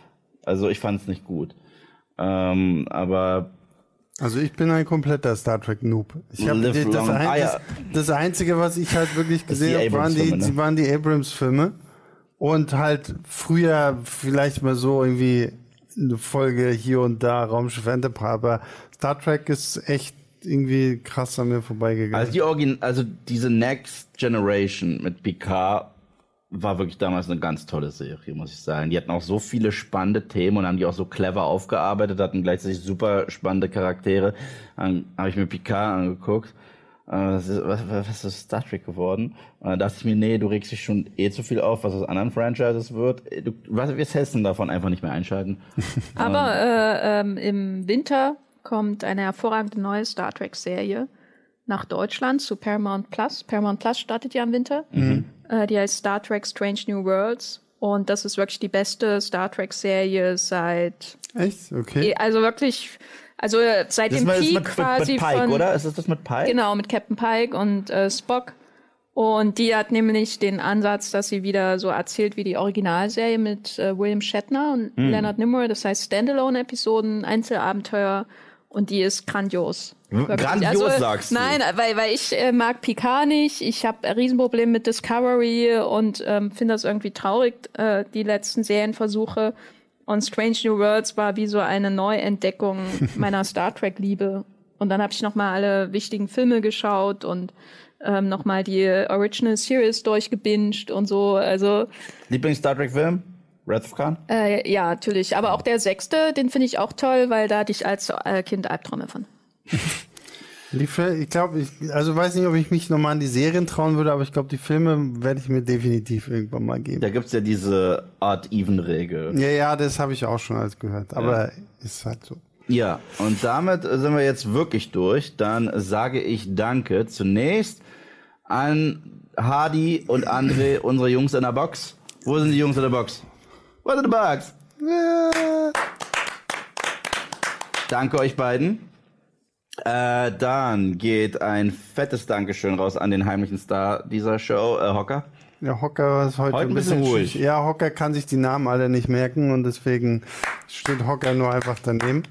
Also ich fand es nicht gut. Ähm, aber Also ich bin ein kompletter Star Trek Noob. Ich hab, Live das, ein, Ah, ja. das, Einzige, was ich halt wirklich gesehen habe, waren die, Abrams-Filme, ne? waren die Abrams-Filme. Und halt früher vielleicht mal so irgendwie eine Folge hier und da, Raumschiff Enterprise, aber Star Trek ist echt irgendwie krass an mir vorbeigegangen. Also die Origin, also diese Next Generation mit Picard war wirklich damals eine ganz tolle Serie, muss ich sagen. Die hatten auch so viele spannende Themen und haben die auch so clever aufgearbeitet, hatten gleichzeitig super spannende Charaktere. Dann habe ich mir Picard angeguckt. Äh, Was ist, was, ist Star Trek geworden? Und dann dachte ich mir, nee, du regst dich schon eh zu viel auf, was aus anderen Franchises wird. Du, was, du denn davon? Einfach nicht mehr einschalten. Aber äh, ähm, im Winter kommt eine hervorragende neue Star Trek-Serie nach Deutschland zu Paramount Plus. Paramount Plus startet ja im Winter. Äh, die heißt Star Trek Strange New Worlds. Und das ist wirklich die beste Star Trek-Serie seit, echt? Okay. also wirklich, also äh, seit Das dem ist mit, Peak mit, quasi mit Pike, von, oder? Ist das das mit Pike? Genau, mit Captain Pike und äh, Spock. Und die hat nämlich den Ansatz, dass sie wieder so erzählt wie die Originalserie mit äh, William Shatner und Leonard Nimoy. Das heißt Standalone-Episoden, Einzelabenteuer. Und die ist grandios. Wirklich. Also, Grandios, sagst du? Nein, weil, weil ich äh, mag Picard nicht. Ich habe ein Riesenproblem mit Discovery und ähm, finde das irgendwie traurig, äh, die letzten Serienversuche. Und Strange New Worlds war wie so eine Neuentdeckung meiner Star Trek-Liebe. Und dann habe ich noch mal alle wichtigen Filme geschaut und ähm, noch mal die Original Series durchgebinged und so. Also Lieblings-Star Trek-Film? Wrath of Khan? äh, ja, natürlich. Aber auch der sechste, den finde ich auch toll, weil da hatte ich als äh, Kind Albträume von. Ich glaube, ich, also weiß nicht, ob ich mich nochmal an die Serien trauen würde, aber ich glaube, die Filme werde ich mir definitiv irgendwann mal geben. Da gibt's ja diese Art-Even-Regel. Ja, ja, das habe ich auch schon alles gehört, aber ist halt so. Ja, und damit sind wir jetzt wirklich durch. Dann sage ich Danke zunächst an Hardy und André, unsere Jungs in der Box. Wo sind die Jungs in der Box? Wo sind die Box? Danke euch beiden. Äh, dann geht ein fettes Dankeschön raus an den heimlichen Star dieser Show, äh, Hocker. Ja, Hocker ist heute, Heute ein bisschen ruhig. Ja, Hocker kann sich die Namen alle nicht merken und deswegen steht Hocker nur einfach daneben.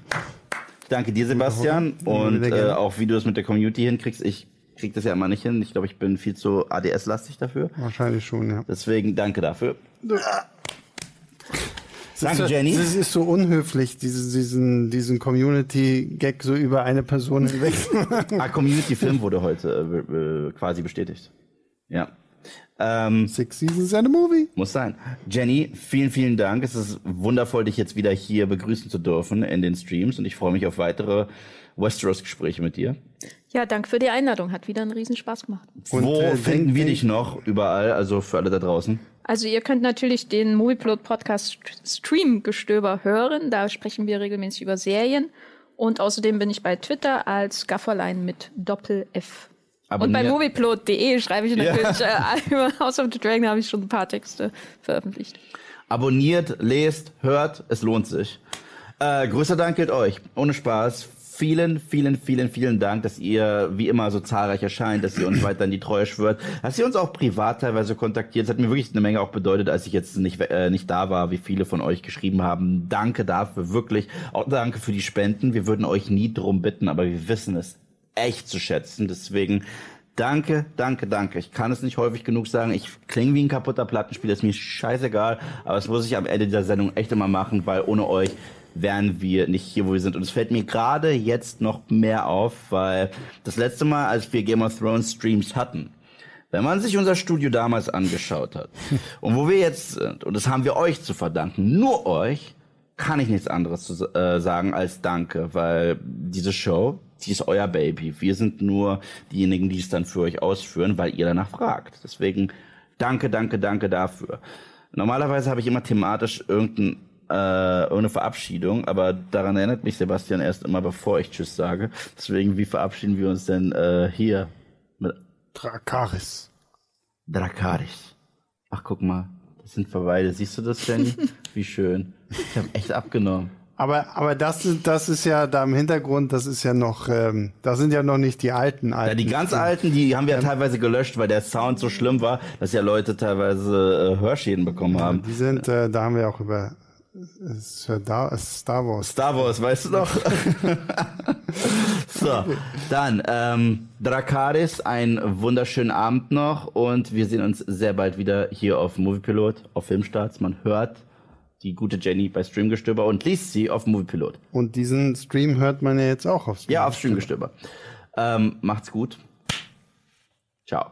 Danke dir, Sebastian. Und äh, auch wie du es mit der Community hinkriegst. Ich krieg das ja immer nicht hin. Ich glaube, ich bin viel zu ADS-lastig dafür. Wahrscheinlich schon, ja. Deswegen danke dafür. Danke, ist, Jenny. Das ist so unhöflich, diese, diesen, diesen Community-Gag so über eine Person hinweg. Ah, Community Film wurde heute äh, äh, quasi bestätigt. Ja. Ähm, Six Seasons and a Movie. muss sein. Jenny, vielen, vielen Dank. Es ist wundervoll, dich jetzt wieder hier begrüßen zu dürfen in den Streams und ich freue mich auf weitere Westeros-Gespräche mit dir. Ja, danke für die Einladung. Hat wieder einen Riesenspaß gemacht. Und, Wo äh, finden denk- wir dich noch überall, also für alle da draußen? Also ihr könnt natürlich den Movieplot Podcast Stream Gestöber hören. Da sprechen wir regelmäßig über Serien. Und außerdem bin ich bei Twitter als Gafferlein mit Doppel F. Und bei movieplot.de schreibe ich natürlich äh, über House of the Dragon habe ich schon ein paar Texte veröffentlicht. Abonniert, lest, hört, es lohnt sich. Äh, größter Dank gilt euch. Ohne Spaß. Vielen, vielen, vielen, vielen Dank, dass ihr wie immer so zahlreich erscheint, dass ihr uns weiter in die Treue schwört, dass ihr uns auch privat teilweise kontaktiert. Das hat mir wirklich eine Menge auch bedeutet, als ich jetzt nicht, äh, nicht da war, wie viele von euch geschrieben haben. Danke dafür, wirklich. Auch danke für die Spenden. Wir würden euch nie drum bitten, aber wir wissen es echt zu schätzen. Deswegen Danke, danke, danke. Ich kann es nicht häufig genug sagen. Ich klinge wie ein kaputter Plattenspieler, ist mir scheißegal. Aber das muss ich am Ende dieser Sendung echt immer machen, weil ohne euch wären wir nicht hier, wo wir sind. Und es fällt mir gerade jetzt noch mehr auf, weil das letzte Mal, als wir Game of Thrones Streams hatten, wenn man sich unser Studio damals angeschaut hat und wo wir jetzt sind, und das haben wir euch zu verdanken, nur euch, kann ich nichts anderes zu, äh, sagen als Danke, weil diese Show, die ist euer Baby. Wir sind nur diejenigen, die es dann für euch ausführen, weil ihr danach fragt. Deswegen danke, danke, danke dafür. Normalerweise habe ich immer thematisch irgendein, äh, irgendeine Verabschiedung, aber daran erinnert mich Sebastian erst immer, bevor ich Tschüss sage. Deswegen, wie verabschieden wir uns denn äh, hier mit Drakaris. Drakaris? Ach, guck mal, das sind wir beide. Siehst du das, Jenny? Wie schön. Ich habe echt abgenommen. Aber, aber das, ist- das ist ja da im Hintergrund, das ist ja noch, ähm, das sind ja noch nicht die alten Ja, alten. die ganz alten, die haben wir ja teilweise gelöscht, weil der Sound so schlimm war, dass ja Leute teilweise äh, Hörschäden bekommen haben. Die sind, äh, da haben wir auch über Star Star Wars. Star Wars, weißt du noch? so, dann ähm, Drakaris, einen wunderschönen Abend noch und wir sehen uns sehr bald wieder hier auf Moviepilot, auf Filmstarts. Man hört die gute Jenny bei Streamgestöber und liest sie auf Moviepilot. Und diesen Stream hört man ja jetzt auch auf Stream. Ja, auf Streamgestöber. Ähm, macht's gut. Ciao.